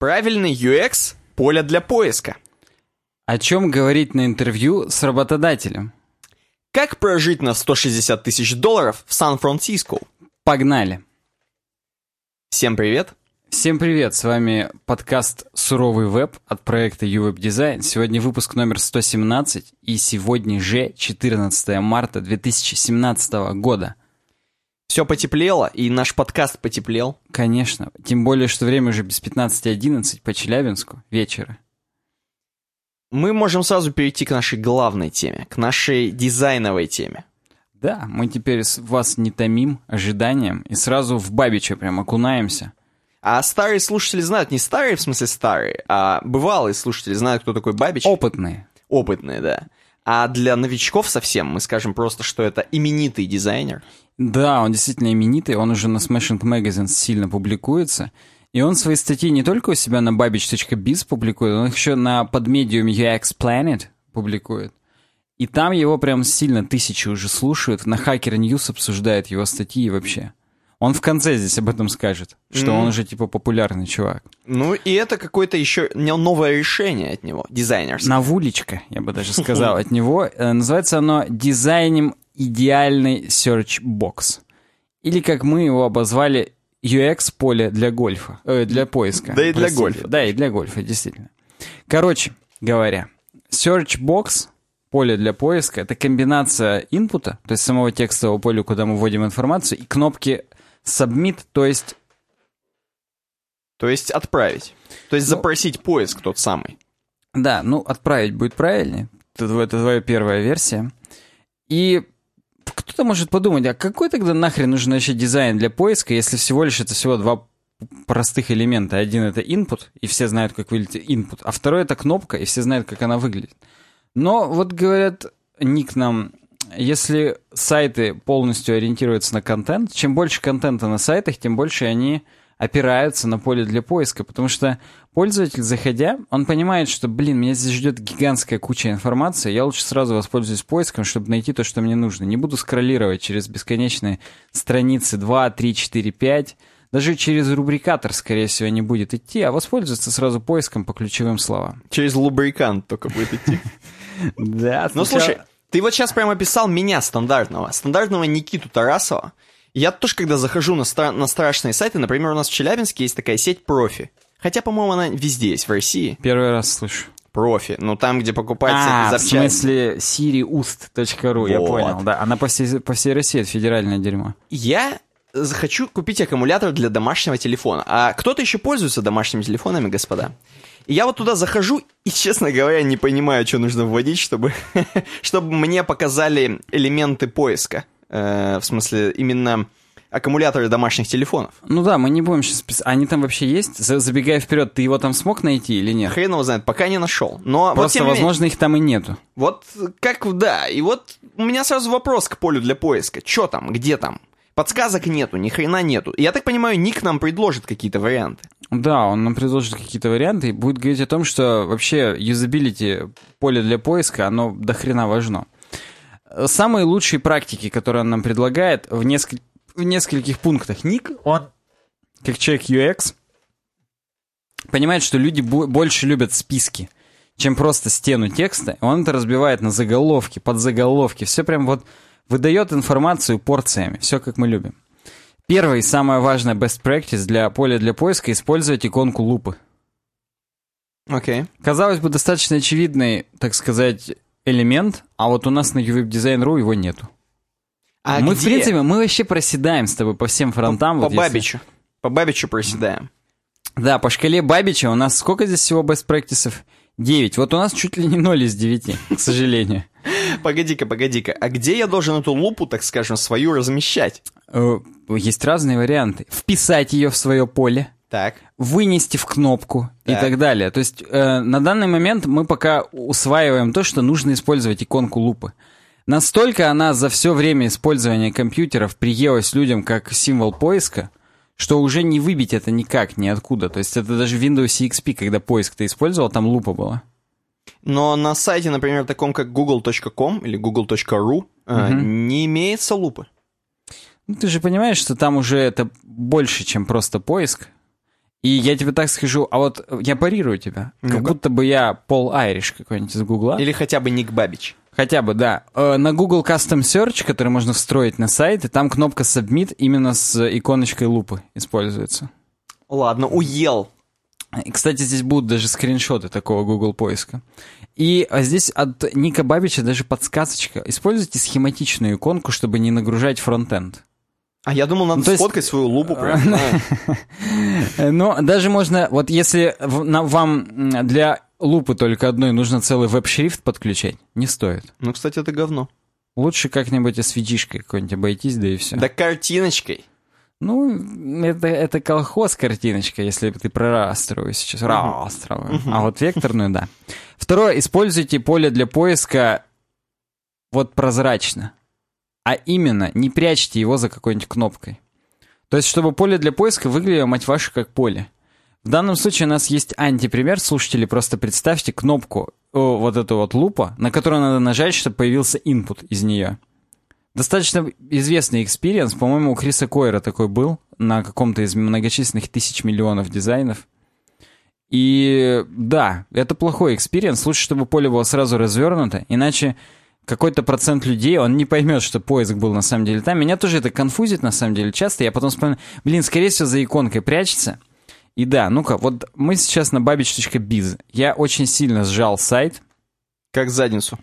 Правильный UX – поле для поиска. О чем говорить на интервью с работодателем? Как прожить на 160 тысяч долларов в Сан-Франциско? Погнали! Всем привет! Всем привет, с вами подкаст «Суровый веб» от проекта UWeb Design. Сегодня выпуск номер 117, и сегодня же 14 марта 2017 года. Все потеплело, и наш подкаст потеплел. Конечно, тем более, что время уже без 15.11 по Челябинску вечера. Мы можем сразу перейти к нашей главной теме, к нашей дизайновой теме. Да, мы теперь вас не томим ожиданием и сразу в Бабича прям окунаемся. А старые слушатели знают, не старые в смысле старые, а бывалые слушатели знают, кто такой Бабич. Опытные. Опытные, да. А для новичков совсем мы скажем просто, что это именитый дизайнер. Да, он действительно именитый, он уже на Smashing Magazine сильно публикуется. И он свои статьи не только у себя на babbage.biz публикует, он их еще на подмедиуме UX Planet публикует. И там его прям сильно тысячи уже слушают, на Hacker News обсуждают его статьи вообще. Он в конце здесь об этом скажет, что mm. он уже типа популярный чувак. Ну и это какое-то еще новое решение от него, дизайнерское. Навулечка, я бы даже сказал, от него. Э, называется оно «Дизайнем идеальный search box». Или, как мы его обозвали, UX-поле для гольфа, э, для поиска. Да и для гольфа. Да, и для гольфа, действительно. Короче говоря, search box поле для поиска — это комбинация инпута, то есть самого текстового поля, куда мы вводим информацию, и кнопки submit, то есть... То есть отправить. То есть ну, запросить поиск тот самый. Да, ну отправить будет правильнее. Это, это твоя первая версия. И кто-то может подумать, а какой тогда нахрен нужен вообще дизайн для поиска, если всего лишь это всего два простых элемента. Один это input, и все знают, как выглядит input, а второй это кнопка, и все знают, как она выглядит. Но вот говорят, Ник нам если сайты полностью ориентируются на контент, чем больше контента на сайтах, тем больше они опираются на поле для поиска, потому что пользователь, заходя, он понимает, что, блин, меня здесь ждет гигантская куча информации, я лучше сразу воспользуюсь поиском, чтобы найти то, что мне нужно. Не буду скроллировать через бесконечные страницы 2, 3, 4, 5, даже через рубрикатор, скорее всего, не будет идти, а воспользуется сразу поиском по ключевым словам. Через лубрикант только будет идти. Да. Ну, слушай, ты вот сейчас прямо описал меня стандартного, стандартного Никиту Тарасова. Я тоже, когда захожу на, стра- на страшные сайты, например, у нас в Челябинске есть такая сеть профи. Хотя, по-моему, она везде есть, в России. Первый раз слышу. Профи. Ну, там, где покупать а, запчасти. в смысле siriust.ru, вот. я понял. Да, она по всей, по всей России, это федеральное дерьмо. Я захочу купить аккумулятор для домашнего телефона. А кто-то еще пользуется домашними телефонами, господа? И я вот туда захожу и, честно говоря, не понимаю, что нужно вводить, чтобы, чтобы мне показали элементы поиска. Э, в смысле, именно аккумуляторы домашних телефонов. Ну да, мы не будем сейчас... Пис... Они там вообще есть? Забегая вперед, ты его там смог найти или нет? Хрен его знает, пока не нашел. Но Просто, вот, возможно, менее... их там и нету. Вот как, да, и вот у меня сразу вопрос к полю для поиска. Что там, где там? Подсказок нету, ни хрена нету. Я так понимаю, Ник нам предложит какие-то варианты. Да, он нам предложит какие-то варианты и будет говорить о том, что вообще юзабилити поле для поиска, оно до хрена важно. Самые лучшие практики, которые он нам предлагает в, несколь... в нескольких пунктах. Ник, он, как человек UX, понимает, что люди больше любят списки, чем просто стену текста. Он это разбивает на заголовки, подзаголовки. Все прям вот выдает информацию порциями. Все как мы любим. Первый, самое важное best practice для поля для поиска — использовать иконку лупы. Окей. Okay. Казалось бы, достаточно очевидный, так сказать, элемент, а вот у нас на UWebDesign.ru его нету. А мы, где? в принципе, мы вообще проседаем с тобой по всем фронтам. По, вот по Бабичу. Если... По Бабичу проседаем. Да, по шкале Бабича у нас сколько здесь всего best practices? 9. Вот у нас чуть ли не 0 из 9, к сожалению. Погоди-ка, погоди-ка. А где я должен эту лупу, так скажем, свою размещать? Э, есть разные варианты. Вписать ее в свое поле. Так. Вынести в кнопку так. и так далее. То есть э, на данный момент мы пока усваиваем то, что нужно использовать иконку лупы. Настолько она за все время использования компьютеров приелась людям как символ поиска, что уже не выбить это никак, ниоткуда. То есть это даже в Windows XP, когда поиск ты использовал, там лупа была. Но на сайте, например, таком как google.com или google.ru угу. э, не имеется лупы. Ну, ты же понимаешь, что там уже это больше, чем просто поиск. И я тебе так скажу, а вот я парирую тебя. Как Ну-ка. будто бы я Пол Айриш какой-нибудь из Гугла. Или хотя бы Ник Бабич. Хотя бы, да. Э, На Google Custom Search, который можно встроить на сайт, и там кнопка Submit именно с иконочкой лупы используется. Ладно, уел. Кстати, здесь будут даже скриншоты такого Google поиска. И а здесь от Ника Бабича даже подсказочка. Используйте схематичную иконку, чтобы не нагружать фронтенд. А я думал, надо Ну, есть- сфоткать свою лупу прям. Но даже можно, вот если вам для лупы только одной нужно целый веб-шрифт подключать, не стоит. Ну, кстати, это говно. Лучше как-нибудь SVG-шкой какой-нибудь обойтись, да и все. Да картиночкой. Ну, это, это колхоз картиночка, если ты про растровую сейчас. Растровую. А вот векторную, да. Второе, используйте поле для поиска вот прозрачно. А именно, не прячьте его за какой-нибудь кнопкой. То есть, чтобы поле для поиска выглядело, мать вашу, как поле. В данном случае у нас есть антипример. Слушатели, просто представьте кнопку, о, вот эту вот лупа, на которую надо нажать, чтобы появился input из нее. Достаточно известный experience, по-моему, у Криса Койера такой был на каком-то из многочисленных тысяч миллионов дизайнов. И да, это плохой experience. Лучше, чтобы поле было сразу развернуто, иначе какой-то процент людей, он не поймет, что поиск был на самом деле там. Меня тоже это конфузит на самом деле часто. Я потом вспоминаю, блин, скорее всего, за иконкой прячется. И да, ну-ка, вот мы сейчас на babbage.biz. Я очень сильно сжал сайт, Как задницу.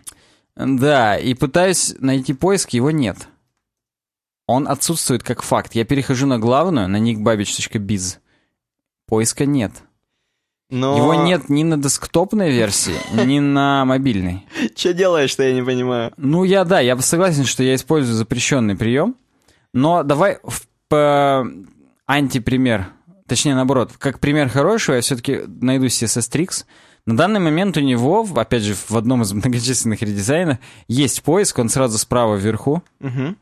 Да, и пытаюсь найти поиск, его нет. Он отсутствует как факт. Я перехожу на главную, на nickbabbage.biz. Поиска нет. Но... Его нет ни на десктопной версии, ни на мобильной. Что делаешь-то, я не понимаю. Ну, я, да, я согласен, что я использую запрещенный прием, но давай в антипример, точнее, наоборот, как пример хорошего, я все-таки найду CSS Tricks. На данный момент у него, опять же, в одном из многочисленных редизайнов, есть поиск, он сразу справа вверху. Мгм.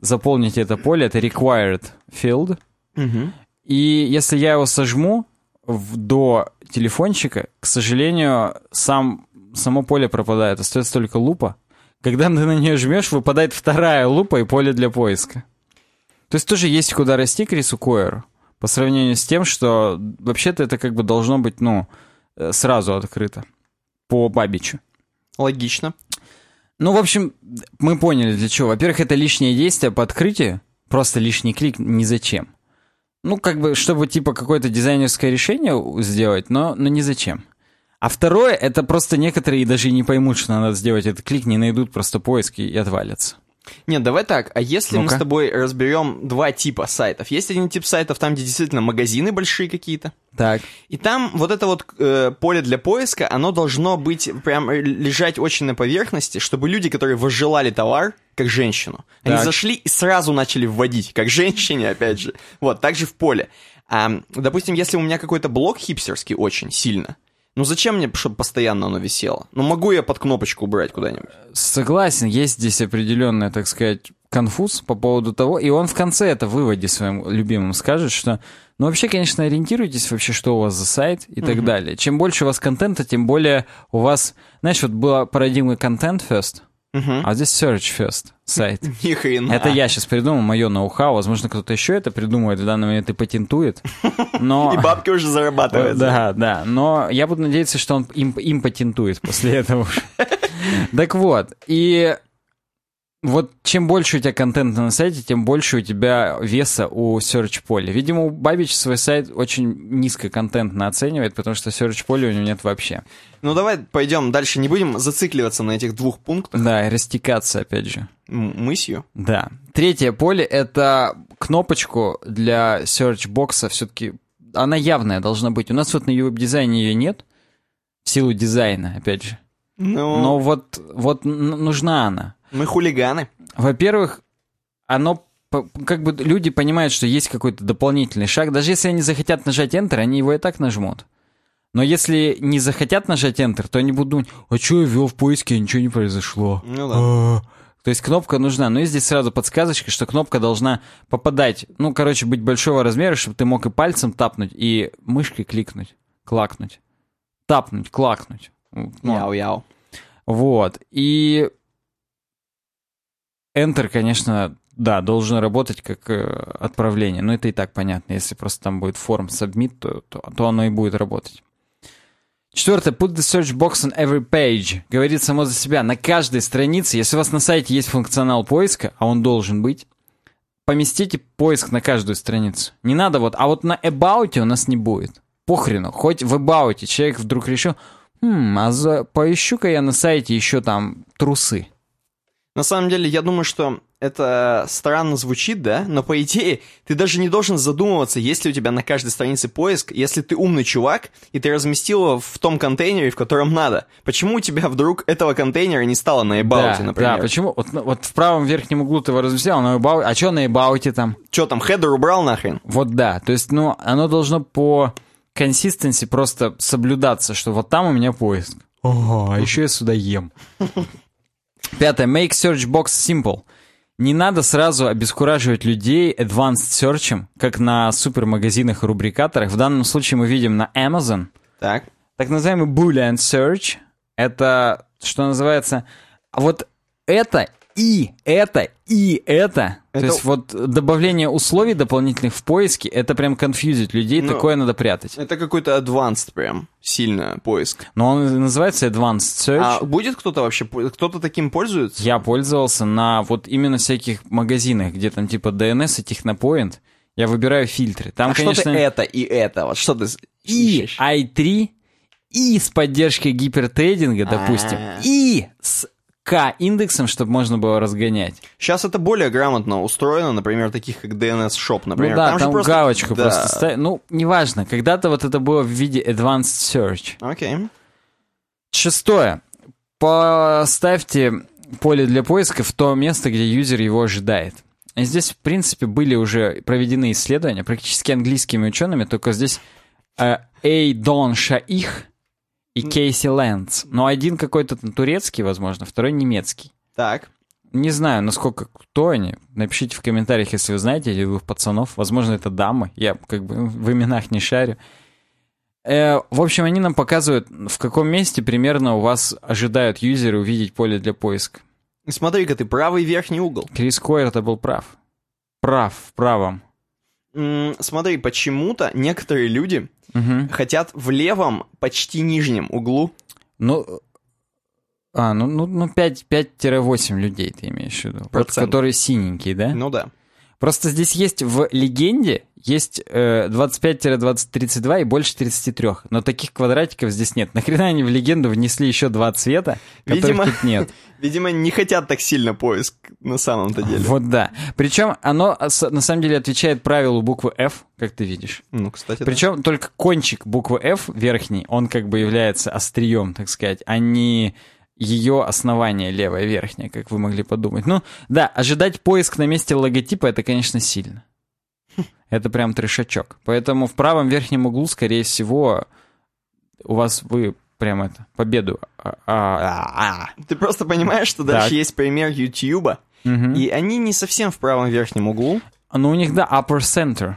Заполните это поле, это required field. Мгм. И если я его сожму в- до телефончика, к сожалению, сам, само поле пропадает, остается только лупа. Когда ты на нее жмешь, выпадает вторая лупа и поле для поиска. То есть тоже есть куда расти Крису Койеру. По сравнению с тем, что вообще-то это как бы должно быть, ну, сразу открыто. По Бабичу. Логично. Ну, в общем, мы поняли для чего. Во-первых, это лишнее действие по открытию, просто лишний клик ни зачем. Ну, как бы, чтобы типа какое-то дизайнерское решение сделать, но, но не зачем. А второе, это просто некоторые даже и не поймут, что надо сделать этот клик, не найдут просто поиски и отвалятся. Нет, давай так. А если мы Ну-ка. с тобой разберем два типа сайтов? Есть один тип сайтов, там, где действительно магазины большие какие-то. Так. И там вот это вот э, поле для поиска, оно должно быть прям лежать очень на поверхности, чтобы люди, которые возжелали товар, как женщину, они Так. зашли и сразу начали вводить, как женщине, опять же. Вот, также в поле. А, допустим, если у меня какой-то блог хипстерский очень сильно, ну зачем мне, чтобы постоянно оно висело? Ну могу я под кнопочку убрать куда-нибудь? Согласен, есть здесь определенный, так сказать, конфуз по поводу того, и он в конце это в выводе своим любимым скажет, что, ну вообще, конечно, ориентируйтесь вообще, что у вас за сайт и так далее. Чем больше у вас контента, тем более у вас, знаешь, вот была парадигма контент first, а здесь search first сайт. Ни хрена. Это я сейчас придумал, мое ноу-хау, возможно, кто-то еще это придумает, в данный момент и патентует, но... И бабки уже зарабатывают. Да, да, но я буду надеяться, что он им, им патентует после этого. уже. Так вот, и вот чем больше у тебя контента на сайте, тем больше у тебя веса у search поля. Видимо, у Бабич свой сайт очень низкоконтентно оценивает, потому что search поля у него нет вообще. Ну давай пойдем дальше, не будем зацикливаться на этих двух пунктах. Да, и растекаться опять же. Мысью. Да. Третье поле — это кнопочку для search бокса все-таки она явная должна быть. У нас вот на веб-дизайне ее нет, в силу дизайна, опять же. Ну, Но вот, вот нужна она. Мы хулиганы. Во-первых, оно как бы люди понимают, что есть какой-то дополнительный шаг. Даже если они захотят нажать Enter, они его и так нажмут. Но если не захотят нажать Enter, то они будут думать, а что я ввел в поиске, а ничего не произошло. Ну да. А, То есть кнопка нужна. Но и здесь сразу подсказочка, что кнопка должна попадать, ну, короче, быть большого размера, чтобы ты мог и пальцем тапнуть, и мышкой кликнуть, клакнуть. Тапнуть, клакнуть. Ну, Яу-яу. вот. И Enter, конечно, да, должен работать как э, отправление. Но это и так понятно. Если просто там будет форм submit, то, то, то оно и будет работать. Четвертое. Put the search box on every page. Говорит само за себя. На каждой странице, если у вас на сайте есть функционал поиска, а он должен быть, поместите поиск на каждую страницу. Не надо вот, а вот на About у нас не будет. Похрену. Хоть в About человек вдруг решил, хм, а за... поищу-ка я на сайте еще там трусы. На самом деле, я думаю, что это странно звучит, да? Но по идее, ты даже не должен задумываться, есть ли у тебя на каждой странице поиск, если ты умный чувак, и ты разместил его в том контейнере, в котором надо. Почему у тебя вдруг этого контейнера не стало на About, да, например? Да, почему? Вот, ну, вот в правом верхнем углу ты его разместил, на About, а что на About там? Что там, хедер убрал нахрен? Вот да, то есть, ну, оно должно по консистенции просто соблюдаться, что вот там у меня поиск. Ого, а еще я сюда ем. Пятое. Make search box simple. Не надо сразу обескураживать людей advanced search, как на супермагазинах и рубрикаторах. В данном случае мы видим на Amazon. Так. Так называемый Boolean search. Это, что называется, вот это и это, и это. Это- То есть вот добавление условий дополнительных в поиске, это прям конфьюзит людей, Ну, такое надо прятать. Это какой-то advanced прям, сильно поиск. Но он называется Advanced Search. А будет кто-то вообще, кто-то таким пользуется? Я пользовался на вот именно всяких магазинах, где там типа DNS и Technopoint. Я выбираю фильтры. Там, а конечно, что ты это и это? Вот что ты и ищешь? i3, и с поддержкой гипертрейдинга, допустим, А. и с К-индексом, чтобы можно было разгонять. Сейчас это более грамотно устроено, например, таких как DNS Shop, например. ну да, там, же просто- галочку да. просто ставить. Ну, неважно. Когда-то вот это было в виде Advanced Search. Окей. Шестое. Поставьте поле для поиска в то место, где юзер его ожидает. Здесь, в принципе, были уже проведены исследования, практически английскими учеными, только здесь э, Эйдон Шаих и Кейси Лэнс. Но один какой-то турецкий, возможно, второй немецкий. Так. Не знаю, насколько кто они. Напишите в комментариях, если вы знаете этих двух пацанов. Возможно, это дамы. Я как бы в именах не шарю. Э, в общем, они нам показывают, в каком месте примерно у вас ожидают юзеры увидеть поле для поиска. Смотри-ка, ты правый верхний угол. Крис Койер-то был прав. Прав в правом. М, Смотри, почему-то некоторые люди Мгм. хотят в левом, почти нижнем углу. Ну, а, ну, ну, ну 5, 5-8 людей ты имеешь в виду. Вот, которые синенькие, да? Ну да. Просто здесь есть в легенде есть э, 25-20-32 и больше 33. Но таких квадратиков здесь нет. Нахрена они в легенду внесли еще два цвета, которых Видимо, тут нет? Видимо, не хотят так сильно поиск на самом-то деле. Вот да. Причем оно на самом деле отвечает правилу буквы F, как ты видишь. Ну, кстати, да. Причем только кончик буквы F верхний, он как бы является острием, так сказать, а не ее основание левое верхнее, как вы могли подумать. Ну, да, ожидать поиск на месте логотипа это, конечно, сильно. Это прям трешачок. Поэтому в правом верхнем углу, скорее всего, у вас вы прям это, победу. а- а- а- Ты просто понимаешь, что Так. дальше есть пример Ютьюба, и они не совсем в правом верхнем углу, Ну, у них, да, upper center.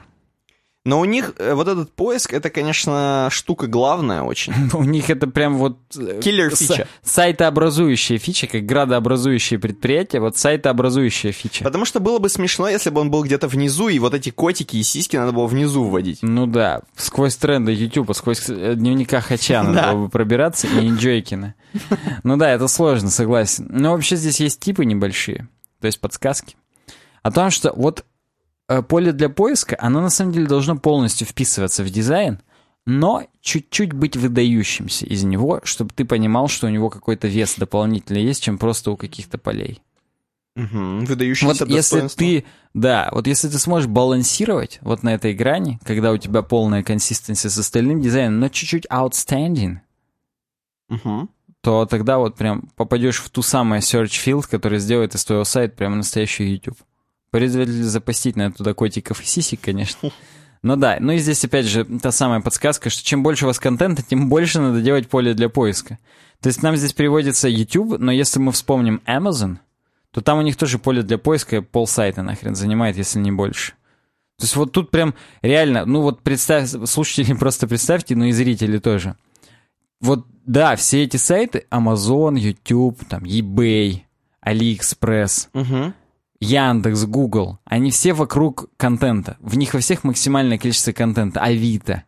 Но у них э, вот этот поиск, это, конечно, штука главная очень. У них это прям вот... э, Киллер фича. Сайтообразующая фича, как градообразующее предприятие, вот сайтообразующая фича. Потому что было бы смешно, если бы он был где-то внизу, и вот эти котики и сиськи надо было внизу вводить. Ну да, сквозь тренды YouTube, сквозь э, дневника Хача надо было бы пробираться и Инджойкина. Ну да, это сложно, согласен. Но вообще здесь есть типы небольшие, то есть подсказки. О том, что вот поле для поиска, оно на самом деле должно полностью вписываться в дизайн, но чуть-чуть быть выдающимся из него, чтобы ты понимал, что у него какой-то вес дополнительный есть, чем просто у каких-то полей. Мгм, Вот Выдающийся если ты, да, вот если ты сможешь балансировать вот на этой грани, когда у тебя полная консистенция с остальным дизайном, но чуть-чуть outstanding, Мгм. то тогда вот прям попадешь в ту самую search field, который сделает из твоего сайта прямо настоящий YouTube. Пользователь запостить на туда котиков и сисек, конечно. Ну да, ну и здесь опять же та самая подсказка, что чем больше у вас контента, тем больше надо делать поле для поиска. То есть нам здесь приводится YouTube, но если мы вспомним Amazon, то там у них тоже поле для поиска полсайта нахрен занимает, если не больше. То есть вот тут прям реально, ну вот представь, слушатели просто представьте, ну и зрители тоже. Вот да, все эти сайты, Amazon, YouTube, там, eBay, AliExpress, Мгм. Яндекс, Google, они все вокруг контента. В них во всех максимальное количество контента. Авито,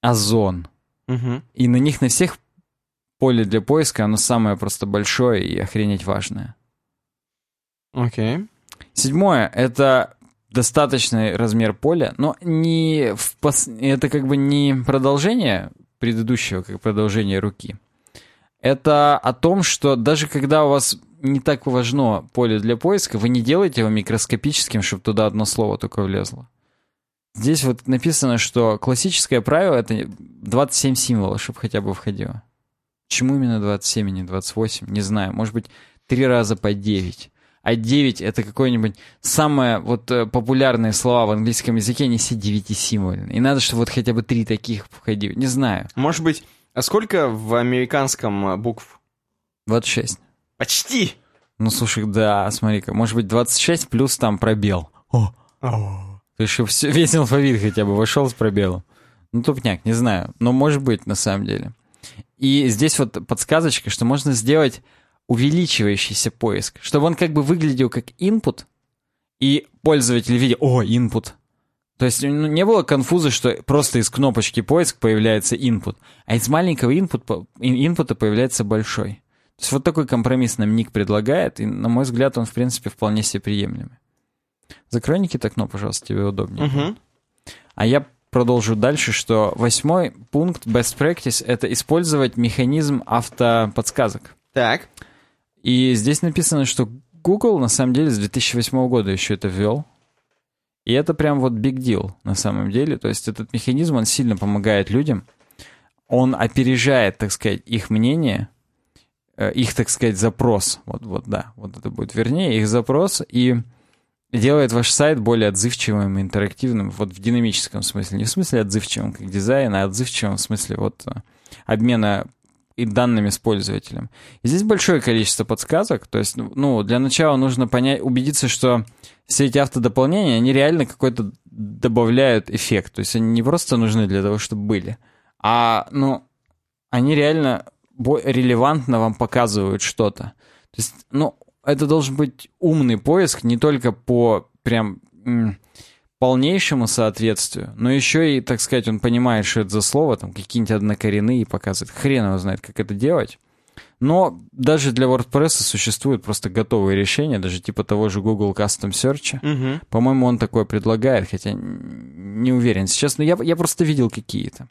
Озон. Мгм. И на них на всех поле для поиска, оно самое просто большое и охренеть важное. Окей. Седьмое — это достаточный размер поля, но не в пос- это как бы не продолжение предыдущего, как продолжение руки. Это о том, что даже когда у вас не так важно поле для поиска, вы не делаете его микроскопическим, чтобы туда одно слово только влезло. Здесь вот написано, что классическое правило — это 27 символов, чтобы хотя бы входило. Почему именно 27, а не 28? Не знаю. Может быть, три раза по 9. А 9 это какое-нибудь самое вот э, популярные слова в английском языке, они все 9 символьные. И надо, чтобы вот хотя бы три таких входило. Не знаю. Может быть, а сколько в американском э, букв? 26. Почти. Ну, слушай, да, смотри-ка. Может быть, 26 плюс там пробел. О, то есть, чтобы все, весь алфавит хотя бы вошел с пробелом. Ну, тупняк, не знаю. Но может быть, на самом деле. И здесь вот подсказочка, что можно сделать увеличивающийся поиск, чтобы он как бы выглядел как input, и пользователь видел, о, input. То есть ну, не было конфуза, что просто из кнопочки поиск появляется input, а из маленького input, инпута появляется большой. То есть вот такой компромисс нам Ник предлагает, и, на мой взгляд, он, в принципе, вполне себе приемлемый. Закрой, Никита, окно, пожалуйста, тебе удобнее. Мгм. А я продолжу дальше, что восьмой пункт best practice — это использовать механизм автоподсказок. Так. И здесь написано, что Google на самом деле с 2008 года еще это ввел. И это прям вот big deal на самом деле. То есть этот механизм, он сильно помогает людям. Он опережает, так сказать, их мнение, их, так сказать, запрос. Вот, вот, да, вот это будет вернее, их запрос. И делает ваш сайт более отзывчивым интерактивным вот в динамическом смысле. Не в смысле отзывчивым как дизайн, а отзывчивым в смысле вот э, обмена и данными с пользователем. И здесь большое количество подсказок. То есть, ну, для начала нужно понять, убедиться, что все эти автодополнения, они реально какой-то добавляют эффект. То есть они не просто нужны для того, чтобы были, а, ну, они реально релевантно вам показывают что-то. То есть, ну, это должен быть умный поиск не только по прям полнейшему соответствию, но еще и, так сказать, он понимает, что это за слово, там какие-нибудь однокоренные показывает. Хрен его знает, как это делать. Но даже для WordPress существуют просто готовые решения, даже типа того же Google Custom Search. Мгм. По-моему, он такое предлагает, хотя не уверен сейчас. Но я, я просто видел какие-то.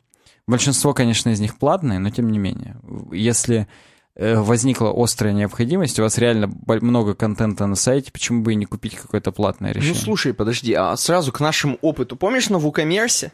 Большинство, конечно, из них платные, но тем не менее. Если э, возникла острая необходимость, у вас реально много контента на сайте, почему бы и не купить какое-то платное Ну, решение? слушай, подожди, а сразу к нашему опыту. Помнишь, на WooCommerce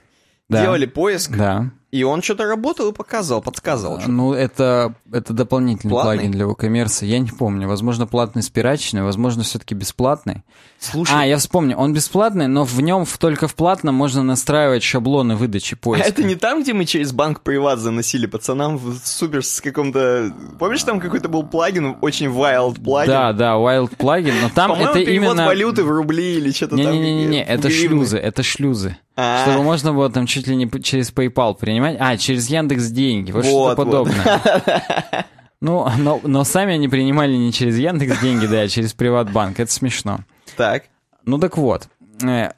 Да. делали поиск, Да. И он что-то работал и показывал, подсказывал. что- Ну, это, это дополнительный Платный? плагин для WooCommerce. Я не помню. Возможно, платный спирачный, возможно, все-таки бесплатный. Слушай, А, я вспомню. Он бесплатный, но в нем в- только в платном можно настраивать шаблоны выдачи а поиска. это не там, где мы через банк приват заносили пацанам в супер с каком-то... Помнишь, там какой-то был плагин, очень wild плагин? Да, да, Wild плагин, но там это именно... валюты в рубли или что-то там. Не-не-не, это шлюзы, это шлюзы. А. Чтобы можно было там чуть ли не через PayPal принимать. А, через Яндекс деньги, вот, Вот, что-то вот. подобное. Ну, но, но сами они принимали не через Яндекс деньги, да, а через Приватбанк. Это смешно. Так. Ну так вот, э,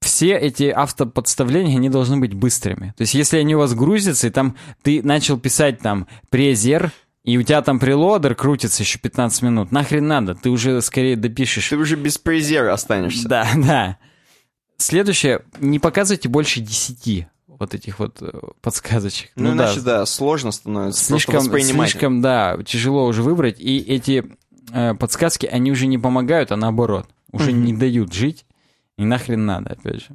все эти автоподставления, они должны быть быстрыми. То есть если они у вас грузятся, и там ты начал писать там презер, и у тебя там прелодер крутится еще 15 минут, нахрен надо, ты уже скорее допишешь. Ты уже без презера останешься. Да, да. Следующее, не показывайте больше 10 вот этих вот э, подсказочек. Ну, иначе, да, сложно становится слишком, слишком, да, тяжело уже выбрать, и эти э, подсказки, они уже не помогают, а наоборот, уже Мгм. не дают жить, и нахрен надо, опять же.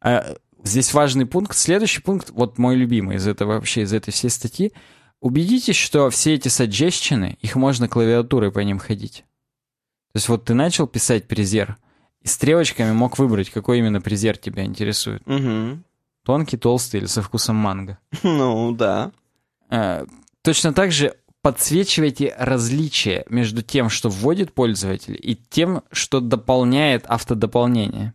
А, здесь важный пункт. Следующий пункт, вот мой любимый из этого вообще, из этой всей статьи. Убедитесь, что все эти саджещины, их можно клавиатурой по ним ходить. То есть вот ты начал писать презер, и стрелочками мог выбрать, какой именно презер тебя интересует. Мгм. Тонкий, толстый или со вкусом манго. Ну, да. Э, Точно так же подсвечивайте различия между тем, что вводит пользователь, и тем, что дополняет автодополнение.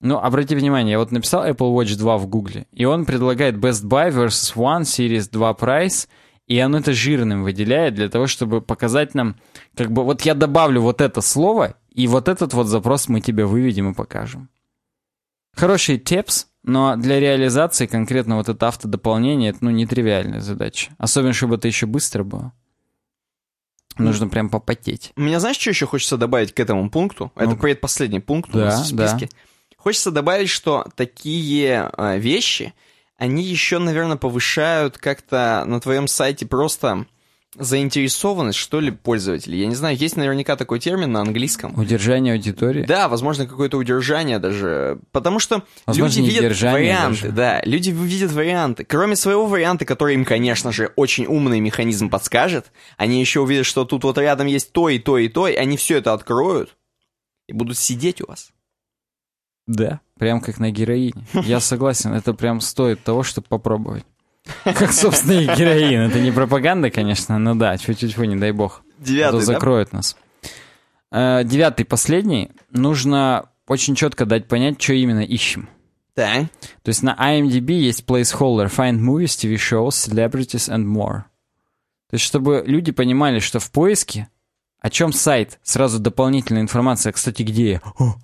Ну, обратите внимание, я вот написал Apple Watch 2 в Гугле, и он предлагает Best Buy versus One Series 2 Price И оно это жирным выделяет для того, чтобы показать нам, как бы, вот я добавлю вот это слово, и вот этот вот запрос мы тебе выведем и покажем. Хороший тепс, но для реализации конкретно вот это автодополнение, это, ну, нетривиальная задача. Особенно, чтобы это еще быстро было. Нужно прям попотеть. Меня знаешь, что еще хочется добавить к этому пункту? Это Ну-ка. предпоследний пункт у Да, нас в да. списке. Хочется добавить, что такие э, вещи, они еще, наверное, повышают как-то на твоем сайте просто заинтересованность, что ли, пользователей. Я не знаю, есть наверняка такой термин на английском. Удержание аудитории. Да, возможно, какое-то удержание даже. Потому что Возможно, люди видят варианты, даже. да. Люди видят варианты. Кроме своего варианта, который им, конечно же, очень умный механизм подскажет, они еще увидят, что тут вот рядом есть то и то и то, и они все это откроют и будут сидеть у вас. Да, прям как на героине. Я согласен, это прям стоит того, чтобы попробовать. Как, собственно, и героин. Это не пропаганда, конечно, но да, чуть-чуть, не дай бог. А то Девятый, да? закроют нас. Э, Девятый, последний. Нужно очень четко дать понять, что именно ищем. Так. То есть на IMDb есть placeholder Find movies, TV shows, celebrities and more. То есть чтобы люди понимали, что в поиске о чем сайт, сразу дополнительная информация. Кстати, где я? О!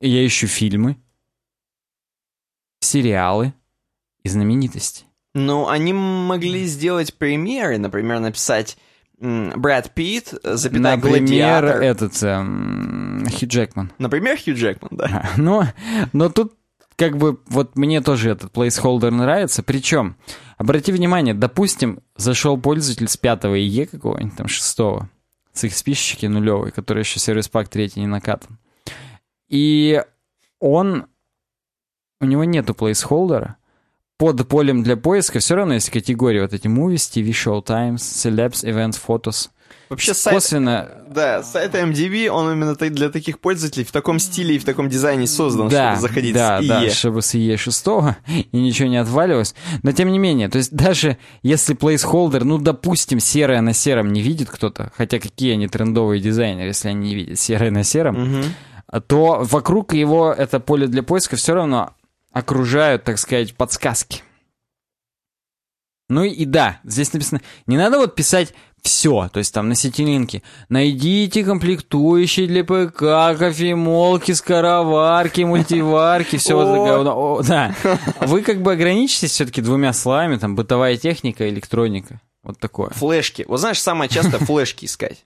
Я ищу фильмы, сериалы и знаменитости. Ну, они могли сделать примеры, например, написать Брэд Питт, запятая Например, Гладиатор. этот эм, Хью Джекман. Например, Хью Джекман, да. Но, но тут как бы вот мне тоже этот placeholder нравится. Причем, обрати внимание, допустим, зашел пользователь с 5 ИЕ какого-нибудь, там 6 с их списочки нулевой, который еще сервис пак 3 не накатан. И он, у него нету плейсхолдера, под полем для поиска все равно есть категории, вот эти movies, TV, show times, celebs, events, photos. Вообще сайт, Косвенно, да, сайт MDB, он именно для таких пользователей в таком стиле и в таком дизайне создан, да, чтобы заходить да, с да, IE. чтобы с IE 6 и ничего не отваливалось. Но тем не менее, то есть даже если placeholder, ну, допустим, серое на сером не видит кто-то, хотя какие они трендовые дизайнеры, если они не видят серое на сером, Мгм. то вокруг его это поле для поиска все равно окружают, так сказать, подсказки. Ну и, да, здесь написано, не надо вот писать все, то есть там на сетилинке. Найдите комплектующие для ПК, кофемолки, скороварки, мультиварки, все вот. О, да. Вы как бы ограничитесь все-таки двумя словами, там, бытовая техника, электроника. Вот такое. Флешки. Вот знаешь, самое часто флешки искать.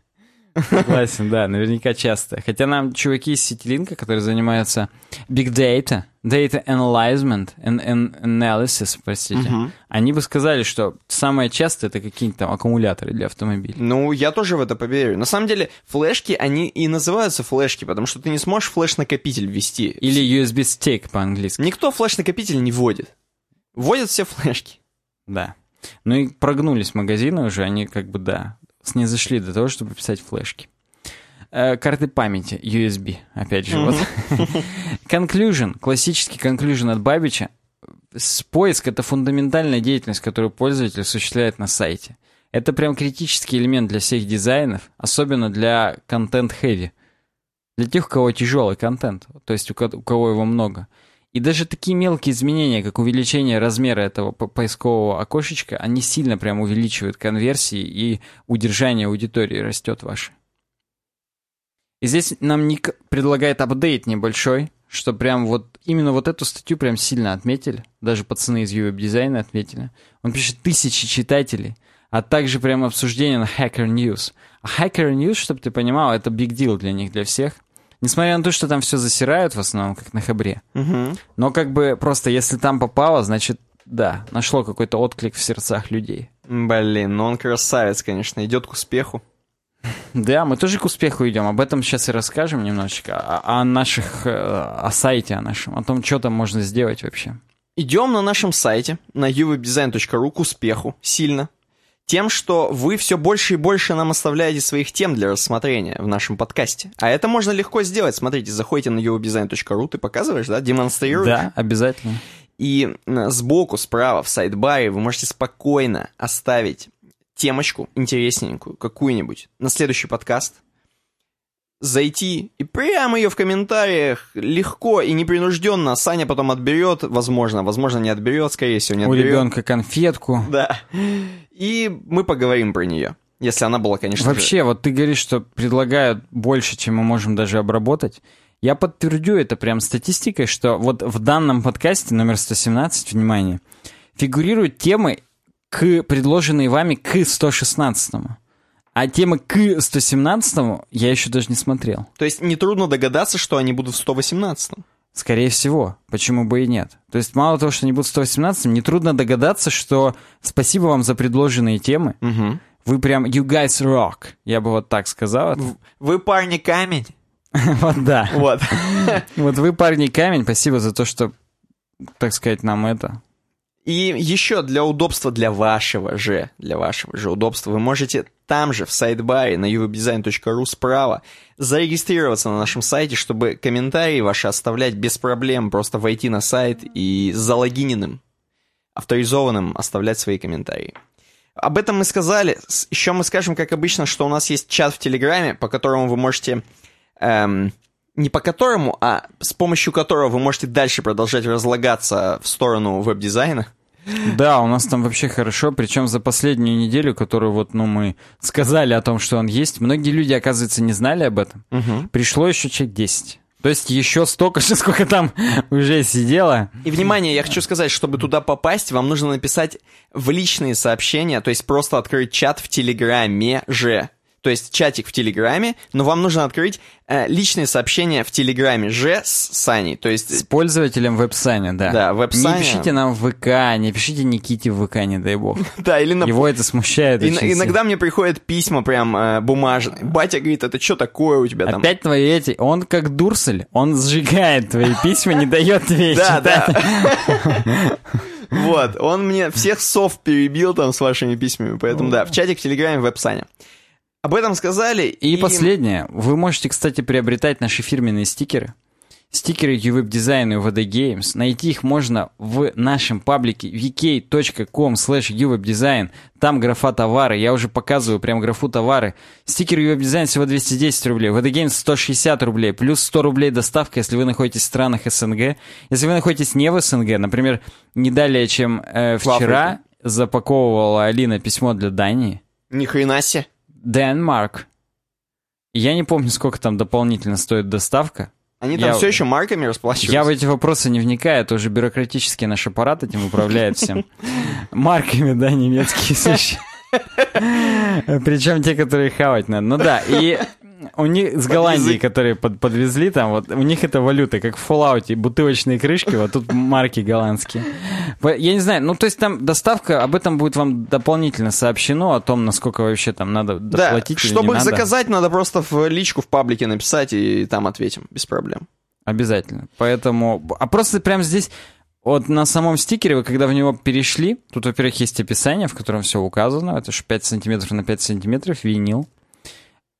Согласен, да, наверняка часто. Хотя нам чуваки из Ситилинка, которые занимаются big data, data analyzement, and, and analysis, простите, Мгм. они бы сказали, что самое часто это какие-нибудь там аккумуляторы для автомобилей. Ну, я тоже в это поверю. На самом деле, флешки, они и называются флешки, потому что ты не сможешь флеш-накопитель ввести. Или USB-стик по-английски. Никто флеш-накопитель не вводит. Вводят все флешки. Да. Ну и прогнулись магазины уже, они как бы, да, снизошли до того, чтобы писать флешки. Э, карты памяти, USB, опять же, вот. Conclusion, классический conclusion от Бабича. Поиск — это фундаментальная деятельность, которую пользователь осуществляет на сайте. Это прям критический элемент для всех дизайнов, особенно для контент-heavy. Для тех, у кого тяжелый контент, то есть у ко- у кого его много. И даже такие мелкие изменения, как увеличение размера этого по- поискового окошечка, они сильно прям увеличивают конверсии и удержание аудитории растет ваше. И здесь нам Ник предлагает апдейт небольшой, что прям вот именно вот эту статью прям сильно отметили. Даже пацаны из UWeb дизайна отметили. Он пишет тысячи читателей, а также прям обсуждение на Hacker News. А Hacker News, чтобы ты понимал, это big deal для них, для всех. Несмотря на то, что там все засирают в основном, как на Хабре. Но как бы просто если там попало, значит, да, нашло какой-то отклик в сердцах людей. Блин, ну он красавец, конечно, идет к успеху. Да, мы тоже к успеху идем. Об этом сейчас и расскажем немножечко. О, о наших, э, о сайте о нашем, о том, что там можно сделать вообще. Идем на нашем сайте, на uwebdesign.ru к успеху, сильно. Тем, что вы все больше и больше нам оставляете своих тем для рассмотрения в нашем подкасте. А это можно легко сделать. Смотрите, заходите на uwebdesign.ru, ты показываешь, да, демонстрируешь. Да, обязательно. И э, сбоку, справа, в сайдбаре вы можете спокойно оставить темочку интересненькую, какую-нибудь, на следующий подкаст. Зайти и прямо ее в комментариях легко и непринужденно Саня потом отберет, возможно, возможно не отберет, скорее всего не У отберет. ребенка конфетку. Да. И мы поговорим про нее. Если она была, конечно Вообще, же... вот ты говоришь, что предлагают больше, чем мы можем даже обработать. Я подтвердю это прям статистикой, что вот в данном подкасте номер 117, внимание, фигурируют темы, к предложенные вами к 116. А темы к 117 я еще даже не смотрел. То есть нетрудно догадаться, что они будут в 118. Скорее всего. Почему бы и нет? То есть мало того, что они будут в 118, нетрудно догадаться, что спасибо вам за предложенные темы. Угу. Вы прям you guys rock. Я бы вот так сказал. это. Вы парни камень. Вот да. Вот. Вот вы, парни, камень. Спасибо за то, что, так сказать, нам это... И еще для удобства для вашего же, для вашего же удобства, вы можете там же, в сайт-баре на uwebdesign.ru справа зарегистрироваться на нашем сайте, чтобы комментарии ваши оставлять без проблем, просто войти на сайт и залогиненным, авторизованным оставлять свои комментарии. Об этом мы сказали. Еще мы скажем, как обычно, что у нас есть чат в Телеграме, по которому вы можете... эм, не по которому, а с помощью которого вы можете дальше продолжать разлагаться в сторону веб-дизайна. Да, у нас там вообще хорошо, причем за последнюю неделю, которую вот, ну, мы сказали о том, что он есть, многие люди, оказывается, не знали об этом. Пришло еще человек 10. То есть еще столько же, сколько там уже сидело. И, внимание, я хочу сказать, чтобы туда попасть, вам нужно написать в личные сообщения, то есть просто открыть чат в Телеграме же. То есть чатик в Телеграме, но вам нужно открыть э, личные сообщения в Телеграме же с Саней. То есть С пользователем веб-саня, да. Да, веб-саня. Не пишите нам в ВК, не пишите Никите в ВК, не дай бог. Да, или на... Его это смущает очень иногда мне приходят письма прям э, бумажные. Батя говорит, это что такое у тебя там? Опять твои эти... Он как Дурсель, он сжигает твои письма, не дает тебе Да, да. Вот, он мне всех сов перебил там с вашими письмами, поэтому да, в чатик в Телеграме в веб-сане. Об этом сказали. И последнее. Вы можете, кстати, приобретать наши фирменные стикеры. Стикеры UWeb Design и UVD Games. Найти их можно в нашем паблике vk.com slash uwebdesign. Там графа товары. Я уже показываю прям графу товары. Стикер UWeb Design всего 210 рублей. UVD Games 160 рублей. Плюс 100 рублей доставка, если вы находитесь в странах СНГ. Если вы находитесь не в СНГ, например, не далее, чем э, вчера запаковывала Алина письмо для Дании. Ни хрена себе. Денмарк. Я не помню, сколько там дополнительно стоит доставка. Они там Я- все еще марками расплачиваются. Я в эти вопросы не вникаю, это уже бюрократический наш аппарат этим управляет всем. Марками, да, немецкие. Причем те, которые хавать надо. Ну да, и у них с Голландии, которые под- подвезли там, вот у них это валюта, как в Fallout, бутылочные крышки, вот тут марки голландские. Я не знаю, ну то есть там доставка, об этом будет вам дополнительно сообщено, о том, насколько вообще там надо Да, доплатить или чтобы их надо. заказать, надо просто в личку в паблике написать и там ответим, без проблем. Обязательно. Поэтому... А просто прямо здесь... Вот на самом стикере, вы когда в него перешли, тут, во-первых, есть описание, в котором все указано. Это же 5 сантиметров на 5 сантиметров, винил.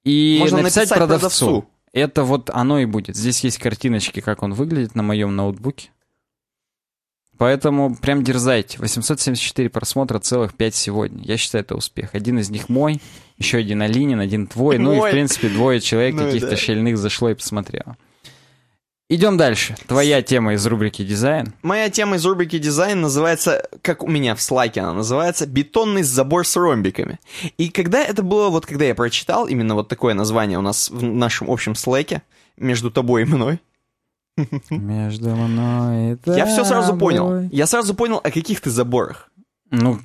И Можно написать, написать продавцу. продавцу. Это вот оно и будет. Здесь есть картиночки, как он выглядит на моем ноутбуке. Поэтому прям дерзайте. 874 просмотра, целых 5 сегодня. Я считаю, это успех. Один из них мой, еще один Алинин, один твой. Ну и, в принципе, двое человек Ну каких-то да. шельных зашло и посмотрело. Идем дальше. Твоя тема из рубрики «Дизайн». Моя тема из рубрики дизайн называется, как у меня в слайке она называется, бетонный забор с ромбиками. И когда это было, вот когда я прочитал, именно вот такое название у нас в нашем общем слайке, между тобой и мной, Между мной и я все сразу тобой. понял. Я сразу понял, о каких ты заборах. Ну,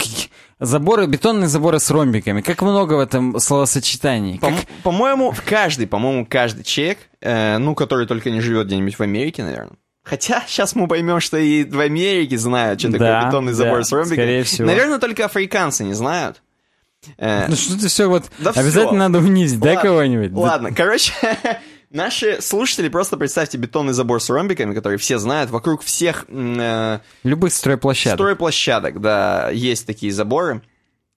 заборы, бетонные заборы с ромбиками. Как много в этом словосочетании. По- Как- По-моему, каждый, по-моему, каждый человек, э, ну, который только не живет где-нибудь в Америке, наверное. Хотя сейчас мы поймем, что и в Америке знают, что такое Да, бетонный да, забор с ромбиками. скорее всего. Наверное, только африканцы не знают. Э, Ну что ты все вот... Да обязательно надо унизить, да, кого-нибудь? Да- Ладно, короче, наши слушатели, просто представьте бетонный забор с ромбиками, который все знают, вокруг всех э, Любых стройплощадок. стройплощадок, да, есть такие заборы.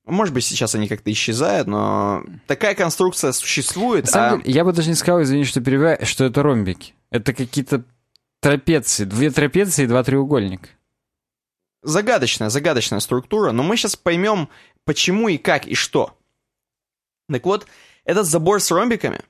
Может быть, сейчас они как-то исчезают, но такая конструкция существует. На самом а- деле, я бы даже не сказал, извини, что перебиваю, что это ромбики. Это какие-то трапеции. Две трапеции и два треугольника. загадочная, загадочная структура, но мы сейчас поймем, почему и как и что. Так вот, этот забор с ромбиками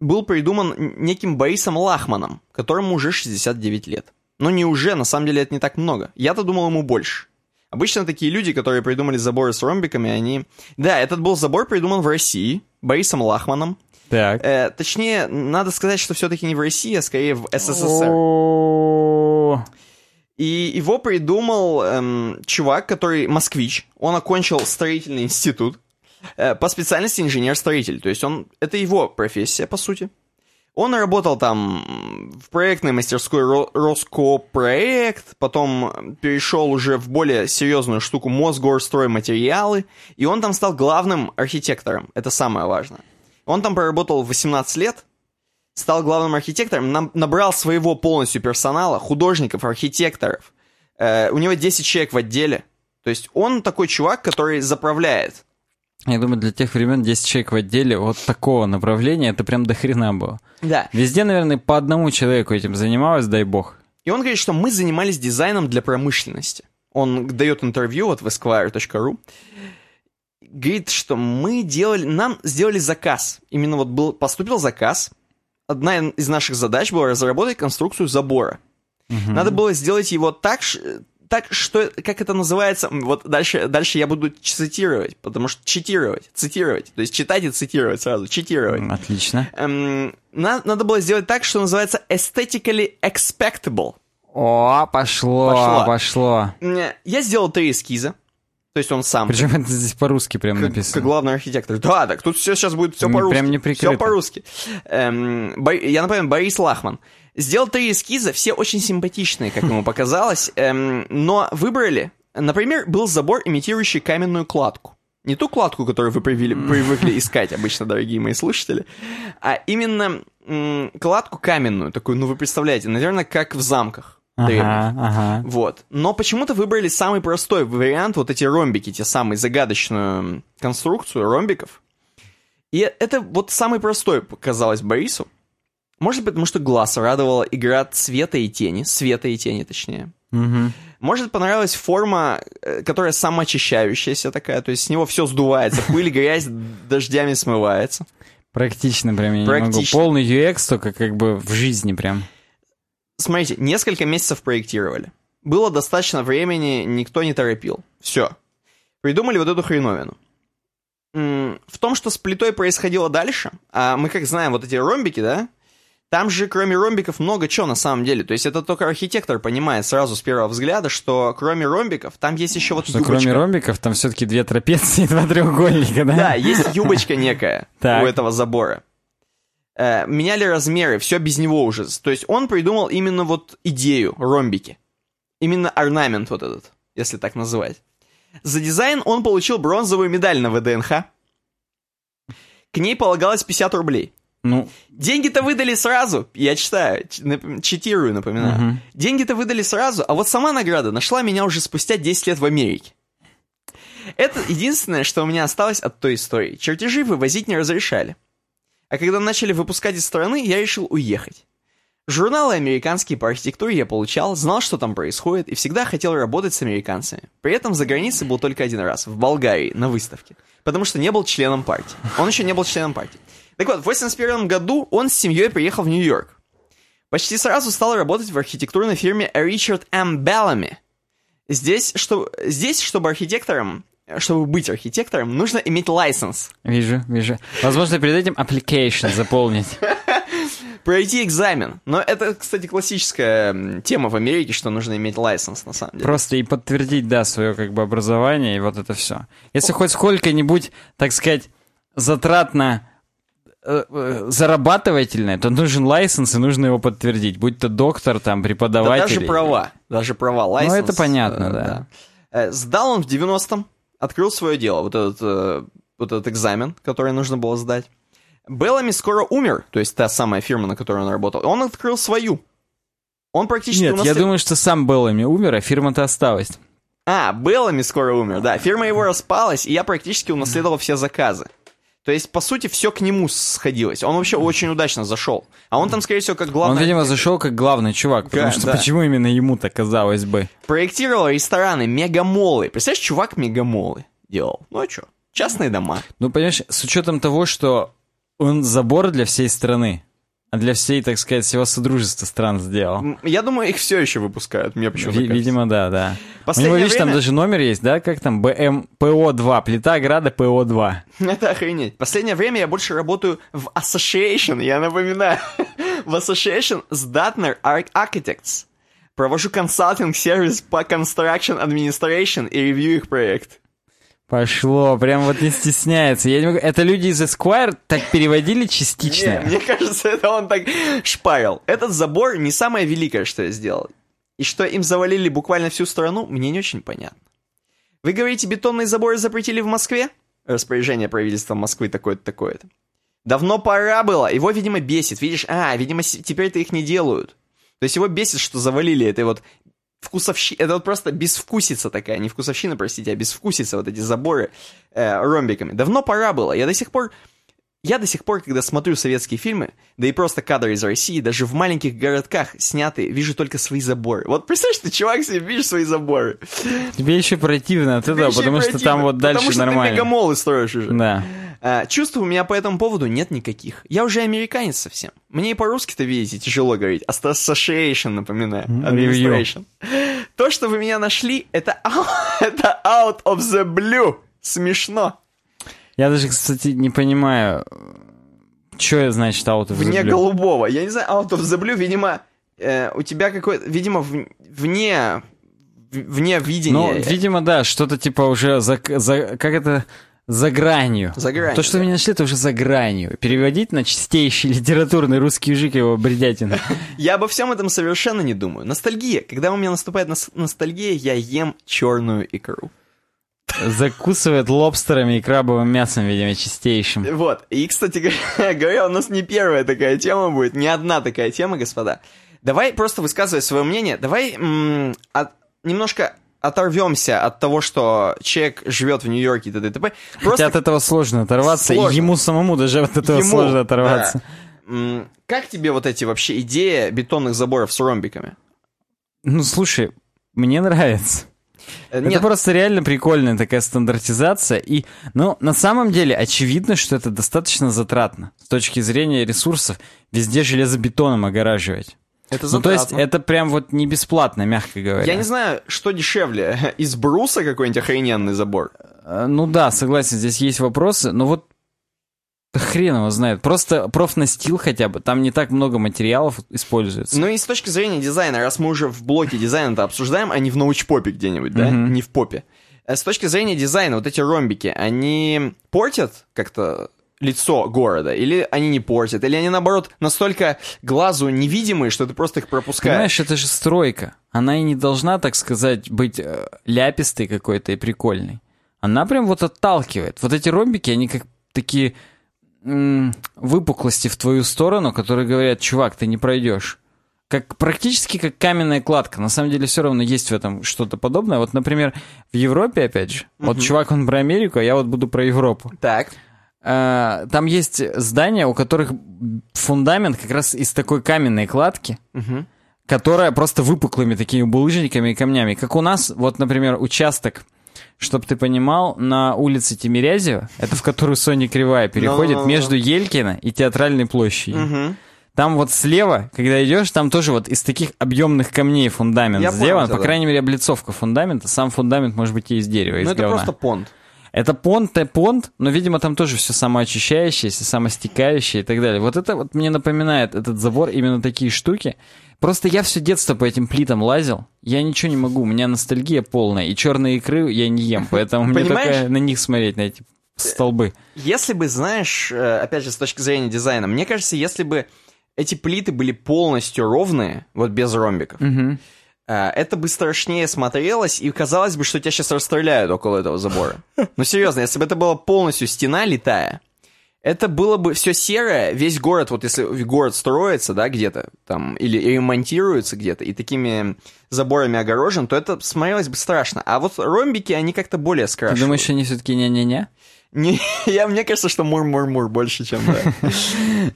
был придуман неким Борисом Лахманом, которому уже 69 лет. Но не уже, на самом деле это не так много. Я-то думал ему больше. Обычно такие люди, которые придумали заборы с ромбиками, они... Да, этот был забор придуман в России Борисом Лахманом. Так. Э, точнее, надо сказать, что все-таки не в России, а скорее в СССР. И его придумал эм, чувак, который москвич. Он окончил строительный институт по специальности инженер-строитель. То есть он это его профессия, по сути. Он работал там в проектной мастерской Ро- Роскопроект, потом перешел уже в более серьезную штуку Мосгорстройматериалы, и он там стал главным архитектором. Это самое важное. Он там проработал 18 лет, стал главным архитектором, набрал своего полностью персонала, художников, архитекторов. Э, у него 10 человек в отделе. То есть он такой чувак, который заправляет. Я думаю, для тех времен 10 человек в отделе вот такого направления, это прям до хрена было. Да. Везде, наверное, по одному человеку этим занималось, дай бог. И он говорит, что мы занимались дизайном для промышленности. Он дает интервью вот в esquire.ru. Говорит, что мы делали, нам сделали заказ. Именно вот был, поступил заказ. Одна из наших задач была разработать конструкцию забора. Надо было сделать его так, так, что, как это называется, вот дальше, дальше я буду цитировать, потому что читировать, цитировать, то есть читать и цитировать сразу, читировать. Отлично. Эм, на- надо было сделать так, что называется aesthetically expectable. О, пошло, Пошло. пошло. Я сделал три эскиза. То есть он сам. Причем это здесь по-русски прям как, написано. как главный архитектор. Да, так тут все сейчас будет все по-русски. прям не прикрыто. Все по-русски. Эм, Бо- я напомню, Борис Лахман. Сделал три эскиза, все очень симпатичные, как ему показалось, эм, но выбрали, например, был забор, имитирующий каменную кладку. Не ту кладку, которую вы привили- привыкли искать обычно, дорогие мои слушатели, а именно м, кладку каменную, такую, ну вы представляете, наверное, как в замках. древних. Ага, ага. Вот. Но почему-то выбрали самый простой вариант, вот эти ромбики, те самые загадочную конструкцию ромбиков. И это вот самый простой показалось Борису. Может быть, потому что глаз радовала игра цвета и тени, света и тени, точнее. Мгм. Может, понравилась форма, э, которая самоочищающаяся такая, то есть с него все сдувается, пыль, грязь дождями смывается. Практично прям, я не могу. Практично. Полный UX, только как бы в жизни прям. Смотрите, несколько месяцев проектировали. Было достаточно времени, никто не торопил. Все. Придумали вот эту хреновину. В том, что с плитой происходило дальше, а мы как знаем, вот эти ромбики, да, там же кроме ромбиков много чего на самом деле. То есть это только архитектор понимает сразу с первого взгляда, что кроме ромбиков там есть еще вот Что юбочка. кроме ромбиков там все-таки две трапеции и два треугольника, да? Да, есть юбочка некая у этого забора. Э, меняли размеры, все без него уже. То есть он придумал именно вот идею ромбики. Именно орнамент вот этот, если так называть. За дизайн он получил бронзовую медаль на ВДНХ. К ней полагалось 50 рублей. Ну, Деньги-то выдали сразу, я читаю, читирую, напоминаю. Мгм. Деньги-то выдали сразу, а вот сама награда нашла меня уже спустя 10 лет в Америке. Это единственное, что у меня осталось от той истории. Чертежи вывозить не разрешали. А когда начали выпускать из страны, я решил уехать. Журналы американские по архитектуре я получал, знал, что там происходит, и всегда хотел работать с американцами. При этом за границей был только один раз, в Болгарии, на выставке. Потому что не был членом партии. Он еще не был членом партии. Так вот, в 81 году он с семьей приехал в Нью-Йорк. Почти сразу стал работать в архитектурной фирме Richard M. Bellamy. Здесь, что, здесь, чтобы архитектором, чтобы быть архитектором, нужно иметь лайсенс. вижу, вижу. Возможно, перед этим application заполнить. Пройти экзамен. Но это, кстати, классическая тема в Америке, что нужно иметь лайсенс, на самом деле. Просто и подтвердить, да, свое как бы образование, и вот это все. Если хоть сколько-нибудь, так сказать, затратно зарабатывательное, то нужен лайсенс, и нужно его подтвердить. Будь то доктор, там, Да преподаватель. даже права. Даже права, лайсенс. это понятно, э, да. Э, Сдал он в 90-м, открыл свое дело, вот этот, э, вот этот экзамен, который нужно было сдать. Беллами скоро умер, то есть та самая фирма, на которой он работал. Он открыл свою. Он практически Нет, я думаю, что сам Беллами умер, а фирма-то осталась. А, Беллами скоро умер, да. Фирма его распалась, и я практически унаследовал все заказы. То есть, по сути, все к нему сходилось. Он вообще очень удачно зашел. А он там, скорее всего, как главный... Он, видимо, зашел как главный чувак, потому Да, что да. почему именно ему-то казалось бы? Проектировал рестораны, мегамолы. Представляешь, чувак мегамолы делал. Ну а что? Частные дома. Ну, понимаешь, с учетом того, что он забор для всей страны, для всей, так сказать, всего содружества стран сделал. Я думаю, их все еще выпускают. Мне почему-то Ви- видимо, да, да. У Последнее него, видишь, там время- даже номер есть, да? Как там? БМ ПО-2. Плита Града ПО-2. Это охренеть. Последнее время я больше работаю в Association, я напоминаю. в Association с Datner Arch- Architects. Провожу консалтинг-сервис по Construction Administration и ревью их проект. Пошло, прям вот не стесняется. Я не могу... Это люди из Esquire так переводили частично. Не, мне кажется, это он так шпарил. Этот забор не самое великое, что я сделал. И что им завалили буквально всю страну, мне не очень понятно. Вы говорите, бетонные заборы запретили в Москве? Распоряжение правительства Москвы такое-то, такое-то. Давно пора было. Его, видимо, бесит. Видишь, а, видимо, теперь-то их не делают. То есть его бесит, что завалили этой вот вкусовщи... Это вот просто безвкусица такая. Не вкусовщина, простите, а безвкусица. Вот эти заборы э, ромбиками. Давно пора было. Я до сих пор... Я до сих пор, когда смотрю советские фильмы, да и просто кадры из России, даже в маленьких городках снятые, вижу только свои заборы. Вот представь, что чувак себе видишь свои заборы. Тебе еще противно от этого, потому что там вот дальше Потому что ты нормально. мегамолы строишь уже. Да. А, чувств у меня по этому поводу нет никаких. Я уже американец совсем. Мне и по-русски-то, видите, тяжело говорить. Association, напоминаю. Administration. То, что вы меня нашли, это, это out of the blue. Смешно. Я даже, кстати, не понимаю, что значит out of the Вне blue? голубого. Я не знаю, out of the blue, видимо, э, у тебя какой-то, видимо, в- вне, вне видения. Ну, видимо, да, что-то типа уже за, за- как это за гранью. За гранью, То, что да. вы меня нашли, это уже за гранью. Переводить на чистейший литературный русский язык его бредятина. Я обо всем этом совершенно не думаю. Ностальгия. Когда у меня наступает нос- ностальгия, я ем черную икру. Закусывает лобстерами и крабовым мясом, видимо, чистейшим. Вот. И, кстати говоря, у нас не первая такая тема будет, не одна такая тема, господа. Давай просто высказывай свое мнение. Давай м, от- немножко оторвемся от того, что человек живет в Нью-Йорке и т.д. т.п. Хотя Просто от этого сложно оторваться, и Сложно. ему самому даже от этого ему, сложно оторваться. да. Как тебе вот эти вообще идеи бетонных заборов с ромбиками? Ну, слушай, мне нравится. Э, Это Нет, просто реально прикольная такая стандартизация. И, ну, на самом деле, очевидно, что это достаточно затратно. С точки зрения ресурсов, везде железобетоном огораживать. это Ну, то есть, затратно. это прям вот не бесплатно, мягко говоря. Я не знаю, что дешевле, из бруса какой-нибудь охрененный забор? Э, Ну да, согласен, здесь есть вопросы, но вот хрен его знает. Просто профнастил хотя бы, там не так много материалов используется. Ну и с точки зрения дизайна, раз мы уже в блоке дизайна-то обсуждаем, а не в научпопе где-нибудь, да? Не в попе. Э, С точки зрения дизайна, вот эти ромбики, они портят как-то лицо города? Или они не портят? Или они, наоборот, настолько глазу невидимые, что ты просто их пропускаешь? Понимаешь, это же стройка. Она и не должна, так сказать, быть э, ляпистой какой-то и прикольной. Она прям вот отталкивает. Вот эти ромбики, они как такие выпуклости в твою сторону, которые говорят, чувак, ты не пройдешь. Как, практически как каменная кладка. На самом деле все равно есть в этом что-то подобное. Вот, например, в Европе, опять же, вот чувак, он про Америку, а я вот буду про Европу. Так. Э, Там есть здания, у которых фундамент как раз из такой каменной кладки, Мгм. которая просто выпуклыми такими булыжниками и камнями. Как у нас, вот, например, участок, чтобы ты понимал, на улице Тимирязева, это в которую Соня Кривая переходит, Ну-ну-ну. между Елькина и Театральной площадью. Мгм. Там вот слева, когда идешь, там тоже вот из таких объемных камней фундамент Я понял сделан. тебя, По да. крайней мере, облицовка фундамента. Сам фундамент может быть и из дерева, Ну это говна. просто понт. Это понт, понт, но, видимо, там тоже все самоочищающееся, самостекающее и так далее. Вот это вот мне напоминает этот забор, именно такие штуки. Просто я все детство по этим плитам лазил, я ничего не могу, у меня ностальгия полная, и черные икры я не ем, поэтому мне только на них смотреть, на эти столбы. Если бы, знаешь, э, опять же, с точки зрения дизайна, мне кажется, если бы эти плиты были полностью ровные, вот без ромбиков. Э, это бы страшнее смотрелось, и казалось бы, что тебя сейчас расстреляют около этого забора. Ну, серьезно, если бы это была полностью стена летая, это было бы все серое, весь город, вот если город строится, да, где-то там, или ремонтируется где-то, и такими заборами огорожен, то это смотрелось бы страшно. А вот ромбики, они как-то более Ты скрашивают. думаешь, они все-таки не-не-не? Не, я, мне кажется, что мур-мур-мур больше, чем да.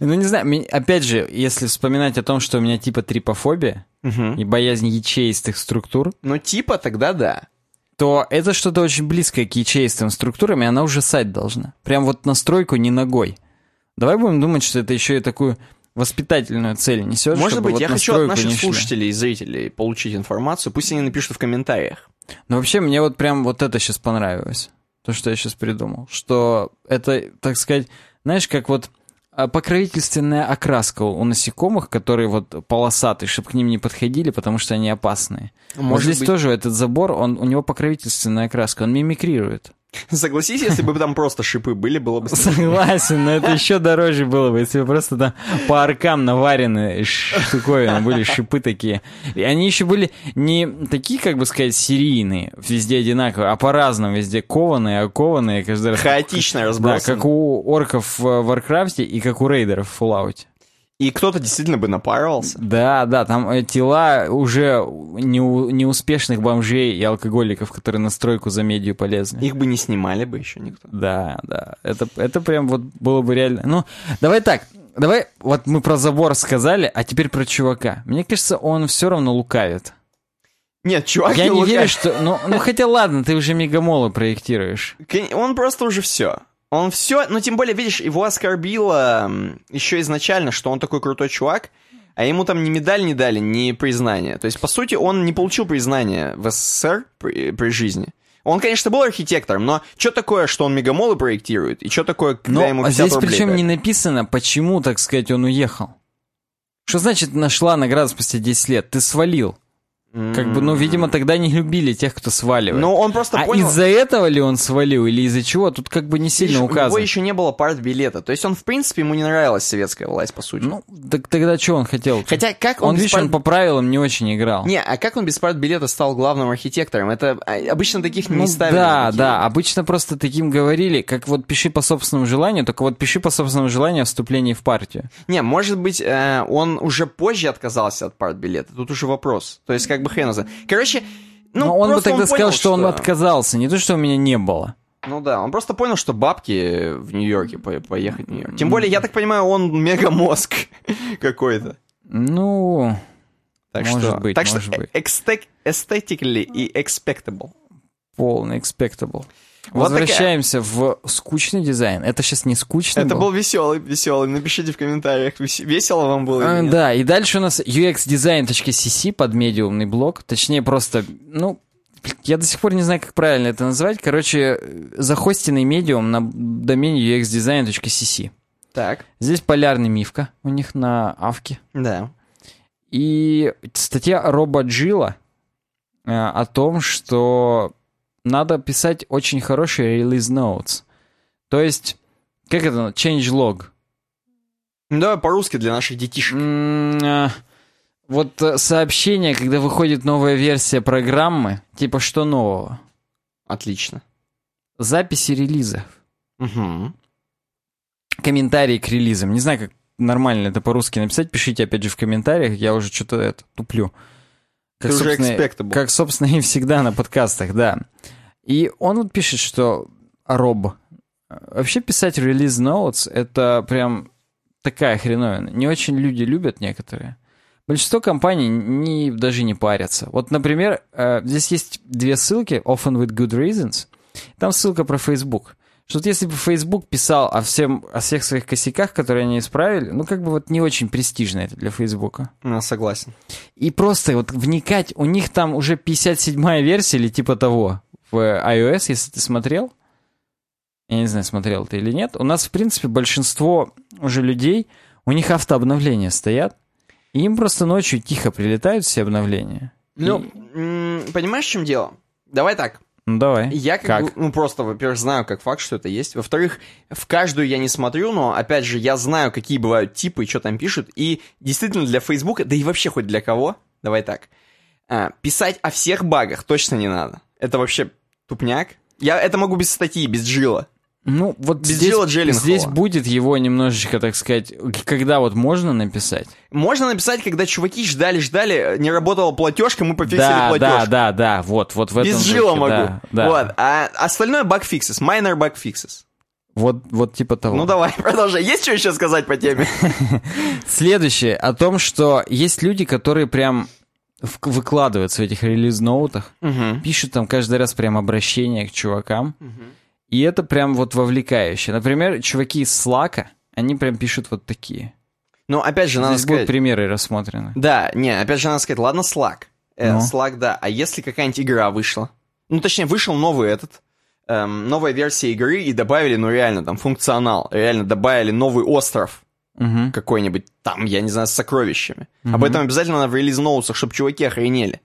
Ну, не знаю, опять же, если вспоминать о том, что у меня типа трипофобия и боязнь ячеистых структур, Ну, типа, тогда да. то это что-то очень близкое к ячеистым структурам, и она ужасать должна. Прям вот настройку не ногой. Давай будем думать, что это еще и такую воспитательную цель несет. Может быть, вот я хочу от наших слушателей и зрителей получить информацию. Пусть они напишут в комментариях. Но вообще мне вот прям вот это сейчас понравилось. То, что я сейчас придумал. Что это, так сказать, знаешь, как вот а, покровительственная окраска у насекомых, которые вот полосатые, чтобы к ним не подходили, потому что они опасные. вот Может здесь быть- тоже этот забор, он, у него покровительственная окраска, он мимикрирует. Согласись, если бы там просто шипы были, было бы... Согласен, но это еще дороже было бы, если бы просто там по аркам наварены штуковины, были шипы такие. И они еще были не такие, как бы сказать, серийные, везде одинаковые, а по-разному, везде кованые, окованные, каждый раз. Хаотично Да, разбросаны. как у орков в Варкрафте и как у рейдеров в Fallout. И кто-то действительно бы напарывался. Да, да, там э, тела уже неу- неуспешных бомжей и алкоголиков, которые на стройку за медью полезли. Их бы не снимали бы еще никто. Да, да. Это, это прям вот было бы реально. Ну, давай так. Давай, вот мы про забор сказали, а теперь про чувака. Мне кажется, он все равно лукавит. Нет, чувак, Я не лукавит. верю, что... Ну, ну, хотя ладно, ты уже мегамолы проектируешь. Он просто уже все. Он все, ну тем более, видишь, его оскорбило еще изначально, что он такой крутой чувак, а ему там ни медаль не дали, ни признание. То есть, по сути, он не получил признания в СССР при, при жизни. Он, конечно, был архитектором, но что такое, что он мегамолы проектирует, и что такое, когда Но ему а 50 здесь рублей причем дали? не написано, почему, так сказать, он уехал. Что значит нашла награду спустя 10 лет? Ты свалил. Как бы, ну, видимо, тогда не любили тех, кто сваливает. Ну, он просто а понял... из-за этого ли он свалил или из-за чего? Тут как бы не сильно Видишь, У указано. него еще не было партбилета. То есть он, в принципе, ему не нравилась советская власть, по сути. Ну, так тогда что он хотел? Хотя как он, Он, видишь, пар- он по правилам не очень играл. Не, а как он без партбилета стал главным архитектором? Это а, обычно таких Ну не ставили. да, такие. да, обычно просто таким говорили, как вот пиши по собственному желанию, только вот пиши по собственному желанию о вступлении в партию. Не, может быть, э, он уже позже отказался от партбилета. Тут уже вопрос. То есть, как бы хрен знает. Короче, ну, Но он бы тогда сказал, понял, что он отказался, не то, что у меня не было. Ну да, он просто понял, что бабки в Нью-Йорке по- поехать в Нью-Йорк. Тем более, я так понимаю, он мегамозг какой-то. Ну, Так Может что, быть, так может что быть. aesthetically и expectable. полный expectable. Вот Возвращаемся в скучный дизайн. Это сейчас не скучный Это был? был веселый, веселый. Напишите в комментариях, вес- весело вам было А, или нет. Да, и дальше у нас uxdesign.cc под медиумный блок. Точнее, просто, ну, я до сих пор не знаю, как правильно это назвать. Короче, захостенный медиум на домене uxdesign.cc. Так, Здесь полярный мифка у них на авке. да. И статья Роба Джилла э, о том, что надо писать очень хорошие release notes. То есть, как это, changelog. Ну, давай по-русски для наших детишек. М, э, Вот э, сообщение, когда выходит новая версия программы, типа что нового? Отлично. Записи релизов. Угу. Комментарии к релизам. Не знаю, как нормально это по-русски написать. Пишите опять же в комментариях. Я уже что-то это туплю. Ты уже expectable. как, собственно, и всегда на подкастах, да. И он вот пишет, что Роб, вообще писать релиз notes это прям такая хреновина. Не очень люди любят некоторые. Большинство компаний не, даже не парятся. Вот, например, э, здесь есть две ссылки, often with good reasons. Там ссылка про Facebook. Что вот если бы Facebook писал о, всем, о всех своих косяках, которые они исправили, ну, как бы вот не очень престижно это для Facebook. Ну, согласен. И просто вот вникать, у них там уже 57-я версия или типа того в iOS, если ты смотрел. Я не знаю, смотрел ты или нет. У нас, в принципе, большинство уже людей, у них автообновления стоят, и им просто ночью тихо прилетают все обновления. Ну, И- понимаешь, в чем дело? Давай так. Ну, давай. Я как, бы, ну, просто, во-первых, знаю как факт, что это есть. Во-вторых, в каждую я не смотрю, но, опять же, я знаю, какие бывают типы и что там пишут. И действительно для Фейсбука, да и вообще хоть для кого, давай так, а, писать о всех багах точно не надо. Это вообще тупняк. Я это могу без статьи, без джила. Ну, вот Без здесь, Джилла здесь будет его немножечко, так сказать, когда вот можно написать. Можно написать, когда чуваки ждали-ждали, не работала платежка, мы пофиксили Да, платежку. да, да, да, вот, вот в этом Без жила духе, могу. да, да. Вот. А остальное баг fixes, minor bug fixes. Вот, вот типа того. Ну давай, продолжай. Есть что еще сказать по теме? Следующее о том, что есть люди, которые прям в- выкладываются в этих релиз-ноутах, Мгм. пишут там каждый раз прям обращение к чувакам, и это прям вот вовлекающе. Например, чуваки из Slack, они прям пишут вот такие. Но опять же, надо Здесь сказать... будут примеры рассмотрены. Да, не, опять же, надо сказать, ладно, Slack. Э, Ну. Slack, да. А если какая-нибудь игра вышла? Ну, точнее, вышел новый этот, эм, новая версия игры и добавили, ну, реально, там, функционал. Реально добавили новый остров Мгм. какой-нибудь, там, я не знаю, с сокровищами. Об этом обязательно надо в релиз-ноусах, чтобы чуваки охренели.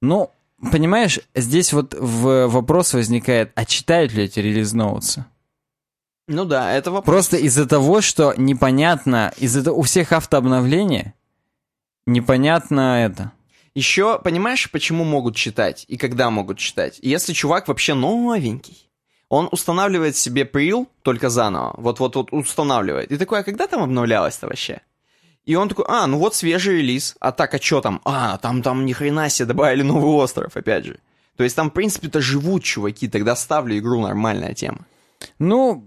Ну, понимаешь, здесь вот в вопрос возникает, а читают ли эти релиз-ноутсы? Ну да, это вопрос. Просто из-за того, что непонятно, из-за того, у всех автообновления, непонятно это. Еще, понимаешь, почему могут читать и когда могут читать? Если чувак вообще новенький, он устанавливает себе прил только заново, вот-вот-вот устанавливает. И такой, а когда там обновлялось-то вообще? И он такой, а, ну вот свежий релиз. А так, а что там? А, там, там ни хрена себе добавили новый остров, опять же. То есть там, в принципе-то, живут чуваки, тогда ставлю игру, нормальная тема. Ну,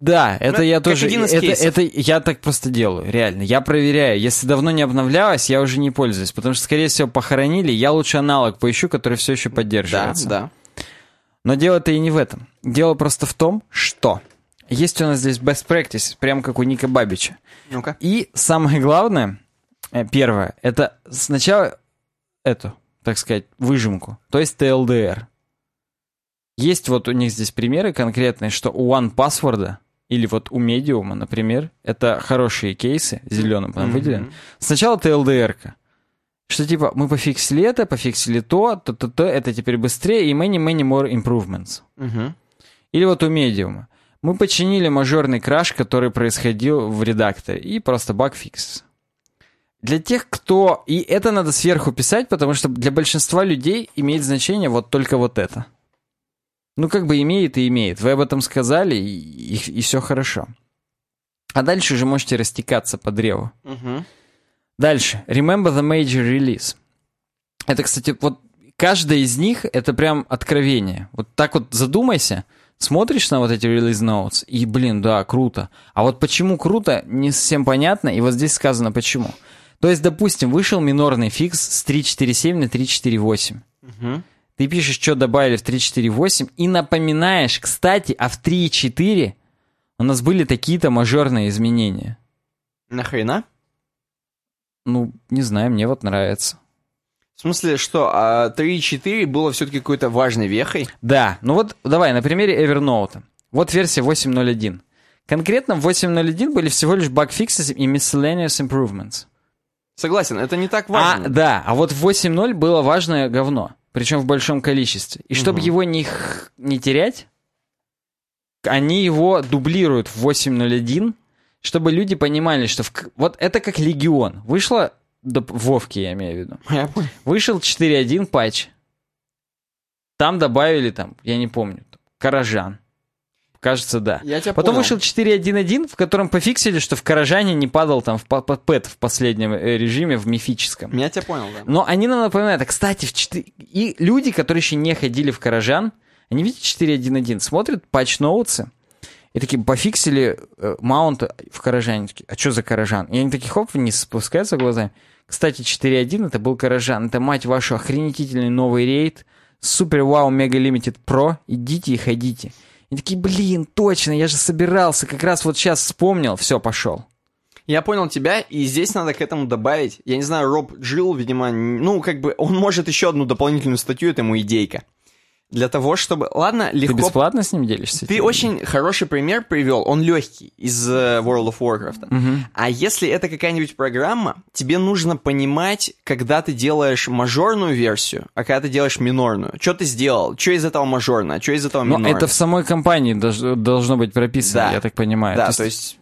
да, это Ну, я тоже... один из это, кейсов. это я так просто делаю, реально. Я проверяю. Если давно не обновлялось, я уже не пользуюсь. Потому что, скорее всего, похоронили. Я лучше аналог поищу, который все еще Да, поддерживается. да. Но дело-то и не в этом. Дело просто в том, что есть у нас здесь best practice, прям как у Ника Бабича. Ну-ка. И самое главное, э, первое, это сначала эту, так сказать, выжимку, то есть TLDR. Есть вот у них здесь примеры конкретные, что у OnePassword или вот у Medium, например, это хорошие кейсы, зеленым там Мгм. выделен. Сначала TLDR-ка. Что типа, мы пофиксили это, пофиксили то, то, то, то, это теперь быстрее, и many, many more improvements. Мгм. Или вот у медиума. Мы починили мажорный краш, который происходил в редакторе, и просто баг фикс. Для тех, кто... И это надо сверху писать, потому что для большинства людей имеет значение вот только вот это. Ну, как бы имеет и имеет. Вы об этом сказали, и, и, все хорошо. А дальше уже можете растекаться по древу. Мгм. Дальше. Remember the major release. Это, кстати, вот каждая из них это прям откровение. Вот так вот задумайся, смотришь на вот эти release notes, и, блин, да, круто. А вот почему круто, не совсем понятно, и вот здесь сказано почему. То есть, допустим, вышел минорный фикс с 3.4.7 на 3.4.8. Мгм. Ты пишешь, что добавили в 3.4.8, и напоминаешь, кстати, а в 3.4 у нас были такие-то мажорные изменения. Нахрена? Ну, не знаю, мне вот нравится. В смысле, что, а 3.4 было все-таки какой-то важной вехой? Да, ну вот давай на примере Evernote. Вот версия 8.0.1. Конкретно в 8.0.1 были всего лишь баг-фиксы и miscellaneous improvements. Согласен, это не так А, важно. да, а вот в 8.0 было важное говно. Причем в большом количестве. И чтобы Мгм. его не, не терять, они его дублируют в 8.0.1, чтобы люди понимали, что... в вот это как Легион. Вышло... до- в Вовке, я имею в виду. Вышел 4.1 патч. Там добавили, там, я не помню, Каражан. Кажется, да. Я тебя Потом понял. вышел 4.1.1, в котором пофиксили, что в Каражане не падал там в пэт в последнем э, режиме, в мифическом. Я тебя понял, да. Но они нам напоминают, а, кстати, в 4... и люди, которые еще не ходили в Каражан, они видят 4.1.1, смотрят патч-ноутсы, и такие пофиксили э, маунт в Каражане. Такие, а что за Каражан? И они такие, хоп, вниз спускаются глазами. Кстати, 4.1 это был Каражан. Это, мать вашу, охренительный новый рейд. Супер Вау Мега Лимитед Про. Идите и ходите. И такие, блин, точно, я же собирался, как раз вот сейчас вспомнил, все, пошел. Я понял тебя, и здесь надо к этому добавить. Я не знаю, Роб Джилл, видимо, ну, как бы, он может еще одну дополнительную статью, это ему идейка. Для того, чтобы... Ладно, Ты легко... бесплатно с ним делишься? Ты очень хороший пример привел, он легкий из э, World of Warcraft. Мгм. А если это какая-нибудь программа, тебе нужно понимать, когда ты делаешь мажорную версию, а когда ты делаешь минорную. Что ты сделал? Что из этого мажорное, а что из этого Но минорное? это в самой компании должно быть прописано, Да. я так понимаю. Да, то есть...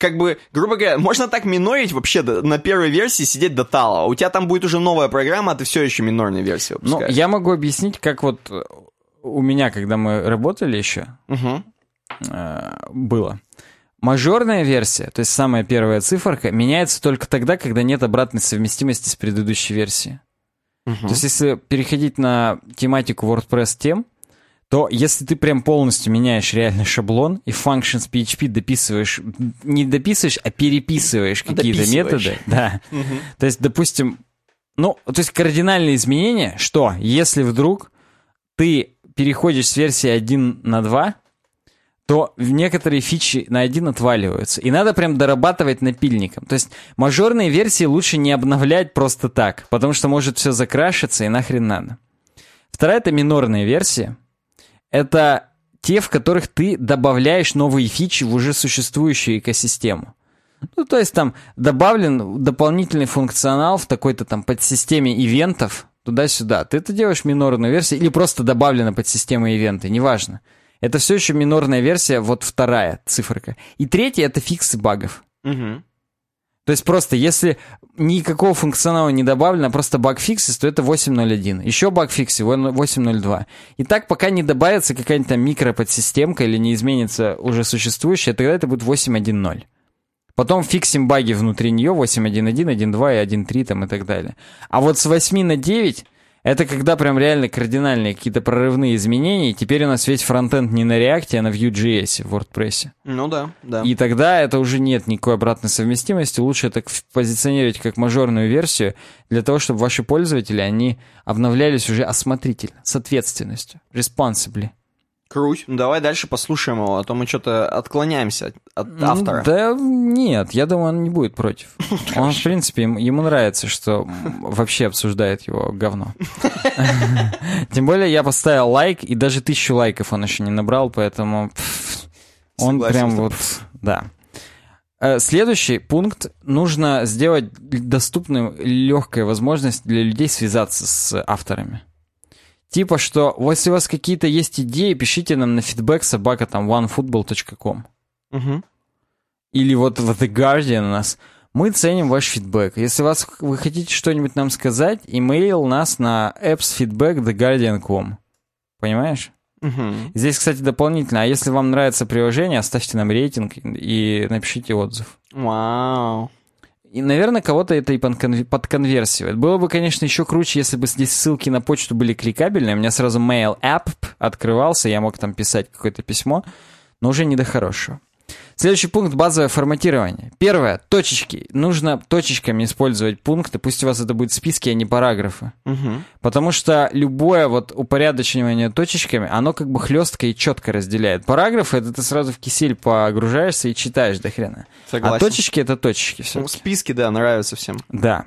Как бы, грубо говоря, можно так минорить вообще до- на первой версии, сидеть до талого. У тебя там будет уже новая программа, а ты все еще минорной версии Ну, я могу объяснить, как вот э, у меня, когда мы работали еще, Мгм. э, было. Мажорная версия, то есть самая первая циферка, меняется только тогда, когда нет обратной совместимости с предыдущей версией. Мгм. То есть, если переходить на тематику WordPress тем, то если ты прям полностью меняешь реальный шаблон и functions PHP дописываешь, не дописываешь, а переписываешь какие-то Дописываешь. методы, да. Мгм. То есть, допустим, ну, то есть кардинальные изменения, что если вдруг ты переходишь с версии 1 на 2, то некоторые фичи на один отваливаются. И надо прям дорабатывать напильником. То есть мажорные версии лучше не обновлять просто так, потому что может все закрашиться и нахрен надо. Вторая — это минорные версии. Это те, в которых ты добавляешь новые фичи в уже существующую экосистему. Ну, то есть там добавлен дополнительный функционал в такой-то там подсистеме ивентов туда-сюда. Ты это делаешь минорную версию или просто добавлена подсистема ивенты, неважно. Это все еще минорная версия, вот вторая циферка. И третья — это фиксы багов. Угу. То есть просто если никакого функционала не добавлено, а просто баг-фиксис, то это 8.0.1. Еще баг-фикси 8.0.2. И так пока не добавится какая-нибудь там микроподсистемка или не изменится уже существующая, тогда это будет 8.1.0. Потом фиксим баги внутри нее 8.1.1, 1.2 и 1.3 там и так далее. А вот с 8 на 9 это когда прям реально кардинальные какие-то прорывные изменения, и теперь у нас весь фронтенд не на React, а на Vue.js в WordPress. Ну да, да. И тогда это уже нет никакой обратной совместимости, лучше это позиционировать как мажорную версию, для того, чтобы ваши пользователи, они обновлялись уже осмотрительно, с ответственностью, responsibly. Круть. Ну, давай дальше послушаем его, а то мы что-то отклоняемся от, от автора. Да нет, я думаю, он не будет против. Он, в принципе, ему нравится, что вообще обсуждает его говно. Тем более я поставил лайк, и даже тысячу лайков он еще не набрал, поэтому он прям вот... Да. Э, следующий пункт. Нужно сделать доступной легкая возможность для людей связаться с авторами. Типа, что если у вас какие-то есть идеи, пишите нам на фидбэк собака там onefootball.com. Угу. Или вот в The Guardian у нас. Мы ценим ваш фидбэк. Если вас, вы хотите что-нибудь нам сказать, имейл нас на appsfeedback.theguardian.com. Понимаешь? Угу. Здесь, кстати, дополнительно. А если вам нравится приложение, оставьте нам рейтинг и напишите отзыв. Вау. И, наверное, кого-то это и подконверсивает. Было бы, конечно, еще круче, если бы здесь ссылки на почту были кликабельные. У меня сразу mail app открывался, я мог там писать какое-то письмо, но уже не до хорошего. Следующий пункт — базовое форматирование. Первое — точечки. Нужно точечками использовать пункты, пусть у вас это будет списки, а не параграфы. Угу. Потому что любое вот упорядочивание точечками, оно как бы хлестко и четко разделяет. Параграфы — это ты сразу в кисель погружаешься и читаешь до хрена. Согласен. А точечки — это точечки все. Ну, списки, да, нравятся всем. Да.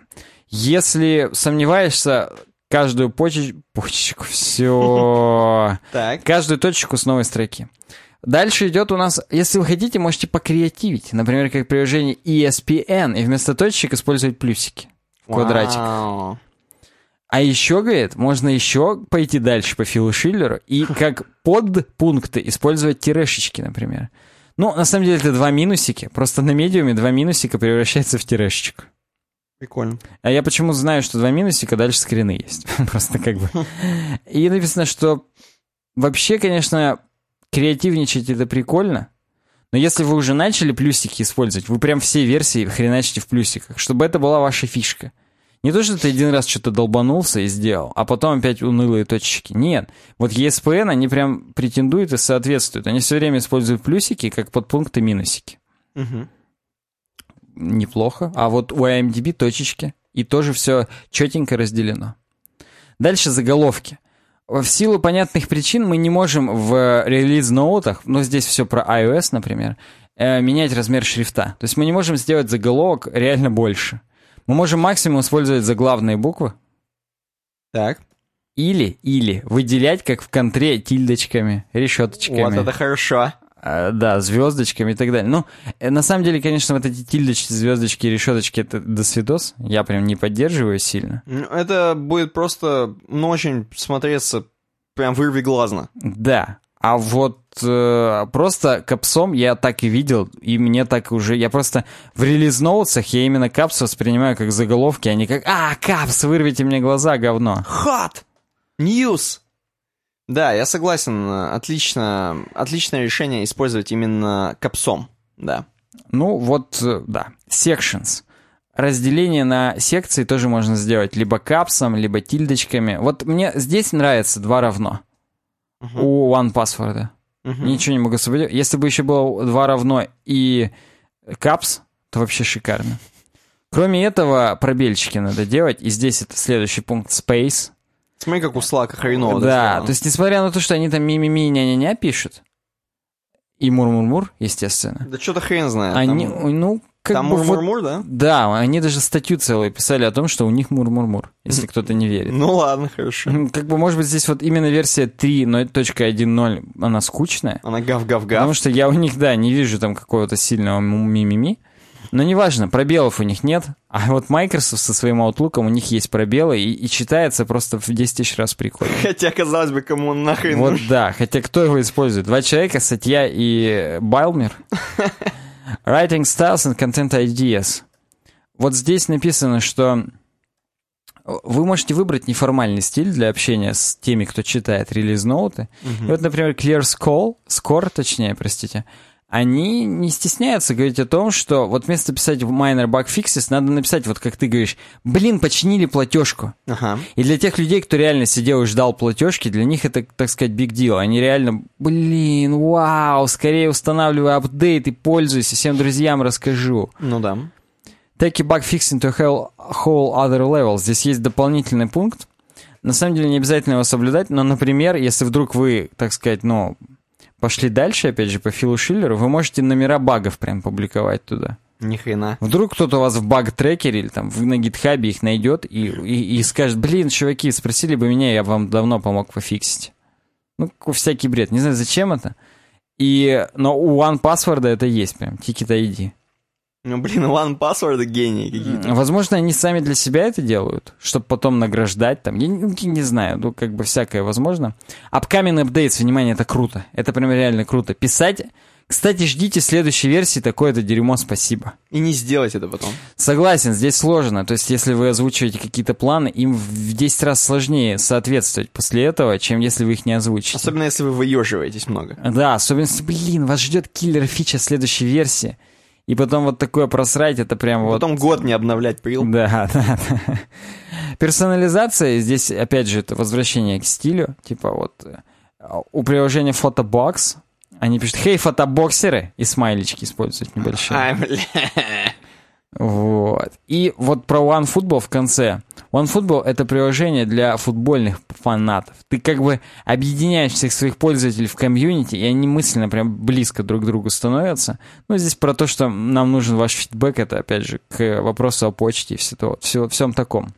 Если сомневаешься, каждую почеч... почечку, все. Каждую точечку с новой строки. Дальше идет у нас, если вы хотите, можете покреативить. Например, как приложение ESPN, и вместо точек использовать плюсики в квадратик. Вау. А еще, говорит, можно еще пойти дальше по Филу Шиллеру и как подпункты использовать тирешечки, например. Ну, на самом деле, это два минусики. Просто на медиуме два минусика превращаются в тирешечку. Прикольно. А я почему знаю, что два минусика, дальше скрины есть. Просто как бы. И написано, что вообще, конечно, креативничать это прикольно, но если вы уже начали плюсики использовать, вы прям все версии хреначите в плюсиках, чтобы это была ваша фишка. Не то, что ты один раз что-то долбанулся и сделал, а потом опять унылые точечки. Нет. Вот ESPN, они прям претендуют и соответствуют. Они все время используют плюсики как подпункты минусики. Угу. Неплохо. А вот у IMDb точечки. И тоже все четенько разделено. Дальше заголовки. В силу понятных причин мы не можем в релиз-ноутах, но здесь все про iOS, например, э, менять размер шрифта. То есть мы не можем сделать заголовок реально больше. Мы можем максимум использовать заглавные буквы. Так. Или, или выделять, как в контре, тильдочками, решеточками. Вот это хорошо. А, да, звездочками и так далее. Ну, э, на самом деле, конечно, вот эти тильдочки, звездочки, решеточки, это досвидос. Я прям не поддерживаю сильно. Ну, Это будет просто, ну, очень смотреться прям вырви глазно. Да. А вот э, просто капсом я так и видел, и мне так уже... Я просто в релиз-ноутсах я именно капс воспринимаю как заголовки, а не как «А, капс, вырвите мне глаза, говно». Hot! News! Да, я согласен. Отлично, отличное решение использовать именно капсом. Да. Ну, вот, э, да. Sections. Разделение на секции тоже можно сделать либо капсом, либо тильдочками. Вот мне здесь нравится два равно. Мгм. У OnePassword. Мгм. Ничего не могу освободить. Если бы еще было два равно и капс, то вообще шикарно. Кроме этого, пробельчики надо делать. И здесь это следующий пункт Space. Смотри, как у Слака хреново. да, сделано. то есть несмотря на то, что они там ми-ми-ми, ня-ня-ня пишут, И Мур-Мур-Мур, естественно. Да что-то хрен знает. Они, там ну, как там бы вот- Мур-Мур-Мур, да? Да, они даже статью целую писали о том, что у них Мур-Мур-Мур, если кто-то не верит. Ну ладно, хорошо. Как бы, может быть, здесь вот именно версия 3.1.0, она скучная. Она гав-гав-гав. Потому что я у них, да, не вижу там какого-то сильного мимими. Но неважно, пробелов у них нет. А вот Microsoft со своим Outlook, у них есть пробелы, и, и читается просто в 10 тысяч раз прикольно. Хотя, казалось бы, кому он нахрен Вот нужен. да, хотя кто его использует? Два человека, Сатья и Байлмер. Writing styles and content ideas. Вот здесь написано, что вы можете выбрать неформальный стиль для общения с теми, кто читает релиз-ноуты. И вот, например, Clear Score, Score, точнее, простите, они не стесняются говорить о том, что вот вместо писать в minor bug fixes, надо написать, вот как ты говоришь, блин, починили платежку. Ага. И для тех людей, кто реально сидел и ждал платежки, для них это, так сказать, big deal. Они реально, блин, вау, скорее устанавливай апдейт и пользуйся, всем друзьям расскажу. Ну да. Take a bug fixing to whole, whole other level. Здесь есть дополнительный пункт. На самом деле не обязательно его соблюдать, но, например, если вдруг вы, так сказать, ну, пошли дальше, опять же, по Филу Шиллеру, вы можете номера багов прям публиковать туда. Ни хрена. Вдруг кто-то у вас в баг-трекере или там на гитхабе их найдет и, и, и скажет, блин, чуваки, спросили бы меня, я вам давно помог пофиксить. Ну, всякий бред. Не знаю, зачем это. И, но у OnePassword это есть прям, Ticket ID. Ну, блин, One Password гении какие-то. Возможно, они сами для себя это делают, чтобы потом награждать там. Я не, не знаю, ну, как бы всякое возможно. Upcoming updates, внимание, это круто. Это прям реально круто. Писать... Кстати, ждите следующей версии такое-то дерьмо, спасибо. И не сделать это потом. Согласен, здесь сложно. То есть, если вы озвучиваете какие-то планы, им в 10 раз сложнее соответствовать после этого, чем если вы их не озвучите. Особенно, если вы выеживаетесь много. Да, особенно блин, вас ждет киллер фича следующей версии. И потом вот такое просрать, это прям вот... Потом год не обновлять прил. Да, да, да. Персонализация, здесь, опять же, это возвращение к стилю. Типа вот э, у приложения Photobox они пишут «Хей, фотобоксеры!» и смайлички используют небольшие. Ай, бля. Вот. И вот про OneFootball в конце. OneFootball — это приложение для футбольных фанатов. Ты как бы объединяешь всех своих пользователей в комьюнити, и они мысленно прям близко друг к другу становятся. Ну, здесь про то, что нам нужен ваш фидбэк, это, опять же, к вопросу о почте и все, то, все, всем таком.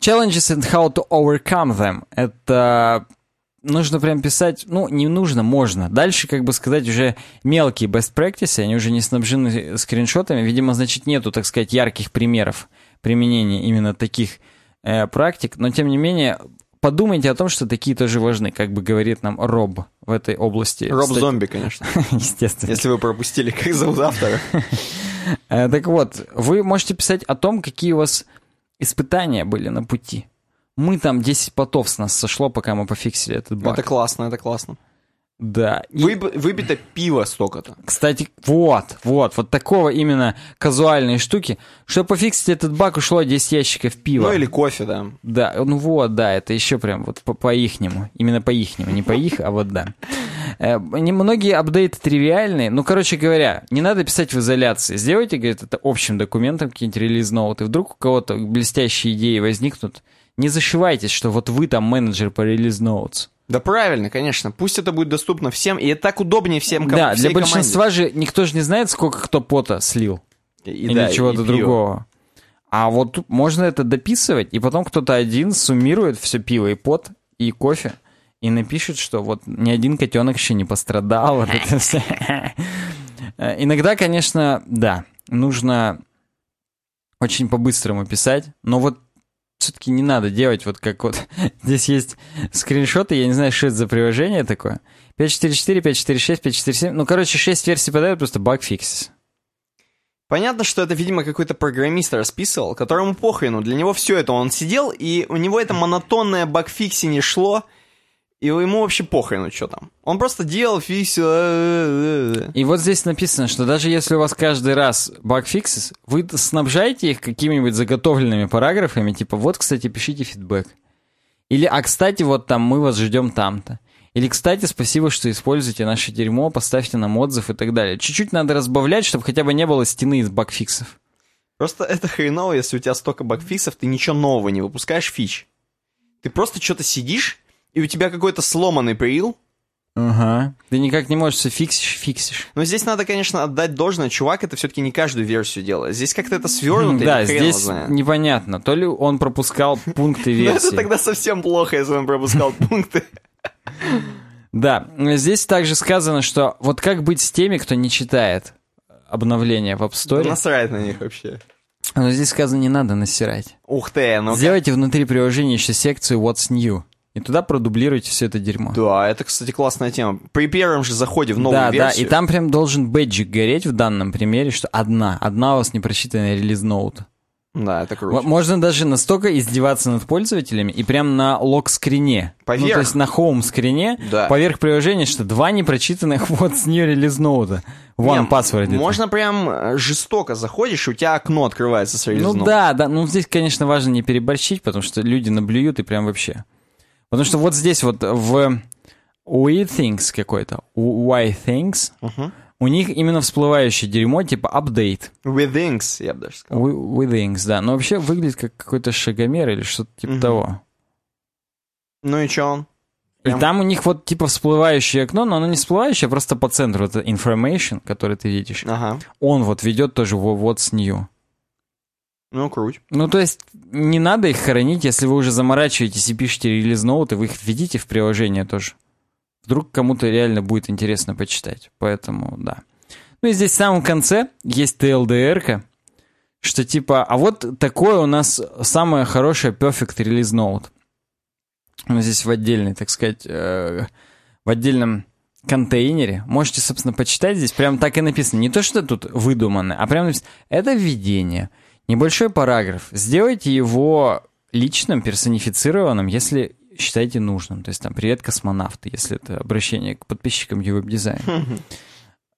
Challenges and how to overcome them. Это нужно прям писать, ну, не нужно, можно. Дальше, как бы сказать, уже мелкие best practices, они уже не снабжены скриншотами. Видимо, значит, нету, так сказать, ярких примеров применения именно таких э, практик. Но, тем не менее, подумайте о том, что такие тоже важны, как бы говорит нам Роб в этой области. Роб Кстати, Зомби, конечно. Естественно. Если вы пропустили, как зовут автора. Э, Так вот, вы можете писать о том, какие у вас испытания были на пути. Мы там 10 потов с нас сошло, пока мы пофиксили этот баг. Это классно, это классно. Да. И, Вып- Выпито пиво столько-то. кстати, вот, вот, вот такого именно казуальной штуки. Чтобы пофиксить этот баг, ушло 10 ящиков пива. Ну или кофе, да. Да, ну вот, да, это еще прям вот по- по-ихнему. Именно по-ихнему, не по их, а вот да. Э, Многие апдейты тривиальные. Ну, короче говоря, не надо писать в изоляции. Сделайте, говорит, это общим документом, какие-нибудь релиз-ноуты. Вдруг у кого-то блестящие идеи возникнут. Не зашивайтесь, что вот вы там менеджер по релиз-ноутс. Да правильно, конечно. Пусть это будет доступно всем, и это так удобнее всем ком- Да, для большинства же никто же не знает, сколько кто пота слил. команде. И- или да, чего-то другого. А вот тут можно это дописывать, и потом кто-то один суммирует все пиво и пот, и кофе, и напишет, что вот ни один котенок еще не пострадал. Э, Иногда, конечно, да, нужно очень по-быстрому писать, но вот все-таки не надо делать вот как вот здесь есть скриншоты, я не знаю, что это за приложение такое. 544, 546, 547, ну, короче, 6 версий подают, просто баг фиксис. Понятно, что это, видимо, какой-то программист расписывал, которому похрену. Для него все это. Он сидел, и у него это монотонное багфикси не шло, и ему вообще похрену, что там. Он просто делал, фиксил. э-э-э-э. И вот здесь написано, что даже если у вас каждый раз баг-фиксис, вы снабжаете их какими-нибудь заготовленными параграфами, типа вот, кстати, пишите фидбэк. Или, а, кстати, вот там мы вас ждем там-то. Или, кстати, спасибо, что используете наше дерьмо, поставьте нам отзыв и так далее. Чуть-чуть надо разбавлять, чтобы хотя бы не было стены из багфиксов. Просто это хреново, если у тебя столько багфиксов, ты ничего нового не выпускаешь фич. Ты просто что-то сидишь, и у тебя какой-то сломанный прил, Ага. Ты никак не можешь все фиксишь, фиксишь. Но здесь надо, конечно, отдать должное. Чувак это все-таки не каждую версию делает. Здесь как-то это свернуто, Да, здесь знает. непонятно. То ли он пропускал пункты Ну, это версии. тогда совсем плохо, если он пропускал пункты. Да, здесь также сказано, что вот как быть с теми, кто не читает обновления в App Store. Насрать на них вообще. Но здесь сказано, не надо насирать. Ух ты, ну Сделайте внутри приложения еще секцию What's New. И туда продублируйте все это дерьмо. Да, это, кстати, классная тема. При первом же заходе в новую да, да, версию... и там прям должен бэджик гореть в данном примере, что одна, одна у вас непрочитанная релиз ноут. Да, это круто. Можно даже настолько издеваться над пользователями и прям на лог-скрине, ну, Поверх. то есть на хоум-скрине, Да. поверх приложения, что два непрочитанных What's New релиз ноута. One Не, password. это. Можно прям э, жестоко заходишь, и у тебя окно открывается с Ну релизном. да, да, ну здесь, конечно, важно не переборщить, потому что люди наблюют и прям вообще. Потому что вот здесь вот в We Things какой-то, Why Things, у них именно всплывающее дерьмо, типа апдейт. Withings, я бы даже сказал. We, we Things, да. Но вообще выглядит как какой-то шагомер или что-то типа Мгм. того. Ну и чё он? И Прям- там у них вот типа всплывающее окно, но оно не всплывающее, а просто по центру. Это information, который ты видишь. Ага. Он вот ведет тоже в What's New. Ну, круть. Ну, то есть, не надо их хоронить, если вы уже заморачиваетесь и пишете релиз ноуты, вы их введите в приложение тоже. Вдруг кому-то реально будет интересно почитать. Поэтому, да. Ну и здесь в самом конце есть TLDR-ка, что типа, а вот такое у нас самое хорошее Perfect Release Note. Ну, здесь в отдельной, так сказать, э, в отдельном контейнере. Можете, собственно, почитать. Здесь прям так и написано. Не то, что тут выдумано, а прям написано. Это введение. Небольшой параграф. Сделайте его личным, персонифицированным, если считаете нужным. То есть там «Привет, космонавты», если это обращение к подписчикам Ювеб-дизайна.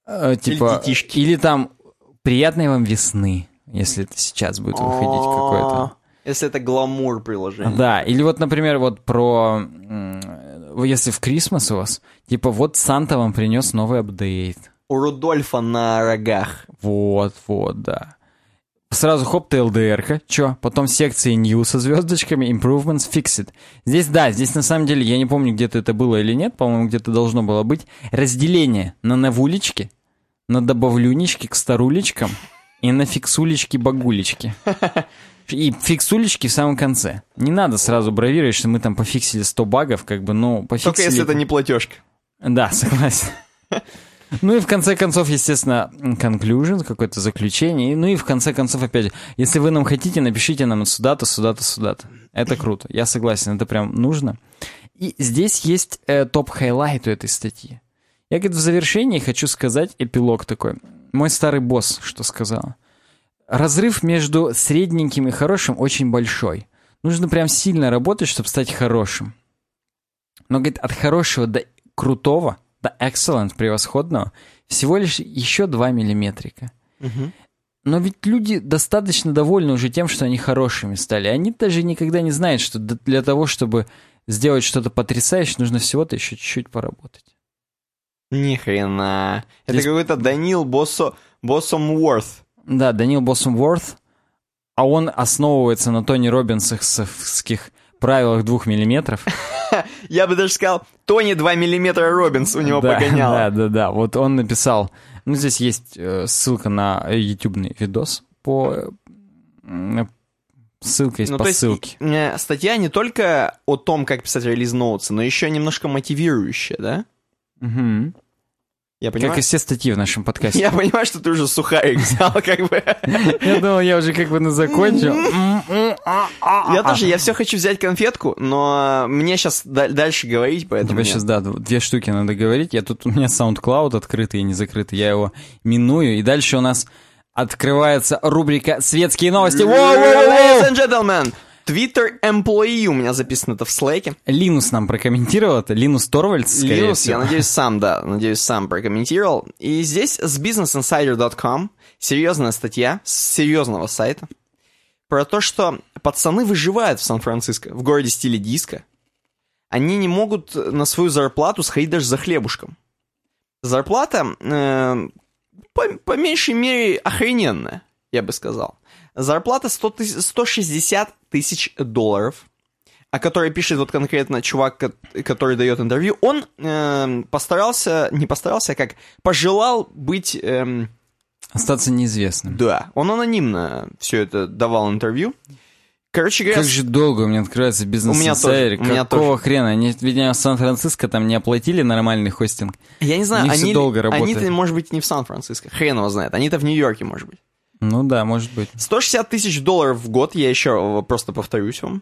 Э, Типа, или там «Приятной вам весны», если это сейчас будет выходить какое-то. Если это гламур приложение. Да, или вот, например, вот про... м, Если в Крисмас у вас, типа вот Санта вам принес новый апдейт. У Рудольфа на рогах. Вот, вот, да. Сразу хоп, ТЛДР-ка, чё? Потом секции New со звездочками, Improvements, Fixed. Здесь, да, здесь на самом деле, я не помню, где-то это было или нет, по-моему, где-то должно было быть. Разделение на навулечки, на добавлюнички к старулечкам и на фиксулечки-багулечки. И фиксулечки в самом конце. Не надо сразу бравировать, что мы там пофиксили 100 багов, как бы, ну, пофиксили... Только если это не платежка. Да, согласен. Ну и в конце концов, естественно, conclusion, какое-то заключение. Ну и в конце концов, опять же, если вы нам хотите, напишите нам сюда-то, сюда-то, сюда-то. Это круто. Я согласен, это прям нужно. И здесь есть э, top highlight у этой статьи. Я, говорит, в завершении хочу сказать эпилог такой. Мой старый босс что сказал. Разрыв между средненьким и хорошим очень большой. Нужно прям сильно работать, чтобы стать хорошим. Но, говорит, от хорошего до крутого, до excellent, превосходного, всего лишь еще 2 миллиметрика. Но ведь люди достаточно довольны уже тем, что они хорошими стали. Они даже никогда не знают, что для того, чтобы сделать что-то потрясающее, нужно всего-то еще чуть-чуть поработать. Ни хрена. Это Здесь- какой-то Данил Боссо... Боссомворth. Да, Данил Боссумворth, а он основывается на Тони Робинсовских правилах двух миллиметров. Я бы даже сказал, Тони 2 миллиметра Робинс у него да, погонял. Да, да, да. Вот он написал. Ну, здесь есть э, ссылка на ютубный видос по... э, Ссылка есть Ну, по то есть, ссылке. э, статья не только о том, как писать релиз ноутсы, но еще немножко мотивирующая, да? Мгм. Я понимаю, Как и все статьи в нашем подкасте. я понимаю, что ты уже сухарик взял, как бы. Я думал, я уже как бы на закончил. Я тоже, я все хочу взять конфетку, но мне сейчас дальше говорить, поэтому... Тебе сейчас, да, две штуки надо говорить. Я тут, у меня SoundCloud открытый и не закрытый. Я его миную. И дальше у нас открывается рубрика «Светские новости». Ladies and gentlemen, Twitter employee у меня записано это в слэке. Линус нам прокомментировал это. Линус Торвальдс, скорее Линус, всего. я надеюсь, сам, да, надеюсь, сам прокомментировал. И здесь с businessinsider.com серьезная статья с серьезного сайта про то, что пацаны выживают в Сан-Франциско, в городе стиле диска. Они не могут на свою зарплату сходить даже за хлебушком. Зарплата, э, по, по меньшей мере, охрененная, я бы сказал. Зарплата 100 тысяч- 160 тысяч долларов. о которой пишет вот конкретно чувак, ко- который дает интервью, он эм, постарался, не постарался, а как пожелал быть, эм, Остаться неизвестным. да, он анонимно все это давал интервью. Короче говоря, Как же долго у меня открывается бизнес У меня тоже, у меня Какого хрена? Они, видимо, в Сан-Франциско там не оплатили нормальный хостинг. я не знаю, всё они, долго они-то, может быть, не в Сан-Франциско, хрен его знает, они-то в Нью-Йорке, может быть. Ну да, может быть. 160 тысяч долларов в год, я еще просто повторюсь вам.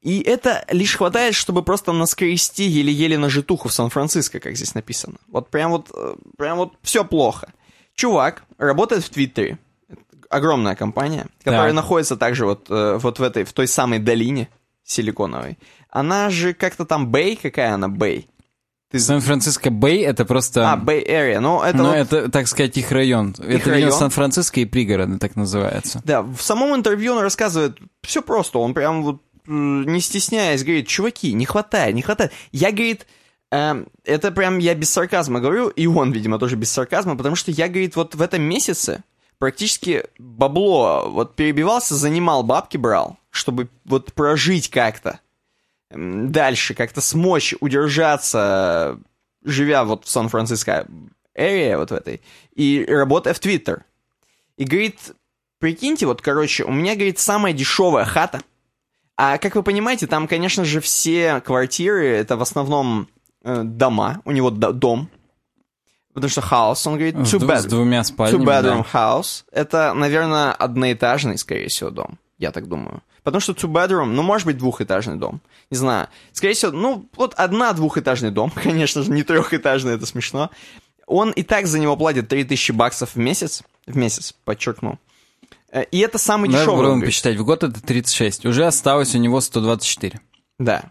И это лишь хватает, чтобы просто наскрести еле-еле на житуху в Сан-Франциско, как здесь написано. Вот прям вот, э, прям вот все плохо. Чувак работает в Твиттере, огромная компания, которая Так. находится также вот, э, вот в этой, в той самой долине силиконовой. Она же как-то там Бэй, какая она Бэй? Ты- Сан-Франциско Бэй это просто... А, Бэй Area, ну это ну, вот- это, так сказать, их район. это район. Сан-Франциско и пригороды, так называется. Да, в самом интервью он рассказывает все просто, он прям вот не стесняясь говорит, чуваки, не хватает, не хватает. Я, говорит, эм, это прям я без сарказма говорю, и он, видимо, тоже без сарказма, потому что я, говорит, вот в этом месяце практически бабло вот перебивался, занимал бабки брал, чтобы вот прожить как-то дальше, как-то смочь удержаться, живя вот в Сан-Франциско area вот в этой, и работая в Твиттер. И говорит, прикиньте, вот, короче, у меня, говорит, самая дешевая хата. А как вы понимаете, там, конечно же, все квартиры, это в основном э, дома, у него д- дом. Потому что house, он говорит, two ду- с двумя two спальнями. bedroom да. house. Это, наверное, одноэтажный, скорее всего, дом. Я так думаю. Потому что two bedroom, ну, может быть, двухэтажный дом. Не знаю. Скорее всего, ну, вот одна двухэтажный дом, конечно же, не трехэтажный, это смешно. Он и так за него платит 3000 баксов в месяц. В месяц, подчеркну. Э, И это самый Давай дешевый. попробуем посчитать. В год это 36. Уже осталось у него 124. Да.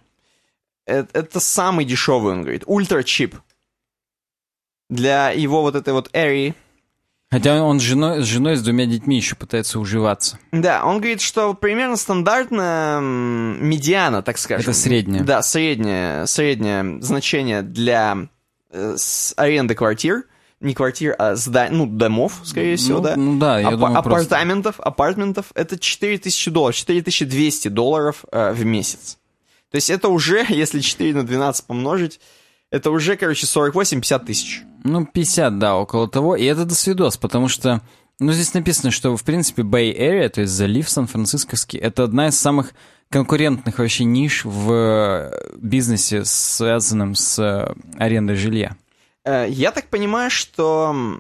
Это, это самый дешевый, он говорит. Ультра чип. Для его вот этой вот Airy. Хотя он с женой, с женой с двумя детьми еще пытается уживаться. Да, он говорит, что примерно стандартная медиана, так скажем. Это среднее. Да, среднее, среднее значение для э, аренды квартир. Не квартир, а зда... ну, домов, скорее всего, ну, да. ну да, я Апа- думаю, просто... апартаментов, апартментов, это 4000 долларов, 4200 долларов э, в месяц. То есть это уже, если 4 на 12 помножить, это уже, короче, 48-50 тысяч. Ну, 50, да, около того. И это досвидос, потому что, ну, здесь написано, что, в принципе, Bay Area, то есть залив Сан-Францисковский, это одна из самых конкурентных вообще ниш в э, бизнесе, связанном с э, арендой жилья. Э, Я так понимаю, что...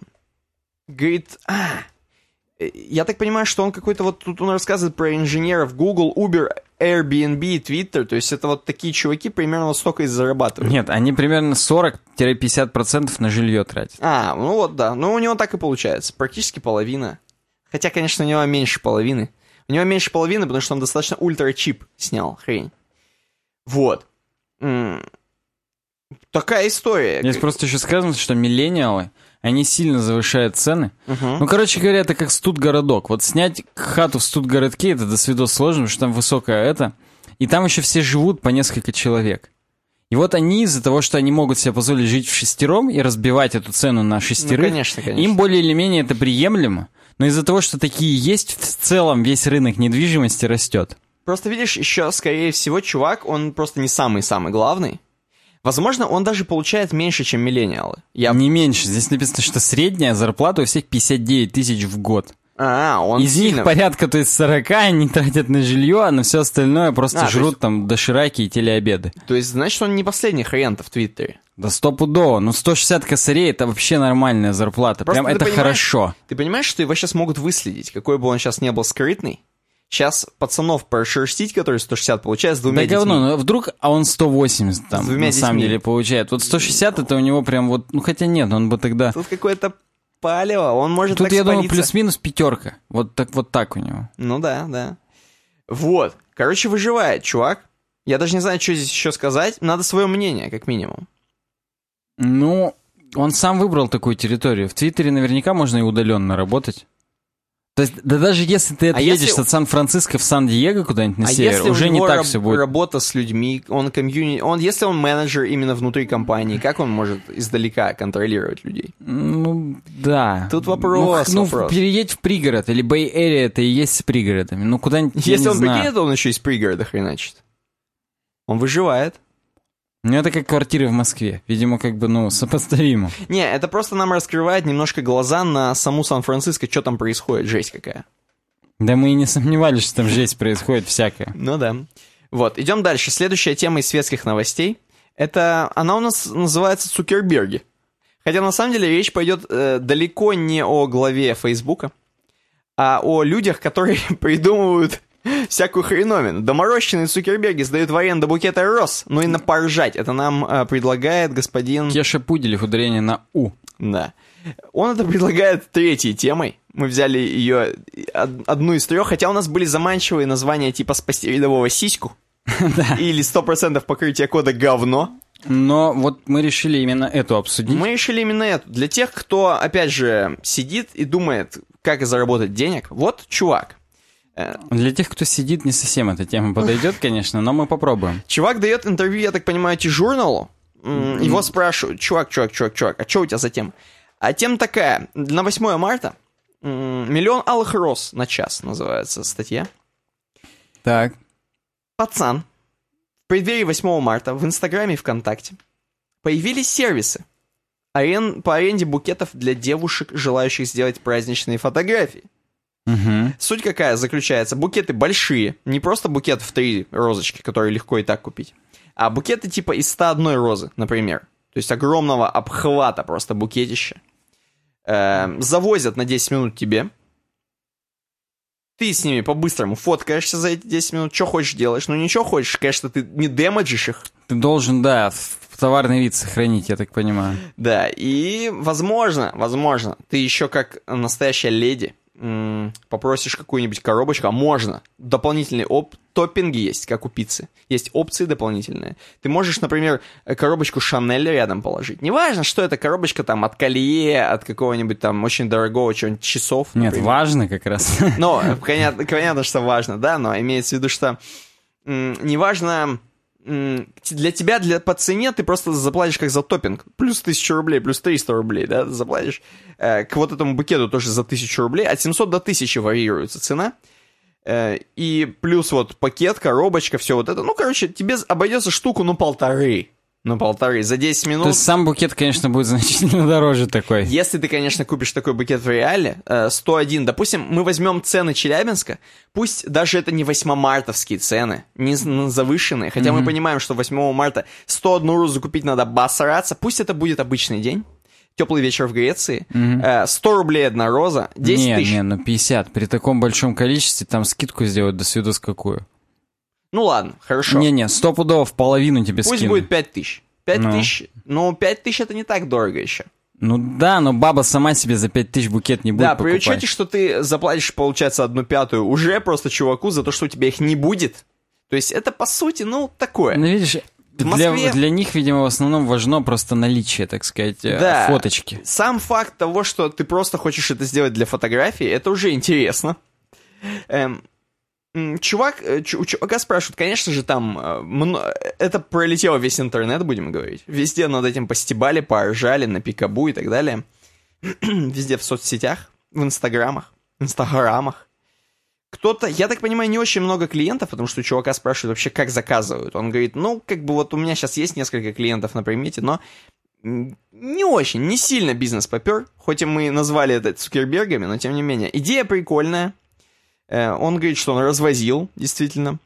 Говорит... я так понимаю, что он какой-то вот... Тут он рассказывает про инженеров Google, Uber, Airbnb, Twitter. То есть это вот такие чуваки примерно вот столько и зарабатывают. Нет, они примерно 40-50% на жилье тратят. А, ну вот да. Ну у него так и получается. Практически половина. Хотя, конечно, у него меньше половины. У него меньше половины, потому что он достаточно ультра-чип снял, хрень. Вот. М, Такая история. Здесь просто еще сказано, что миллениалы, они сильно завышают цены. Мгм. Ну, короче говоря, это как студгородок. Вот снять хату в студгородке, это до свидос сложно, потому что там высокое это. И там еще все живут по несколько человек. И вот они из-за того, что они могут себе позволить жить в шестером и разбивать эту цену на Ну, шестерых, конечно, конечно. им более или менее это приемлемо. Но из-за того, что такие есть, в целом весь рынок недвижимости растет. Просто видишь, еще, скорее всего, чувак, он просто не самый-самый главный. Возможно, он даже получает меньше, чем миллениалы. Я... Не меньше. Здесь написано, что средняя зарплата у всех 59 тысяч в год. А, он Из сильно- них порядка, то есть 40 они тратят на жилье, а на все остальное просто А, жрут есть- там дошираки и телеобеды. То есть, значит, он не последний хрен в Твиттере. Да стопудово. Ну 160 косарей это вообще нормальная зарплата. Просто Прям это хорошо. Ты понимаешь, что его сейчас могут выследить, какой бы он сейчас не был скрытный? Сейчас пацанов прошерстить, которые 160 получают с двумя Да детьми. говно, ну вдруг, а он 180 там С двумя на самом детьми. деле получает. Вот 160 это у него прям вот, ну хотя нет, он бы тогда... Тут какое-то палево, он может Тут, я думаю, спалиться. плюс-минус пятерка. Вот так вот так у него. Ну да, да. Вот. Короче, выживает, чувак. Я даже не знаю, что здесь еще сказать. Надо свое мнение, как минимум. Ну, он сам выбрал такую территорию. В Твиттере наверняка можно и удаленно работать. То есть, да даже если ты А отъедешь если- от Сан-Франциско в Сан-Диего куда-нибудь на а север, если уже не так раб- все будет. работа с людьми, он комьюнити, он, если он менеджер именно внутри компании, как он может издалека контролировать людей? Ну, да. Тут вопрос, Ну, ну, вопрос. переедь в пригород, или Бэй-Эрия это и есть с пригородами. Ну, куда-нибудь, Если он знаю. прикинет, он еще из пригорода хреначит. Он выживает. Ну, это как квартиры в Москве. Видимо, как бы, ну, сопоставимо. Не, это просто нам раскрывает немножко глаза на саму Сан-Франциско, что там происходит, жесть какая. Да мы и не сомневались, что там жесть происходит всякое. Ну да. Вот, идем дальше. Следующая тема из светских новостей. Это, она у нас называется Цукерберги. Хотя на самом деле речь пойдет э, далеко не о главе Фейсбука, а о людях, которые придумывают всякую хреновину. Доморощенные Цукерберги сдают в аренду букеты роз, ну и на поржать. Это нам э, предлагает господин... Кеша Пуделев, ударение на «у». Да. Он это предлагает третьей темой. Мы взяли ее од- одну из трех, хотя у нас были заманчивые названия типа «Спасти рядового сиську» или «100% покрытие кода говно». Но вот мы решили именно эту обсудить. Мы решили именно эту. Для тех, кто, опять же, сидит и думает, как заработать денег, вот чувак. Э, Для тех, кто сидит, не совсем эта тема подойдет, конечно, но мы попробуем. Чувак дает интервью, я так понимаю, T-журналу. М, Его спрашивают, чувак, чувак, чувак, чувак, а что у тебя за тема? А тема такая, на 8 марта «Миллион алых роз на час» называется статья. Так. Пацан, в преддверии 8 марта в Инстаграме и ВКонтакте появились сервисы арен- по аренде букетов для девушек, желающих сделать праздничные фотографии. Угу. Суть какая заключается? Букеты большие, не просто букет в три розочки, которые легко и так купить, а букеты типа из 101 розы, например. То есть огромного обхвата просто букетища. Эм, завозят на 10 минут тебе. Ты с ними по-быстрому фоткаешься за эти 10 минут, что хочешь делаешь. Ну ничего хочешь, конечно, ты не демеджишь их. Ты должен, да, товарный вид сохранить, я так понимаю. Да, и возможно, возможно, ты еще как настоящая леди попросишь какую-нибудь коробочку, а можно. Дополнительные оп топпинги есть, как у пиццы. Есть опции дополнительные. Ты можешь, например, э, коробочку Шанель рядом положить. Неважно, что это коробочка там от колье, от какого-нибудь там очень дорогого чего-нибудь часов. Нет, например. важно как раз. Э, понятно, понятно, что важно, да, но имеется в виду, что неважно, для тебя, для, по цене ты просто заплатишь как за топпинг. Плюс 1000 рублей, плюс 300 рублей, да, заплатишь. Э, к вот этому букету тоже за 1000 рублей. От 700 до 1000 варьируется цена. Э, и плюс вот пакет, коробочка, все вот это. Ну, короче, тебе обойдется штуку, ну, полторы. Ну, полторы. За 10 минут. То есть сам букет, конечно, будет значительно дороже такой. Если ты, конечно, купишь такой букет в реале, э, 101, допустим, мы возьмем цены Челябинска, пусть даже это не 8-мартовские цены, не завышенные, хотя мы понимаем, что 8 марта 101 розу купить надо басараться, пусть это будет обычный день, теплый вечер в Греции, э, 100 рублей одна роза, 10 не, тысяч. не, ну 50. При таком большом количестве там скидку сделают до свидос какую. Ну ладно, хорошо. Не-не, стопудово в половину тебе пусть скину. будет 5 тысяч. 5 Ну. тысяч, ну 5 тысяч это не так дорого еще. Ну да, но баба сама себе за 5000 букет не будет Да, при покупать. учете, что ты заплатишь, получается, одну пятую уже просто чуваку за то, что у тебя их не будет. То есть это, по сути, ну, такое. Ну видишь, В Москве- для, для них, видимо, в основном важно просто наличие, так сказать, э, Да. фоточки. Сам факт того, что ты просто хочешь это сделать для фотографии, это уже интересно. Эм, чувак, э, у чувака спрашивают, конечно же, там, э, это пролетело весь интернет, будем говорить. Везде над этим постебали, поржали, на пикабу и так далее. Везде в соцсетях, в инстаграмах, инстаграмах. Кто-то, я так понимаю, не очень много клиентов, потому что у чувака спрашивают вообще, как заказывают. Он говорит, ну, как бы вот у меня сейчас есть несколько клиентов на примете, но не очень, не сильно бизнес попер, хоть и мы назвали это Цукербергами, но тем не менее. Идея прикольная. Э, Он говорит, что он развозил, действительно.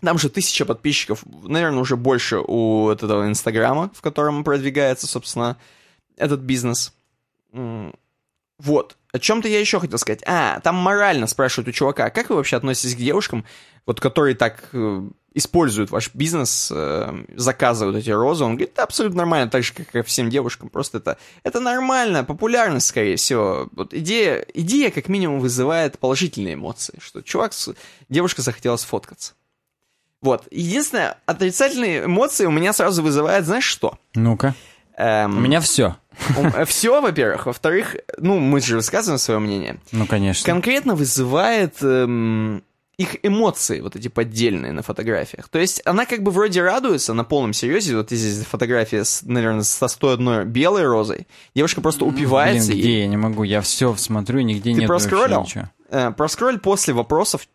Там же тысяча подписчиков, наверное, уже больше у этого Инстаграма, в котором продвигается, собственно, этот бизнес. Вот. О чем-то я еще хотел сказать. А, там морально спрашивают у чувака, как вы вообще относитесь к девушкам, вот которые так э, используют ваш бизнес, э, заказывают эти розы? Он говорит, да, абсолютно нормально, так же, как и всем девушкам. Просто это, это нормально, популярность, скорее всего. Вот идея, идея как минимум вызывает положительные эмоции, что чувак, девушка захотела сфоткаться. Вот. Единственное, отрицательные эмоции у меня сразу вызывает, знаешь что? Ну-ка. Эм, У меня все. Все, во-первых. Во-вторых, ну, мы же высказываем свое мнение. Ну, конечно. Конкретно вызывает эм, их эмоции, вот эти поддельные на фотографиях. То есть она как бы вроде радуется на полном серьезе. Вот здесь фотография, с, наверное, со 101 белой розой. Девушка просто упивается. Блин, где и... я не могу? Я все смотрю, нигде Ты нет проскроллил? ничего. Э, проскроль после вопросов.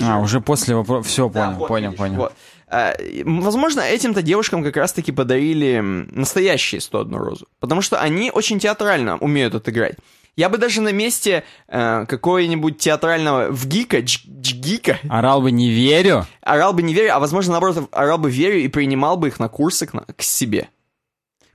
А, уже после вопроса... Все, Да, понял, вот, понял, видишь, понял. вот. А, возможно, этим-то девушкам как раз-таки подарили настоящие 101 розу. Потому что они очень театрально умеют отыграть. Я бы даже на месте э, какого-нибудь театрального вгика, дж- джгика, Орал бы не верю. орал бы не верю, а возможно, наоборот, орал бы верю и принимал бы их на курсы к, на- к себе.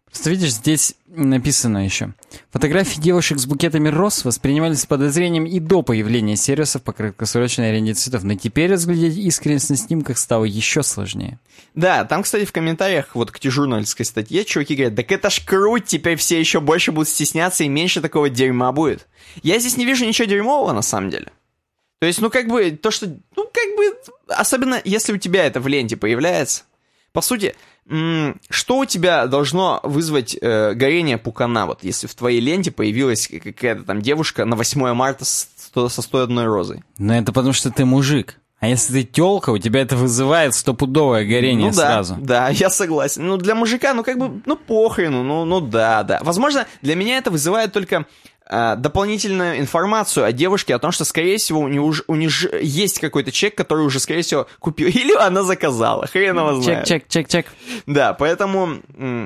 Просто видишь, здесь написано еще. Фотографии девушек с букетами роз воспринимались с подозрением и до появления сервисов по краткосрочной аренде цветов, но теперь разглядеть искренность на снимках стало еще сложнее. Да, там, кстати, в комментариях вот к журналистской статье чуваки говорят, так это ж круть, теперь все еще больше будут стесняться и меньше такого дерьма будет. Я здесь не вижу ничего дерьмового на самом деле. То есть, ну как бы, то, что, ну как бы, особенно если у тебя это в ленте появляется. По сути, что у тебя должно вызвать э, горение пукана, вот если в твоей ленте появилась какая-то там девушка на 8 марта с- со 101 розой? Но это потому, что ты мужик. А если ты телка, у тебя это вызывает стопудовое горение ну да, сразу. да, я согласен. Ну для мужика, ну как бы, ну похрену, ну, ну да, да. Возможно, для меня это вызывает только дополнительную информацию о девушке, о том, что, скорее всего, у нее уже у нее же есть какой-то человек, который уже, скорее всего, купил. Или она заказала, хрен его Чек, знает. чек, чек, чек. Да, поэтому,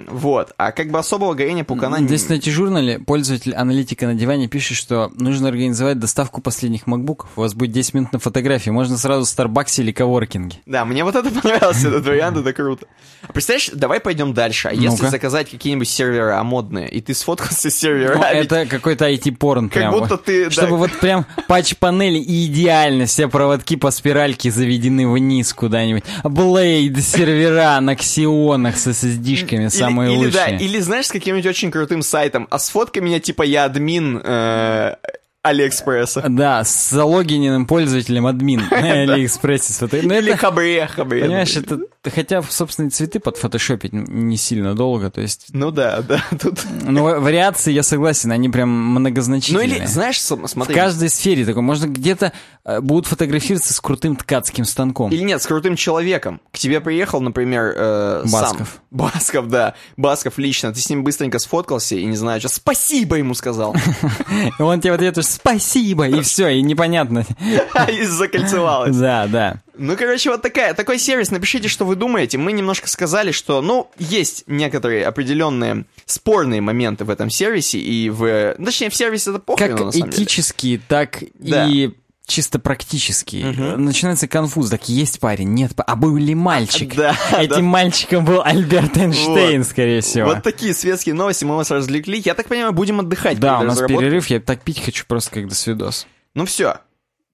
вот. А как бы особого горения пукана... не- Здесь на журнале пользователь аналитика на диване пишет, что нужно организовать доставку последних макбуков. У вас будет 10 минут на фотографии. Можно сразу в Старбаксе или коворкинге. Да, мне вот это понравился, этот вариант, это круто. А Представляешь, давай пойдем дальше. А если заказать какие-нибудь сервера модные, и ты сфоткался с серверами, Ну, это какой-то IT-порн как прям. будто ты... да, Чтобы вот прям патч-панели и идеально все проводки по спиральке заведены вниз куда-нибудь. Блейд, сервера на ксионах с SSD-шками самые или, лучшие. да, или знаешь, с каким-нибудь очень крутым сайтом, а сфоткай меня, типа, я админ э, Алиэкспресса. Да, с залогиненным пользователем админ на Алиэкспрессе. Ну, Или хабре, хабре. понимаешь, это... Хотя, собственно, цветы подфотошопить не сильно долго, то есть... Ну да, да, тут... Ну, ва- вариации, я согласен, они прям Ну многозначительные. или, знаешь, см- В смотри... каждой сфере такой. Можно где-то э, будут фотографироваться с крутым ткацким станком. Или нет, с крутым человеком. К тебе приехал, например, э, сам. Басков. Басков, да. Басков лично. Ты с ним быстренько сфоткался и, не знаю, что спасибо ему сказал. Он тебе в ответ спасибо, и все, и непонятно. И закольцевалось. Да, да. Ну, короче, вот такая, такой сервис. Напишите, что вы думаете. Мы немножко сказали, что, ну, есть некоторые определенные спорные моменты в этом сервисе и в... ну, Точнее, в сервисе это похрен, Как самом деле. этические, так Да. и чисто практические. Начинается конфуз. Так есть парень, нет, а был ли мальчик? Да, Этим да. мальчиком был Альберт Эйнштейн, скорее всего. Вот такие светские новости, мы вас развлекли. Я так понимаю, будем отдыхать. да, у нас перерыв, я так пить хочу просто как до свидос. Ну все.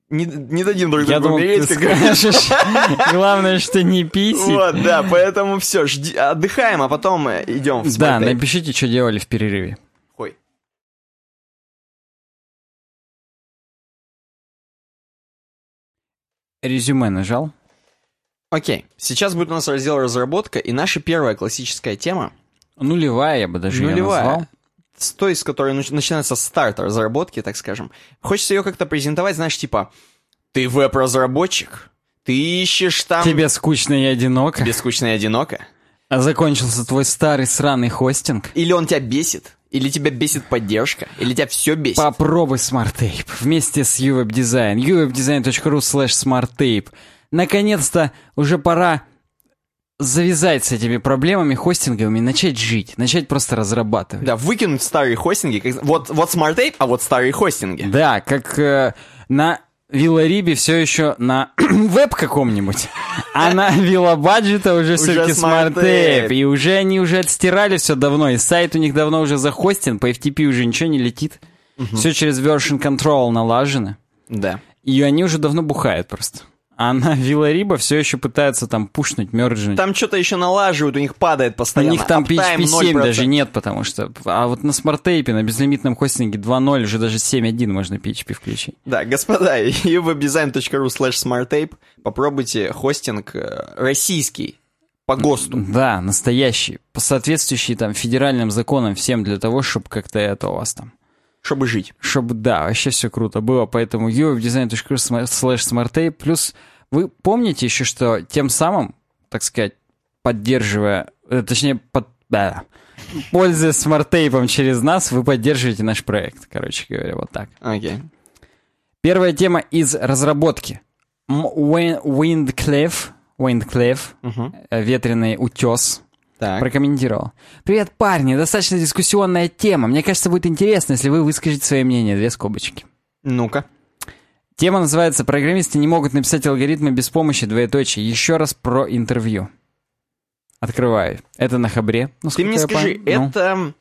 Не, не дадим друг другу умереть, как скажешь, главное, что не пить. Вот, да, поэтому все, жди, отдыхаем, а потом э, идем в Да, напишите, что делали в перерыве. Ой. Резюме нажал. Окей, сейчас будет у нас раздел разработка, и наша первая классическая тема, Нулевая, я бы даже нулевая, назвал. С той, с которой нач- начинается старт разработки, так скажем. Хочется ее как-то презентовать, знаешь, типа, ты веб-разработчик, ты ищешь там... Тебе скучно и одиноко. Тебе скучно и одиноко? А закончился твой старый сраный хостинг. Или он тебя бесит? Или тебя бесит поддержка? Или тебя все бесит? Попробуй SmartTape вместе с uwebdesign. uwebdesign.ru slash smarttape. Наконец-то уже пора завязать с этими проблемами хостинговыми, начать жить, начать просто разрабатывать. Да, выкинуть старые хостинги. как- Вот, вот SmartTape, а вот старые хостинги. Да, как э, на Вилларибе все еще на веб каком-нибудь, а на Виллабаджета уже все-таки Smart. Tape. И уже они уже отстирали все давно, и сайт у них давно уже захостен, по FTP уже ничего не летит. Все через version control налажено. Да. И они уже давно бухают просто. А на Виллариба все еще пытаются там пушнуть, мерджнуть. Там что-то еще налаживают, у них падает У постоянно. них там Uptime PHP 7 0%. даже нет, потому что... А вот на Smartape, на безлимитном хостинге 2.0 уже даже 7.1 можно PHP включить. Да, господа, uwebdesign.ru slash smartape. Попробуйте хостинг э, российский По ГОСТу. Да, настоящий. По соответствующий там федеральным законам всем для того, чтобы как-то это у вас там. Чтобы жить. Чтобы, да, вообще все круто было. Поэтому uwebdesign.ru slash smartape. Плюс вы помните еще, что тем самым, так сказать, поддерживая, э, точнее, под, да, пользуясь Smartape ом через нас, вы поддерживаете наш проект, короче говоря, вот так. Окей. Первая тема из разработки. Windcliff, Мгм. э, ветреный утес, Так. прокомментировал. Привет, парни, достаточно дискуссионная тема. Мне кажется, будет интересно, если вы выскажете свое мнение. Две скобочки. Ну-ка. Тема называется «Программисты не могут написать алгоритмы без помощи двоеточия». Еще раз про интервью. Открываю. Это на хабре. Ты мне скажи, пон- ну. это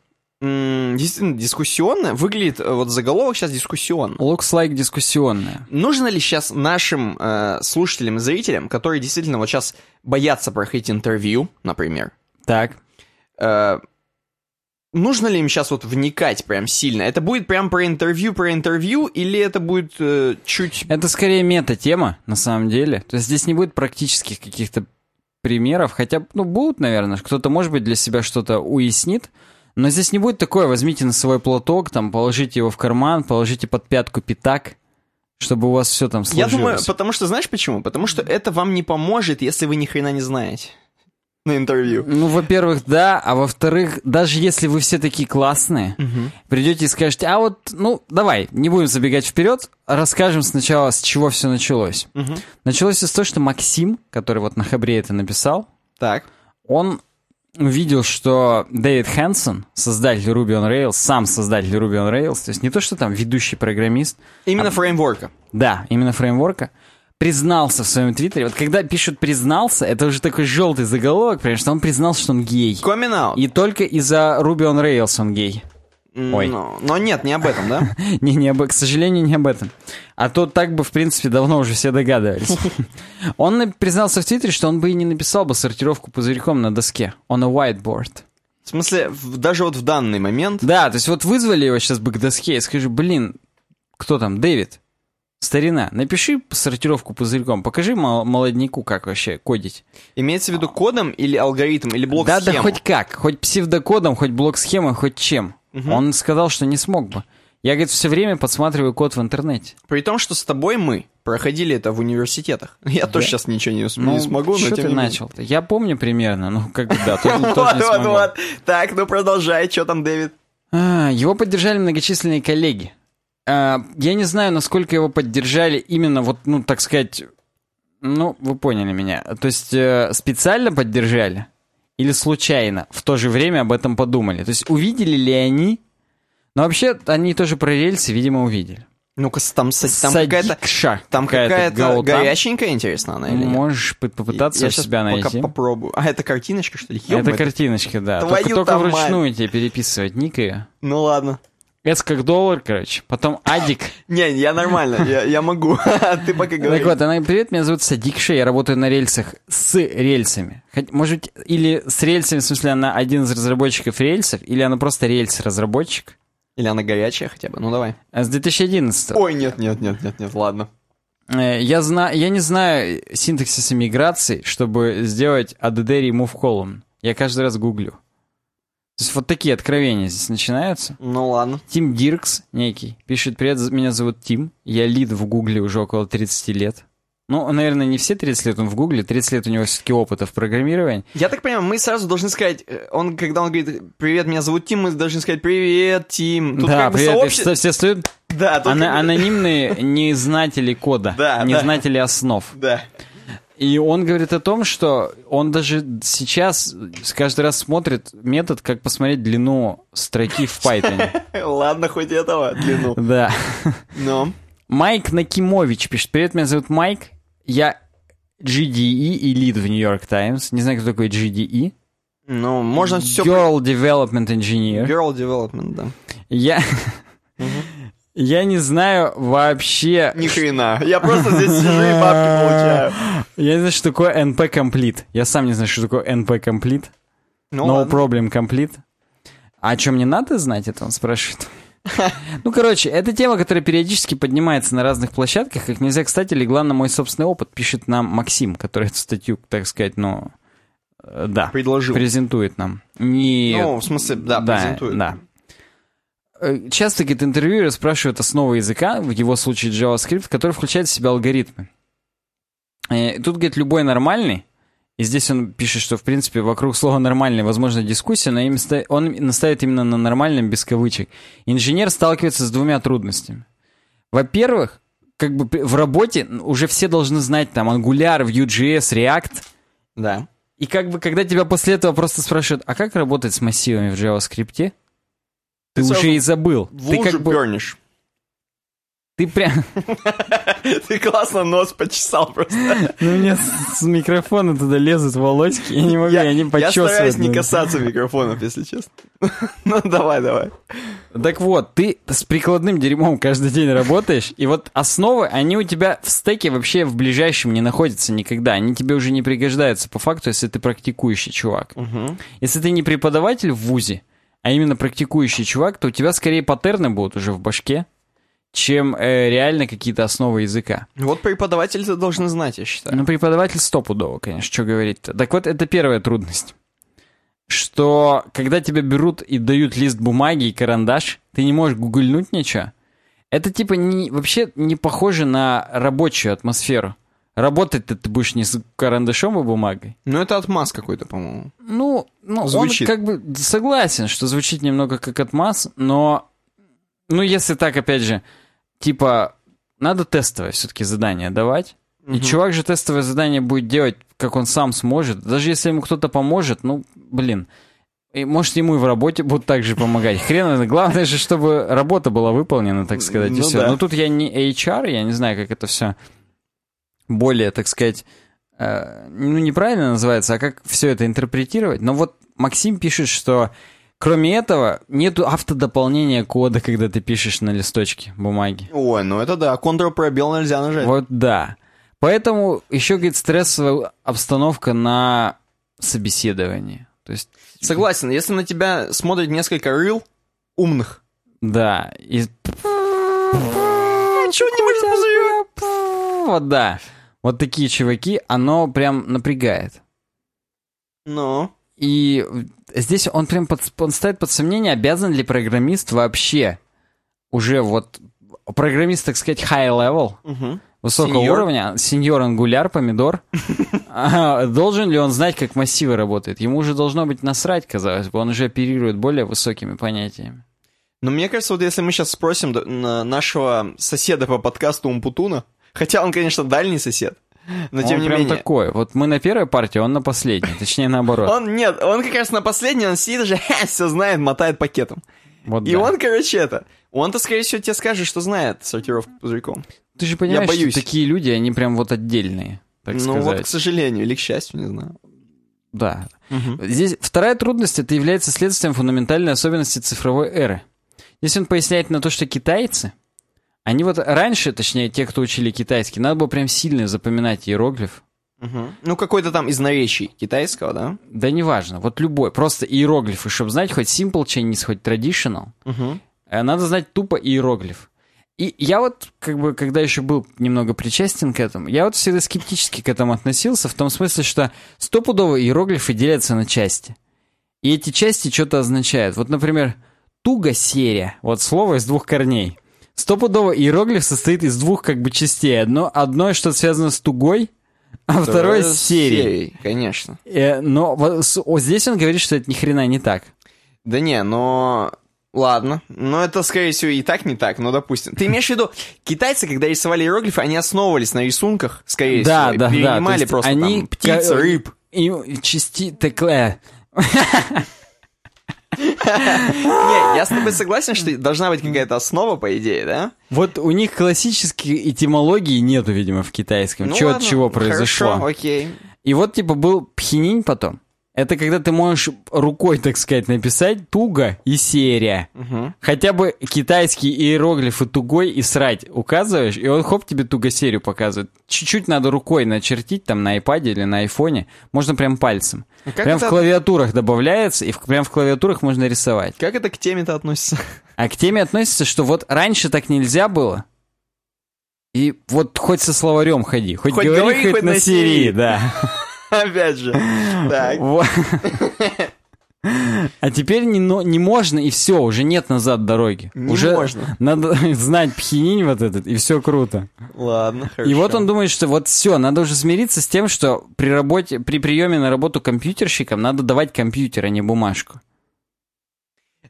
м, действительно дискуссионно? Выглядит, э, вот заголовок сейчас дискуссионно. Looks like дискуссионная. Нужно ли сейчас нашим э, слушателям и зрителям, которые действительно вот сейчас боятся проходить интервью, например, Так. э, нужно ли им сейчас вот вникать прям сильно? Это будет прям про интервью, про интервью, или это будет э, чуть... Это скорее мета-тема, на самом деле. То есть здесь не будет практических каких-то примеров, хотя, ну, будут, наверное. Кто-то, может быть, для себя что-то уяснит. Но здесь не будет такое, возьмите на свой платок, там, положите его в карман, положите под пятку пятак, чтобы у вас все там Я сложилось. думаю, потому что, знаешь почему? Потому что это вам не поможет, если вы ни хрена не знаете на интервью. Ну, во-первых, да, а во-вторых, даже если вы все такие классные, придете и скажете, а вот, ну, давай, не будем забегать вперед, расскажем сначала, с чего все началось. Мгм. Началось все с того, что Максим, который вот на Хабре это написал, Так. он увидел, что Дэвид Хэнсон, создатель Ruby on Rails, сам создатель Ruby on Rails, то есть не то, что там ведущий программист, Именно фреймворка. да, именно фреймворка, признался в своем твиттере. Вот когда пишут «признался», это уже такой желтый заголовок, потому что он признался, что он гей. Coming out. И только из-за Ruby on Rails он гей. Ой. Но, но нет, не об этом, да? Не, не об, к сожалению, не об этом. А то так бы, в принципе, давно уже все догадывались. Он на- признался в Твиттере, что он бы и не написал бы сортировку пузырьком на доске. On a whiteboard. В смысле, даже вот в данный момент... Да, то есть вот вызвали его сейчас бы к доске и скажи, блин, кто там, Дэвид? Старина, напиши сортировку пузырьком, покажи мол- молодняку, как вообще кодить. Имеется в виду кодом или алгоритм, или блок Да, да, хоть как, хоть псевдокодом, хоть блок-схемой, хоть чем. Он сказал, что не смог бы. Я, говорит, все время подсматриваю код в интернете. При том, что с тобой мы проходили это в университетах. Я тоже сейчас ничего не, Ну, не смогу, но тем ты не менее. начал-то? Я помню примерно, ну, как бы, да, тоже, Вот, вот, вот. Так, ну продолжай, что там, Дэвид? А, Его поддержали многочисленные коллеги. А, Я не знаю, насколько его поддержали именно вот, ну, так сказать, ну, вы поняли меня. То есть э, специально поддержали или случайно в то же время об этом подумали? То есть увидели ли они? Но вообще они тоже про рельсы, видимо, увидели. Ну-ка, там, там какая-то... Там какая-то там. горяченькая, интересно, она или нет? Можешь по- попытаться Я себя пока найти. попробую. А, это картиночка, что ли? Это Ё-моё, картиночка, да. Твою Только, только вручную тебе переписывать ник ее. Ну ладно. S как доллар, короче. Потом Адик. Не, я нормально, я, я могу. Ты пока говори. Так вот, она, привет, меня зовут Садикша, я работаю на рельсах с рельсами. Хоть, может или с рельсами, в смысле, она один из разработчиков рельсов, или она просто рельс-разработчик. Или она горячая хотя бы, ну давай. А С 2011 Ой, нет, нет, нет, нет, нет, ладно. Э, Я, знаю, я не знаю синтаксиса миграции, чтобы сделать add remove column. Я каждый раз гуглю. То есть вот такие откровения здесь начинаются. Ну ладно. Тим Диркс некий пишет, привет, меня зовут Тим, я лид в гугле уже около 30 лет. Ну, наверное, не все 30 лет он в гугле, 30 лет у него все-таки опыта в программировании. Я так понимаю, мы сразу должны сказать, э, он, когда он говорит, привет, меня зовут Тим, мы должны сказать, привет, Тим. Тут да, как бы привет, сообще- все, стоят Да, тут ана- как бы- анонимные незнатели кода, Да, да. незнатели основ. Да. И он говорит о том, что он даже сейчас каждый раз смотрит метод, как посмотреть длину строки в Python. Ладно, хоть этого длину. Да. Но. Майк Накимович пишет. Привет, меня зовут Майк. Я GDE и лид в New York Times. Не знаю, кто такой GDE. Ну, можно все... Girl Development Engineer. Girl development, да. Я... Я не знаю вообще... Ни хрена. Я просто здесь сижу и бабки получаю. Я не знаю, что такое NP Complete. Я сам не знаю, что такое NP Complete. Ну, no ладно. problem complete. А что, мне надо знать это, он спрашивает. Ну, короче, это тема, которая периодически поднимается на разных площадках. Как нельзя, кстати, легла на мой собственный опыт, пишет нам Максим, который эту статью, так сказать, ну, э, да, Предложил. презентует нам. Не... Ну, в смысле, да, презентует. Да. Э, Часто, говорит, интервьюеры спрашивают основы языка, в его случае JavaScript, который включает в себя алгоритмы. Э, Тут, говорит, любой нормальный, и здесь он пишет, что, в принципе, вокруг слова «нормальный» возможна дискуссия, но он наставит именно на нормальном, без кавычек. Инженер сталкивается с двумя трудностями. Во-первых, как бы в работе уже все должны знать там Angular, Vue.js, React, Да. и как бы, когда тебя после этого просто спрашивают, а как работать с массивами в JavaScript, ты, Ты уже и забыл. В Ты как бы, пернешь. ты прям, Ты классно нос почесал просто. ну, у меня с, микрофона туда лезут волосики, я не могу, Я, они я почесывают. стараюсь не касаться микрофонов, если честно. Ну, давай, давай. Так вот, ты с прикладным дерьмом каждый день работаешь, и вот основы, они у тебя в стеке вообще в ближайшем не находятся никогда. Они тебе уже не пригождаются по факту, если ты практикующий чувак. Если ты не преподаватель в ВУЗе, а именно практикующий чувак, то у тебя скорее паттерны будут уже в башке, чем э, реально какие-то основы языка. Вот преподаватели-то должны знать, я считаю. Ну, преподаватель стопудово, конечно, что говорить-то. Так вот, это первая трудность. Что, когда тебя берут и дают лист бумаги и карандаш, ты не можешь гуглнуть ничего. Это, типа, не, вообще не похоже на рабочую атмосферу. Работать-то ты будешь не с карандашом и бумагой. Ну, это отмаз какой-то, по-моему. Ну, ну Звучит. он как бы согласен, что звучит немного как отмаз, но, ну, если так, опять же, типа, надо тестовое все-таки задание давать. И чувак же тестовое задание будет делать, как он сам сможет. Даже если ему кто-то поможет, ну, блин. И, может, ему и в работе будут так же помогать. Хрен. Главное же, чтобы работа была выполнена, так сказать, и Ну все. да. Но тут я не HR, я не знаю, как это все более, так сказать, э, ну, неправильно называется, а как все это интерпретировать. Но вот Максим пишет, что кроме этого нету автодополнения кода, когда ты пишешь на листочке бумаги. Ой, ну это да, контр-пробел нельзя нажать. Вот да. Поэтому еще, говорит, стрессовая обстановка на собеседовании. То есть, Согласен, если на тебя смотрит несколько рыл умных. да. И... Чего не можешь пузырек? Вот да. Вот такие чуваки, оно прям напрягает. Ну, И здесь он прям под, он ставит под сомнение, обязан ли программист вообще уже вот программист, так сказать, high level, Мгм. высокого Сеньор. уровня, сеньор ангуляр, помидор, а, должен ли он знать, как массивы работают? Ему уже должно быть насрать, казалось бы, он уже оперирует более высокими понятиями. Но мне кажется, вот если мы сейчас спросим нашего соседа по подкасту Умпутуна, хотя он, конечно, дальний сосед, но тем он не прям менее... такой. Вот мы на первой партии, он на последней, точнее наоборот. Он, нет, он как раз на последний, он сидит уже, все знает, мотает пакетом. Вот И да. он, короче, это... Он-то, скорее всего, тебе скажет, что знает сортировку пузырьком. Ты же понимаешь, боюсь. что такие люди, они прям вот отдельные, так ну сказать. вот, к сожалению, или к счастью, не знаю. Да. Здесь вторая трудность это является следствием фундаментальной особенности цифровой эры. Здесь он поясняет на то, что китайцы, они вот раньше, точнее, те, кто учили китайский, надо было прям сильно запоминать иероглиф. Мгм. Ну, какой-то там из наречий китайского, да? Да неважно, вот любой, просто иероглифы, чтобы знать хоть simple Chinese, хоть traditional, Угу. надо знать тупо иероглиф. И я вот, как бы, когда еще был немного причастен к этому, я вот всегда скептически к этому относился, в том смысле, что стопудово иероглифы делятся на части. И эти части что-то означают. Вот, например, туго-серия. Вот слово из двух корней. Стопудово иероглиф состоит из двух как бы частей. Одно, одно что-то связано с тугой, а второе с серией. Конечно. Э, но вот, с- о, здесь он говорит, что это ни хрена не так. Да не, но... Ладно. Но это, скорее всего, и так не так, но допустим. Ты имеешь в виду, китайцы, когда рисовали иероглифы, они основывались на рисунках, скорее Да, всего, да, да. Перенимали есть просто они там птиц, рыб. И части... Так, э, Не, я с тобой согласен, что должна быть какая-то основа, по идее, да? Вот у них классической этимологии нету, видимо, в китайском. От Ну ладно, чего произошло. Окей. И вот, типа, был пхининь потом. Это когда ты можешь рукой, так сказать, написать туго и серия. Мгм. Хотя бы китайские иероглифы тугой и срать указываешь, и он хоп тебе туго серию показывает. Чуть-чуть надо рукой начертить там на айпаде или на айфоне. Можно прям пальцем. А как прям это- в клавиатурах добавляется, и в, прям в клавиатурах можно рисовать. Как это к теме-то относится? А к теме относится, что вот раньше так нельзя было. И вот хоть со словарем ходи, хоть, Хоть говори, говори, хоть, хоть на серии, Сирии. да. Опять же. Так. Вот. А теперь не, но- не можно, и все, уже нет назад дороги. Не уже можно. надо знать пхенинь вот этот, и все круто. Ладно, хорошо. И вот он думает, что вот все, надо уже смириться с тем, что при работе, при приеме на работу компьютерщикам надо давать компьютер, а не бумажку.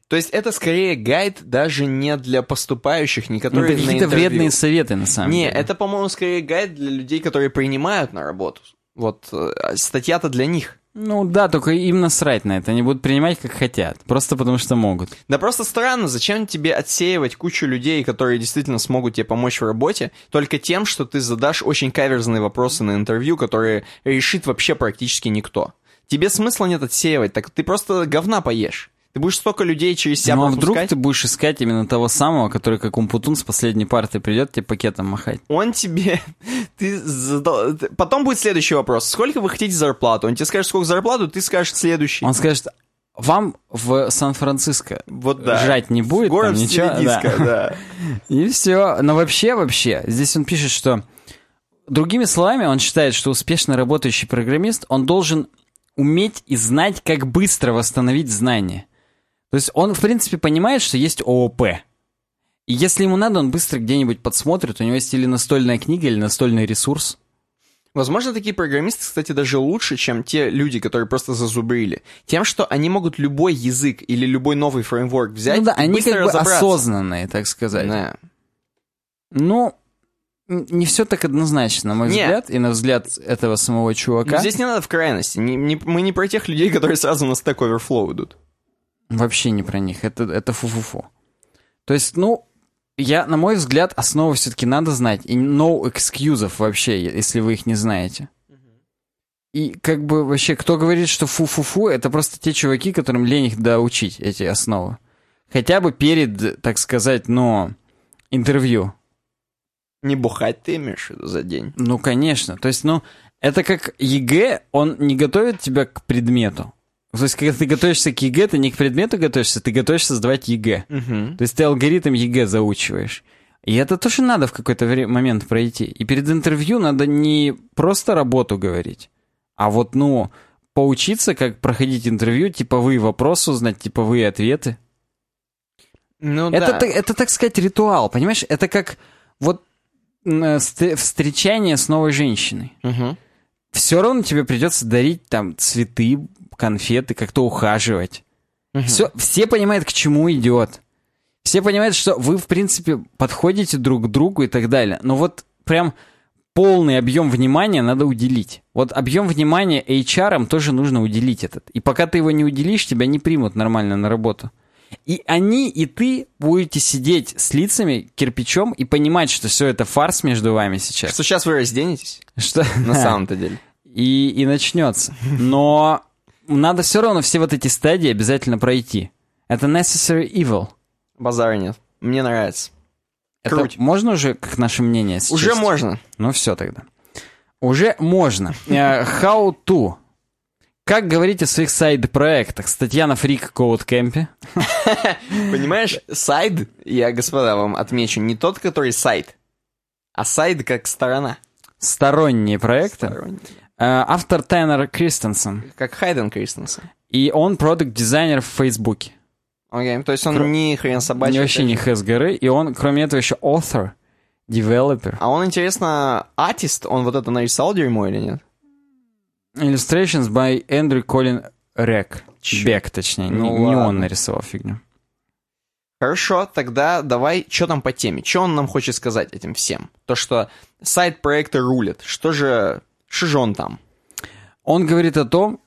То есть это скорее гайд даже не для поступающих, не Ну, которые это какие-то вредные советы, на самом Не, деле. это, по-моему, скорее гайд для людей, которые принимают на работу. Вот э, статья-то для них. Ну да, только им насрать на это. Они будут принимать как хотят. Просто потому что могут. Да просто странно, зачем тебе отсеивать кучу людей, которые действительно смогут тебе помочь в работе, только тем, что ты задашь очень каверзные вопросы на интервью, которые решит вообще практически никто. Тебе смысла нет отсеивать, так ты просто говна поешь. Ты будешь столько людей через себя ну а вдруг ты будешь искать именно того самого, который как Умпутун с последней парты придет тебе пакетом махать. Он тебе... Ты задал- Потом будет следующий вопрос. Сколько вы хотите зарплату? Он тебе скажет, сколько зарплату, ты скажешь следующий. Он скажет, вам в Сан-Франциско Вот да. жать не будет, Город там ничего. да. да. И все. Но вообще, вообще, здесь он пишет, что... Другими словами, он считает, что успешно работающий программист, он должен уметь и знать, как быстро восстановить знания. То есть он, в принципе, понимает, что есть ООП. И если ему надо, он быстро где-нибудь подсмотрит, у него есть или настольная книга, или настольный ресурс. Возможно, такие программисты, кстати, даже лучше, чем те люди, которые просто зазубрили. Тем, что они могут любой язык или любой новый фреймворк взять ну да, и они быстро как бы осознанные, так сказать. Да. Ну, не все так однозначно, на мой Не. взгляд, и на взгляд этого самого чувака. Но здесь не надо в крайности. Не- не- мы не про тех людей, которые сразу на Stack Overflow идут. Вообще не про них. Это, это фу-фу-фу. То есть, ну, я, на мой взгляд, основы все-таки надо знать. И no excuses вообще, если вы их не знаете. И как бы вообще, кто говорит, что фу-фу-фу, это просто те чуваки, которым лень их доучить, эти основы. Хотя бы перед, так сказать, ну, интервью. Не бухать ты имеешь за день. Ну, конечно. То есть, ну, это как ЕГЭ, он не готовит тебя к предмету. То есть, когда ты готовишься к ЕГЭ, ты не к предмету готовишься, ты готовишься сдавать ЕГЭ. То есть ты алгоритм ЕГЭ заучиваешь. И это тоже надо в какой-то момент пройти. И перед интервью надо не просто работу говорить, а вот, ну, поучиться, как проходить интервью, типовые вопросы узнать, типовые ответы. Ну это, да. так- это, так сказать, ритуал, понимаешь? Это как вот э, встр- встречание с новой женщиной. Мгм. Все равно тебе придется дарить там цветы, конфеты, как-то ухаживать. Все, все понимают, к чему идет. Все понимают, что вы, в принципе, подходите друг к другу и так далее. Но вот прям полный объем внимания надо уделить. Вот объем внимания HR тоже нужно уделить этот. И пока ты его не уделишь, тебя не примут нормально на работу. И они, и ты будете сидеть с лицами, кирпичом и понимать, что все это фарс между вами сейчас. Что сейчас вы разденетесь? Что? На самом-то деле. и, и начнется. Но надо все равно все вот эти стадии обязательно пройти. Это necessary evil. Базара нет. Мне нравится. Это Круть. можно уже, как наше мнение сейчас? Уже можно. Ну все тогда. Уже можно. Э, How to. Как говорить о своих сайд-проектах? Статья на Freak Code Camp. Понимаешь, сайд, я, господа, вам отмечу, не тот, который сайт, а сайд как сторона. Сторонние проекты. Сторонний. Э, Автор Тайнер Кристенсен. Как Хайден Кристенсен. И он продукт-дизайнер в Фейсбуке. Окей, то есть он Кро- не хрен собачий. Не вообще не хэс горы. И он, кроме этого, еще author, developer. А он, интересно, артист, он вот это нарисовал дерьмо или нет? Illustrations by Andrew Colin Рек. Бек, точнее. Ну не, не он нарисовал фигню. Хорошо, тогда давай, что там по теме? Что он нам хочет сказать этим всем? То, что сайт проекта рулит. Что же, что же он там? Он говорит о том,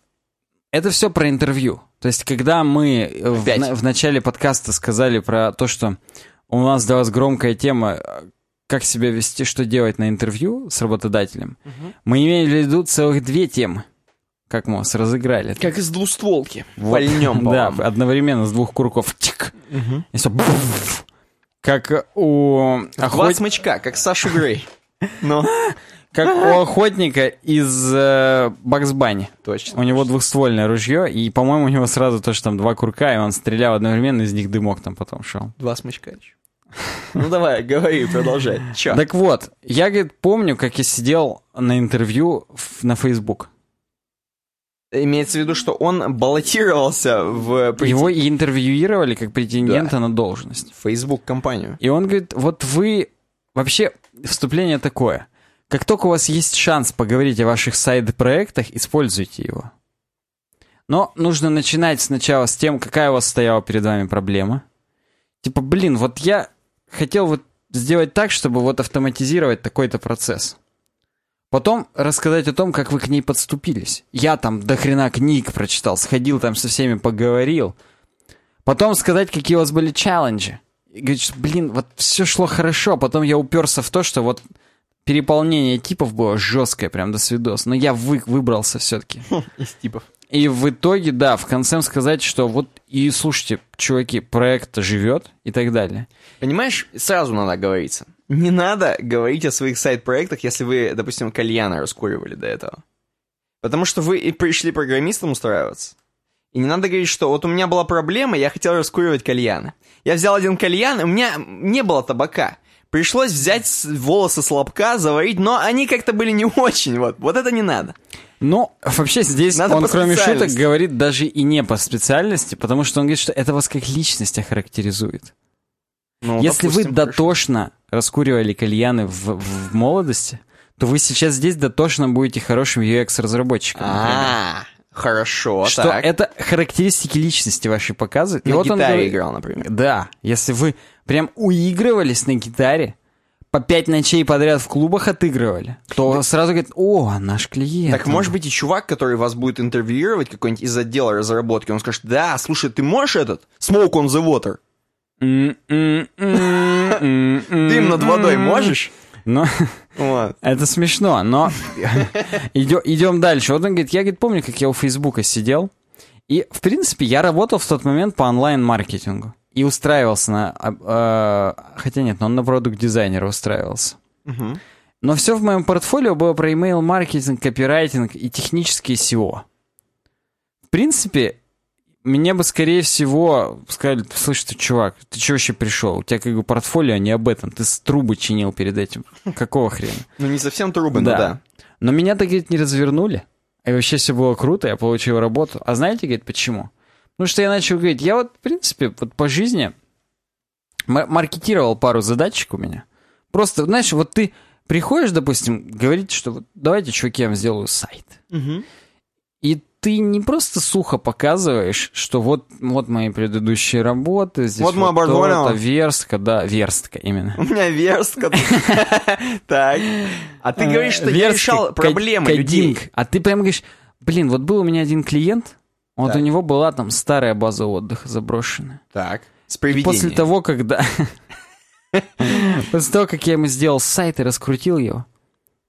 это все про интервью. То есть, когда мы э, в, на- в начале подкаста сказали про то, что у нас для вас громкая тема, э, как себя вести, что делать на интервью с работодателем, мы имели в виду целых две темы. Как мы вас разыграли. Как из двустволки. Вот. Пальнем по Да, одновременно с двух курков. Тик. И всё буф. Как у Два охот- смычка, как Саша Грей. Ну, как у охотника из э, Бакс Банни. точно. У него двухствольное ружье, и, по-моему, у него сразу тоже там два курка, и он стрелял одновременно, из них дымок там потом шел. Два смычка еще. Ну давай, говори, продолжай. Че? Так вот, я, говорит, помню, как я сидел на интервью в- на Facebook. Имеется в виду, что он баллотировался в Его и интервьюировали как претендента на должность. Facebook-компанию. И он говорит, вот вы... Вообще, вступление такое. Как только у вас есть шанс поговорить о ваших сайд-проектах, используйте его. Но нужно начинать сначала с тем, какая у вас стояла перед вами проблема. Типа, блин, вот я хотел вот сделать так, чтобы вот автоматизировать такой-то процесс. Потом рассказать о том, как вы к ней подступились. Я там до хрена книг прочитал, сходил там со всеми поговорил. Потом сказать, какие у вас были челленджи. И говорит, что, блин, вот все шло хорошо, а потом я уперся в то, что вот переполнение типов было жесткое, прям до свидос. Но я вы, выбрался все-таки. Из типов. И в итоге, да, в конце сказать, что вот и слушайте, чуваки, проект живет и так далее. Понимаешь, сразу надо говориться. Не надо говорить о своих сайт-проектах, если вы, допустим, кальяна раскуривали до этого. Потому что вы и пришли программистом устраиваться. И не надо говорить, что вот у меня была проблема, я хотел раскуривать кальяны. Я взял один кальян, и у меня не было табака. Пришлось взять волосы с лобка, заварить, но они как-то были не очень, вот. Вот это не надо. Ну, вообще здесь Надо он, кроме шуток, говорит даже и не по специальности, потому что он говорит, что это вас как личность охарактеризует. Ну, Если вы допустим, хорошо. дотошно раскуривали кальяны в, в молодости, то вы сейчас здесь дотошно будете хорошим UX-разработчиком. например. А, хорошо, что так. это характеристики личности вашей показывают. На вот он говорит- играл, например. Да, если вы прям уигрывались на гитаре, по пять ночей подряд в клубах отыгрывали, то сразу говорит, о, наш клиент. Так может быть и чувак, который вас будет интервьюировать, какой-нибудь из отдела разработки, он скажет, да, слушай, ты можешь этот? Smoke on the water. Дым Дым над водой можешь? Но Вот. это смешно, но идем, идем дальше. Вот он говорит, я говорит, помню, как я у Фейсбука сидел, и, в принципе, я работал в тот момент по онлайн-маркетингу и устраивался на... а, хотя нет, но он на продукт-дизайнера устраивался. Мгм. Но все в моем портфолио было про email-маркетинг, копирайтинг и технические SEO. В принципе, мне бы, скорее всего, сказали, слышь, ты, чувак, ты че вообще пришел? У тебя как бы портфолио не об этом. Ты с трубы чинил перед этим. Какого хрена? Ну, не совсем трубы, но Да. да. Но меня, так говорит, не развернули. И вообще все было круто, я получил работу. А знаете, говорит, почему? Потому что я начал говорить, я вот, в принципе, вот по жизни маркетировал пару задачек у меня. Просто, знаешь, вот ты приходишь, допустим, говорить, что вот давайте, чуваки, я вам сделаю сайт. Мгм. И ты не просто сухо показываешь, что вот, вот мои предыдущие работы, здесь Вот мой то-то, верстка, да, верстка именно. У меня верстка. Так. А ты говоришь, что я решал проблемы людей. А ты прям говоришь, блин, вот был у меня один клиент, вот Так. у него была там старая база отдыха заброшенная. Так. С И после того, когда... После того, как я ему сделал сайт и раскрутил его,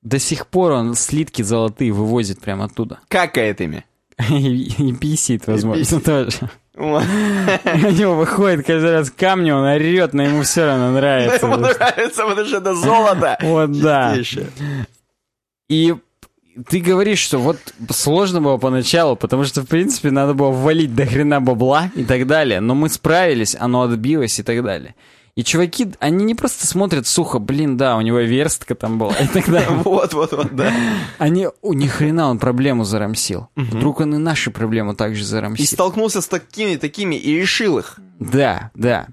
до сих пор он слитки золотые вывозит прямо оттуда. Какает ими. И, писит, возможно, тоже. У него выходит каждый раз камни, он орет, но ему все равно нравится. Ему нравится, потому что это золото. Вот да. И ты говоришь, что вот сложно было поначалу, потому что, в принципе, надо было ввалить до хрена бабла и так далее. Но мы справились, оно отбилось и так далее. И чуваки, они не просто смотрят сухо, блин, да, у него верстка там была и так далее. Вот, вот, вот, да. Они, у ни хрена он проблему зарамсил. Вдруг он и наши проблемы также И зарамсил. столкнулся с такими, такими и решил их. Да, да.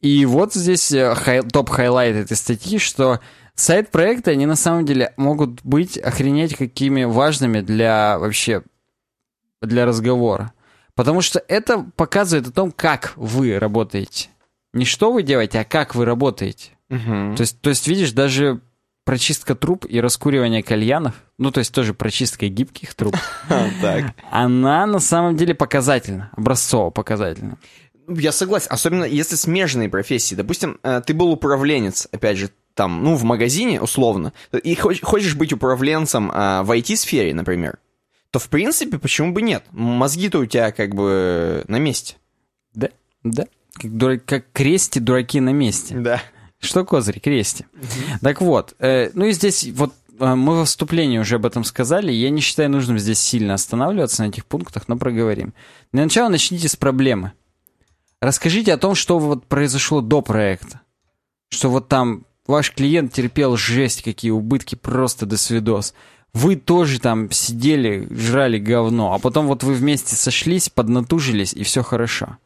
И вот здесь э, high- top highlight этой статьи, что side-проекты, они на самом деле могут быть охренеть какими важными для вообще, для разговора. Потому что это показывает о том, как вы работаете. Не что вы делаете, а как вы работаете. То есть, то есть, видишь, даже прочистка труб и раскуривание кальянов, ну, то есть тоже прочистка гибких труб, Так. она на самом деле показательна, образцово показательна. Я согласен, особенно если смежные профессии. Допустим, э, ты был управленец, опять же, там, ну, в магазине, условно, и хоч- хочешь быть управленцем э, в IT-сфере, например, то, в принципе, почему бы нет? Мозги-то у тебя как бы на месте. Да, да. Как, дура- как крести дураки на месте. Да. Что козырь, крести. Так вот, э, ну и здесь вот э, мы во вступлении уже об этом сказали, я не считаю нужным здесь сильно останавливаться на этих пунктах, но проговорим. Для начала начните с проблемы. Расскажите о том, что вот произошло до проекта. Что вот там ваш клиент терпел жесть, какие убытки, просто до свидос. вы тоже там сидели, жрали говно, а потом вот вы вместе сошлись, поднатужились, и все хорошо.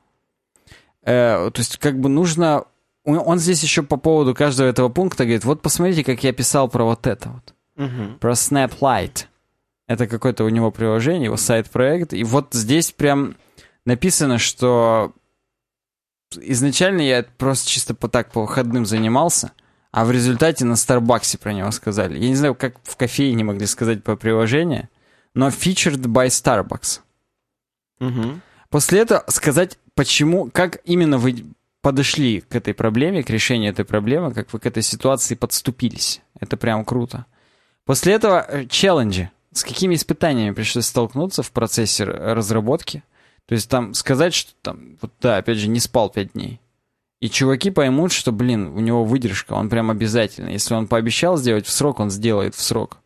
Э, то есть как бы нужно... Он здесь еще по поводу каждого этого пункта говорит, вот посмотрите, как я писал про вот это вот. Мгм. Про Snap Lite. Это какое-то у него приложение, его сайт-проект. И вот здесь прям написано, что изначально я просто чисто по так по выходным занимался, а в результате на Старбаксе про него сказали. Я не знаю, как в кофейне могли сказать по приложению, но featured by Starbucks. Мгм. После этого сказать, почему, как именно вы подошли к этой проблеме, к решению этой проблемы, как вы к этой ситуации подступились. Это прям круто. После этого э, челленджи. С какими испытаниями пришлось столкнуться в процессе разработки. То есть там сказать, что там, вот да, опять же, не спал пять дней. И чуваки поймут, что, блин, у него выдержка, он прям обязательно. Если он пообещал сделать в срок, он сделает в срок.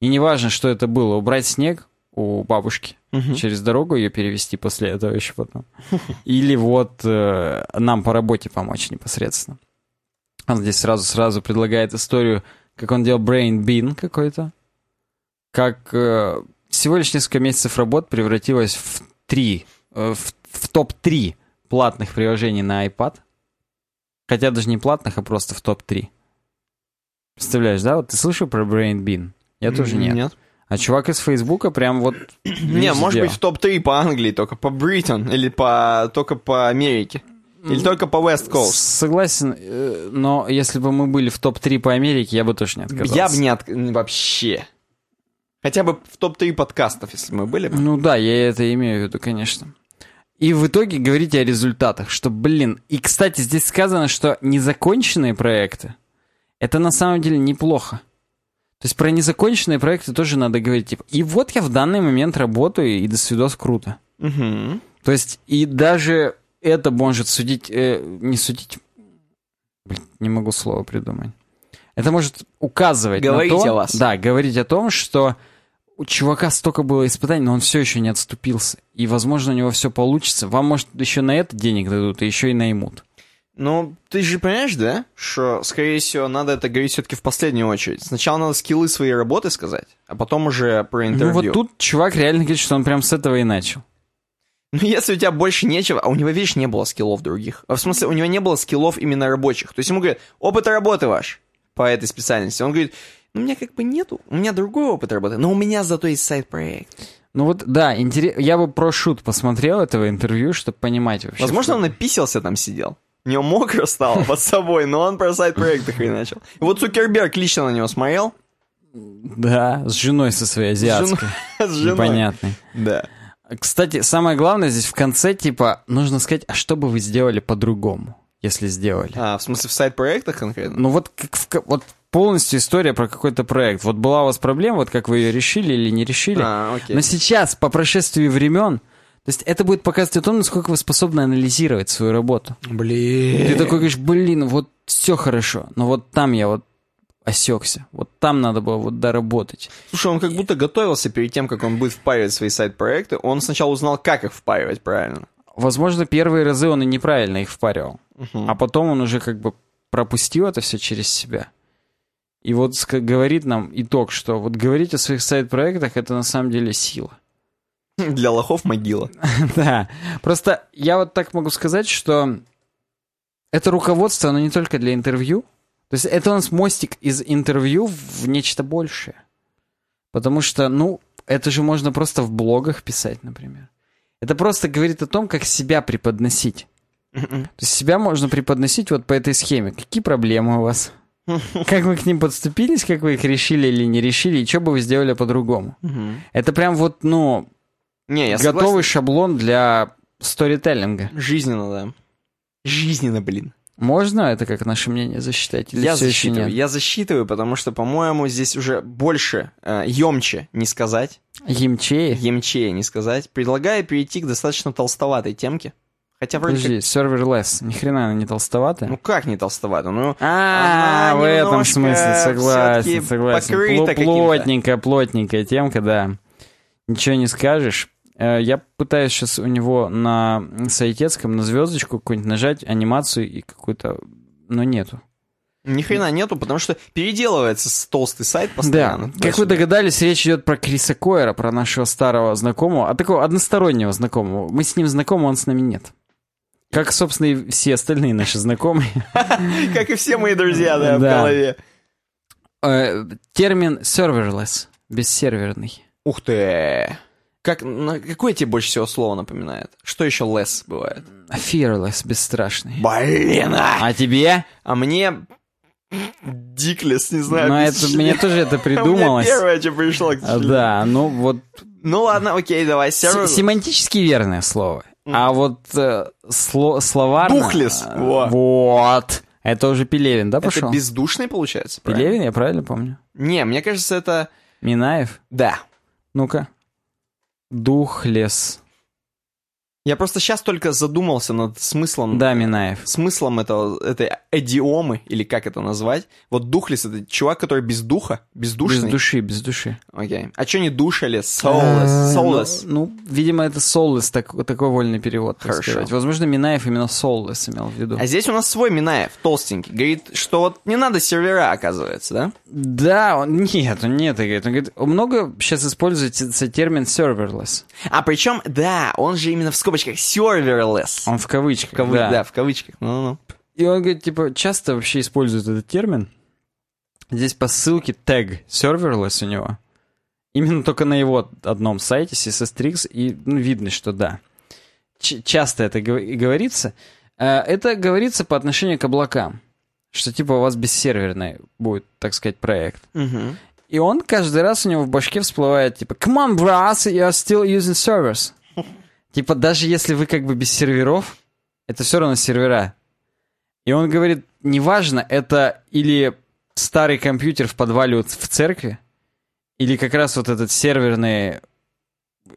И неважно, что это было, убрать снег у бабушки, Мгм. через дорогу ее перевести после этого еще потом. Или вот э, нам по работе помочь непосредственно. Он здесь сразу-сразу предлагает историю, как он делал Brain Bean какой-то. Как э, всего лишь несколько месяцев работ превратилось в три, э, в, в топ-3 платных приложений на iPad. Хотя даже не платных, а просто в топ-3. Представляешь, да? Вот ты слышал про Brain Bean? Я тоже нет. Нет. А чувак из Фейсбука прям вот... Не, может сделал. быть, в топ-3 по Англии, только по Бритон, или по только по Америке. Или только по West Coast. Согласен, э, но если бы мы были в топ-3 по Америке, я бы тоже не отказался. Я бы не от... вообще. Хотя бы в топ-3 подкастов, если мы были бы. Ну да, я это имею в виду, конечно. И в итоге говорите о результатах, что, блин... И, кстати, здесь сказано, что незаконченные проекты, это на самом деле неплохо. То есть про незаконченные проекты тоже надо говорить, типа, и вот я в данный момент работаю, и до свидос круто. Мгм. То есть и даже это может судить, э, не судить, блин, не могу слово придумать. Это может указывать Говорить на то, о вас. да, говорить о том, что у чувака столько было испытаний, но он все еще не отступился, и возможно у него все получится. Вам может еще на это денег дадут, и еще и наймут. Ну, ты же понимаешь, да, что, скорее всего, надо это говорить все-таки в последнюю очередь. Сначала надо скиллы своей работы сказать, а потом уже про Ну интервью. вот тут чувак реально говорит, что он прям с этого и начал. Ну, если у тебя больше нечего, а у него, видишь, не было скиллов других. А в смысле, у него не было скиллов именно рабочих. То есть ему говорят, опыт работы ваш по этой специальности. Он говорит, ну, у меня как бы нету, у меня другой опыт работы, но у меня зато есть сайт-проект. Ну вот, да, интерес... я бы про шут посмотрел этого интервью, чтобы понимать вообще. Возможно, что- он написался там сидел. У него мокро стало под собой, но он про сайт-проекты. И вот Цукерберг лично на него смотрел. Да, с женой со своей азиатской. С женой. Непонятной. Да. Кстати, самое главное здесь в конце, типа, нужно сказать, а что бы вы сделали по-другому, если сделали? А, в смысле, в сайт-проектах конкретно? Ну вот, как в вот полностью история про какой-то проект. Вот была у вас проблема, вот как вы ее решили или не решили. А, окей. Но сейчас, по прошествии времен, то есть это будет показывать о том, насколько вы способны анализировать свою работу. Блин. Ты такой говоришь, блин, вот все хорошо, но вот там я вот осекся. Вот там надо было вот доработать. Слушай, он как будто готовился перед тем, как он будет впаривать свои сайт-проекты. Он сначала узнал, как их впаривать правильно. Возможно, первые разы он и неправильно их впаривал. Мгм. А потом он уже как бы пропустил это все через себя. И вот говорит нам итог, что вот говорить о своих сайт-проектах это на самом деле сила. Для лохов могила. Да. Просто я вот так могу сказать, что это руководство, оно не только для интервью. То есть это у нас мостик из интервью в нечто большее. Потому что, ну, это же можно просто в блогах писать, например. Это просто говорит о том, как себя преподносить. То есть себя можно преподносить вот по этой схеме. Какие проблемы у вас? Как вы к ним подступились, как вы их решили или не решили, и что бы вы сделали по-другому? Мгм. Это прям вот, ну, Не, я готовый согласен. шаблон для сторителлинга. Жизненно, да. Жизненно, блин. Можно это как наше мнение засчитать? Или я засчитываю. Я засчитываю, потому что, по-моему, здесь уже больше, э, емче не сказать, Емчей? емчее не сказать. Предлагаю перейти к достаточно толстоватой темке. Хотя вроде как... Подожди, серверлесс. Ни хрена она не толстоватая. Ну как не толстовато? Ну, А, в этом смысле, согласен, согласен. Пло-. Плотненькая, плотненькая темка, да. Ничего не скажешь. Э, Я пытаюсь сейчас у него на сайтецком на звездочку какую-нибудь нажать, анимацию и какую-то... Но нету. Ни хрена нету, потому что переделывается толстый сайт Да, постоянно. как вы догадались, речь идет про Криса Койера, про нашего старого знакомого, а такого одностороннего знакомого. Мы с ним знакомы, он с нами нет. Как, собственно, и все остальные наши знакомые. Как и все мои друзья, да, в голове. Э, Термин serverless, бессерверный. Ух ты. Как, на какое тебе больше всего слово напоминает? Что еще less бывает? Fearless, бесстрашный. Блин, а! А тебе? А мне... Диклес, не знаю. Ну, без это мне тоже это придумалось. первое, что пришло к А. Да, ну вот Ну ладно, окей, давай. Семантически верное слово. А вот э, сло- словарно... Духлес, во. Вот. Это уже Пелевин, да, Это пошел? бездушный, получается? правильно? Пелевин, я правильно помню? Не, мне кажется, это... Минаев? Да. Ну-ка. Духлес. Я просто сейчас только задумался над смыслом... Да, Минаев. Смыслом этого, этой идиомы, или как это назвать. Вот духлес — это чувак, который без духа, бездушный. Без души, без души. Окей. А что не душали? Soulless. А, Soulless. Ну, ну, видимо, это soulless, так, такой вольный перевод, так Хорошо. сказать. Возможно, Минаев именно soulless имел в виду. А здесь у нас свой Минаев, толстенький. Говорит, что вот не надо сервера, оказывается, да? Да, он, нет, он нет, говорит. Он говорит, много сейчас используется термин serverless. А причем, да, он же именно в скобочках serverless. Он в кавычках, В кавы- да. да, в кавычках. Ну-ну. И он говорит, типа, часто вообще используют этот термин. Здесь по ссылке тег serverless у него. Именно только на его одном сайте, CSS и ну, видно, что да. Ч- часто это говорится. Э, Это говорится по отношению к облакам. Что типа у вас бессерверный будет, так сказать, проект. Мгм. И он каждый раз у него в башке всплывает, типа, come on, bros, you're still using servers. Типа, даже если вы как бы без серверов, это все равно сервера. И он говорит, неважно, это или старый компьютер в подвале вот в церкви, или как раз вот этот серверный,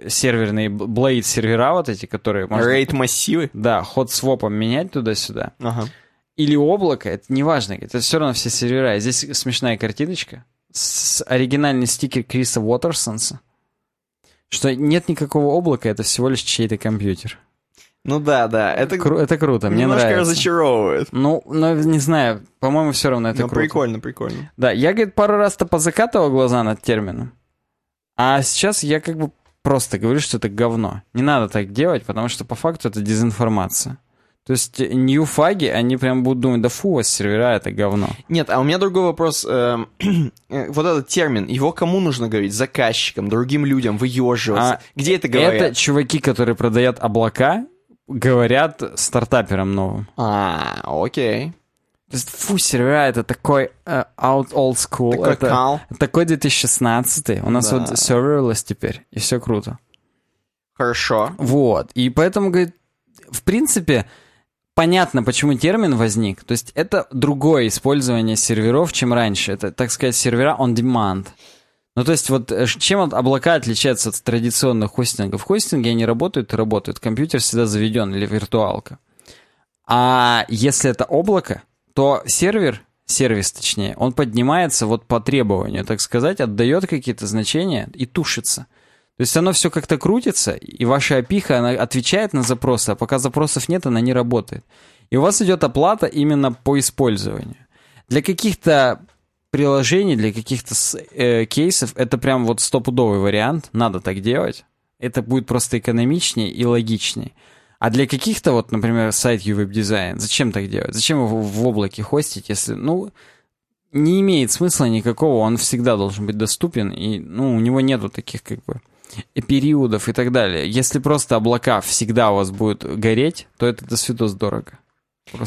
серверный блейд сервера вот эти, которые можно... Рейд массивы. Да, ход свопом менять туда-сюда Ага. или облако, это не важно, это все равно все сервера. Здесь смешная картиночка с оригинальный стикер Криса Уотерсонса, что нет никакого облака, это всего лишь чей-то компьютер. Ну да, да. Это Кру- это круто, мне немножко нравится. разочаровывает. Ну, ну, не знаю, по-моему, все равно это Ну, круто. прикольно, прикольно. Да, я, говорит, пару раз-то позакатывал глаза над термином, а сейчас я как бы просто говорю, что это говно. Не надо так делать, потому что по факту это дезинформация. То есть ньюфаги, они прям будут думать, да фу, у вас сервера, это говно. Нет, а у меня другой вопрос. Эм, э, Вот этот термин, его кому нужно говорить? Заказчикам, другим людям, выеживаться? А Где это говорят? Это чуваки, которые продают облака, говорят стартаперам новым. А, окей. То есть, фу, сервера, это такой э, out old school. Такой это кал. такой 2016 У нас Да. вот serverless теперь, и все круто. Хорошо. Вот. И поэтому, говорит, в принципе, понятно, почему термин возник. То есть это другое использование серверов, чем раньше. Это, так сказать, сервера on demand. Ну, то есть вот э, чем облака отличаются от традиционных хостингов? В хостинге они работают и работают. Компьютер всегда заведен или виртуалка. А если это облако, то сервер, сервис точнее, он поднимается вот по требованию, так сказать, отдает какие-то значения и тушится. То есть оно все как-то крутится, и ваша опиха, она отвечает на запросы, а пока запросов нет, она не работает. И у вас идет оплата именно по использованию. Для каких-то приложений, для каких-то э, кейсов это прям вот стопудовый вариант, надо так делать. Это будет просто экономичнее и логичнее. А для каких-то, вот, например, сайт веб-дизайн, зачем так делать? Зачем его в облаке хостить, если, ну, не имеет смысла никакого, он всегда должен быть доступен, и, ну, у него нету таких, как бы, периодов и так далее. Если просто облака всегда у вас будут гореть, то это до свидос дорого.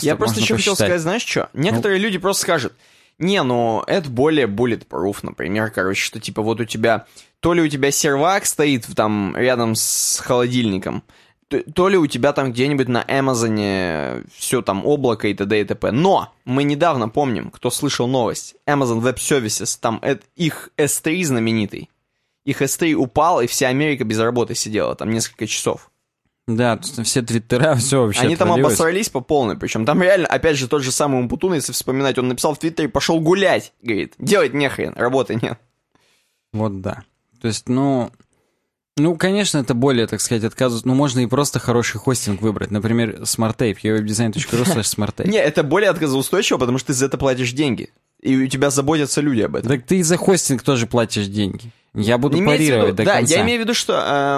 Я просто еще хотел посчитать. сказать, знаешь что? Некоторые люди просто скажут, не, ну, это более bulletproof, например, короче, что типа вот у тебя, то ли у тебя сервак стоит там рядом с холодильником, то, то ли у тебя там где-нибудь на Амазоне все там облако и т.д. и т.п. Но мы недавно помним, кто слышал новость, Amazon Web Services, там эт- их S3 знаменитый, их S3 упал, и вся Америка без работы сидела там несколько часов. Да, все твиттера, все вообще Они там отвалилось. обосрались по полной. Причем там реально, опять же, тот же самый Умпутун, если вспоминать, он написал в Твиттере, пошел гулять. Говорит, делать нехрен, работы нет. Вот да. То есть, ну, Ну, конечно, это более, так сказать, отказывать. Ну, можно и просто хороший хостинг выбрать. Например, SmartTape, webdesign.ru slash SmartTape. Не, это более отказоустойчиво, потому что ты за это платишь деньги. И у тебя заботятся люди об этом. Так ты и за хостинг тоже платишь деньги. Я буду Имеется в виду- парировать до да, конца. я имею в виду, что...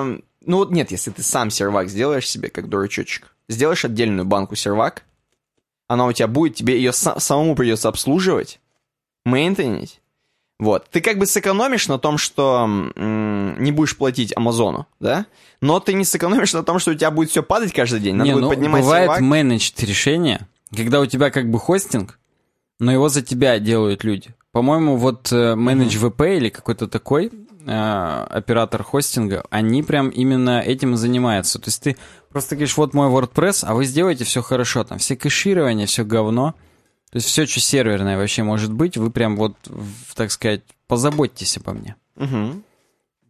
эм, ну вот нет, если ты сам сервак сделаешь себе, как дурачочек, сделаешь отдельную банку сервак, она у тебя будет, тебе ее са- самому придется обслуживать, мейнтенить. Вот. Ты как бы сэкономишь на том, что м, не будешь платить Амазону, да? Но ты не сэкономишь на том, что у тебя будет все падать каждый день. Надо Не, будет ну, поднимать бывает сервак. менеджд решение, когда у тебя как бы хостинг, но его за тебя делают люди. По-моему, вот э, менедж ВП или какой-то такой э, оператор хостинга, они прям именно этим и занимаются. То есть ты просто говоришь, вот мой WordPress, а вы сделаете все хорошо, там все кэширование, все говно. То есть все, что серверное вообще может быть, вы прям вот, так сказать, позаботьтесь обо мне. Мгм.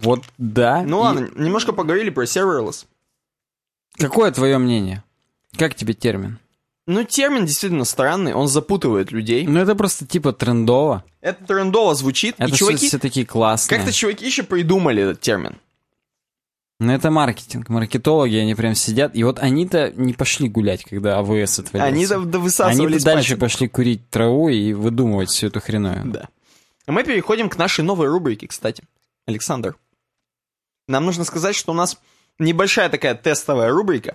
Вот да. Ну и ладно, немножко поговорили про serverless. Какое твое мнение? Как тебе термин? Ну, термин действительно странный, он запутывает людей. Ну, это просто типа трендово. Это трендово звучит, Это и чуваки... все, такие классные. Как-то чуваки еще придумали этот термин. Ну, это маркетинг. Маркетологи, они прям сидят. И вот они-то не пошли гулять, когда АВС отвалился. Они да, высасывали Они-то дальше пошли курить траву и выдумывать всю эту хреновину. Да. А Мы переходим к нашей новой рубрике, кстати. Александр. Нам нужно сказать, что у нас небольшая такая тестовая рубрика.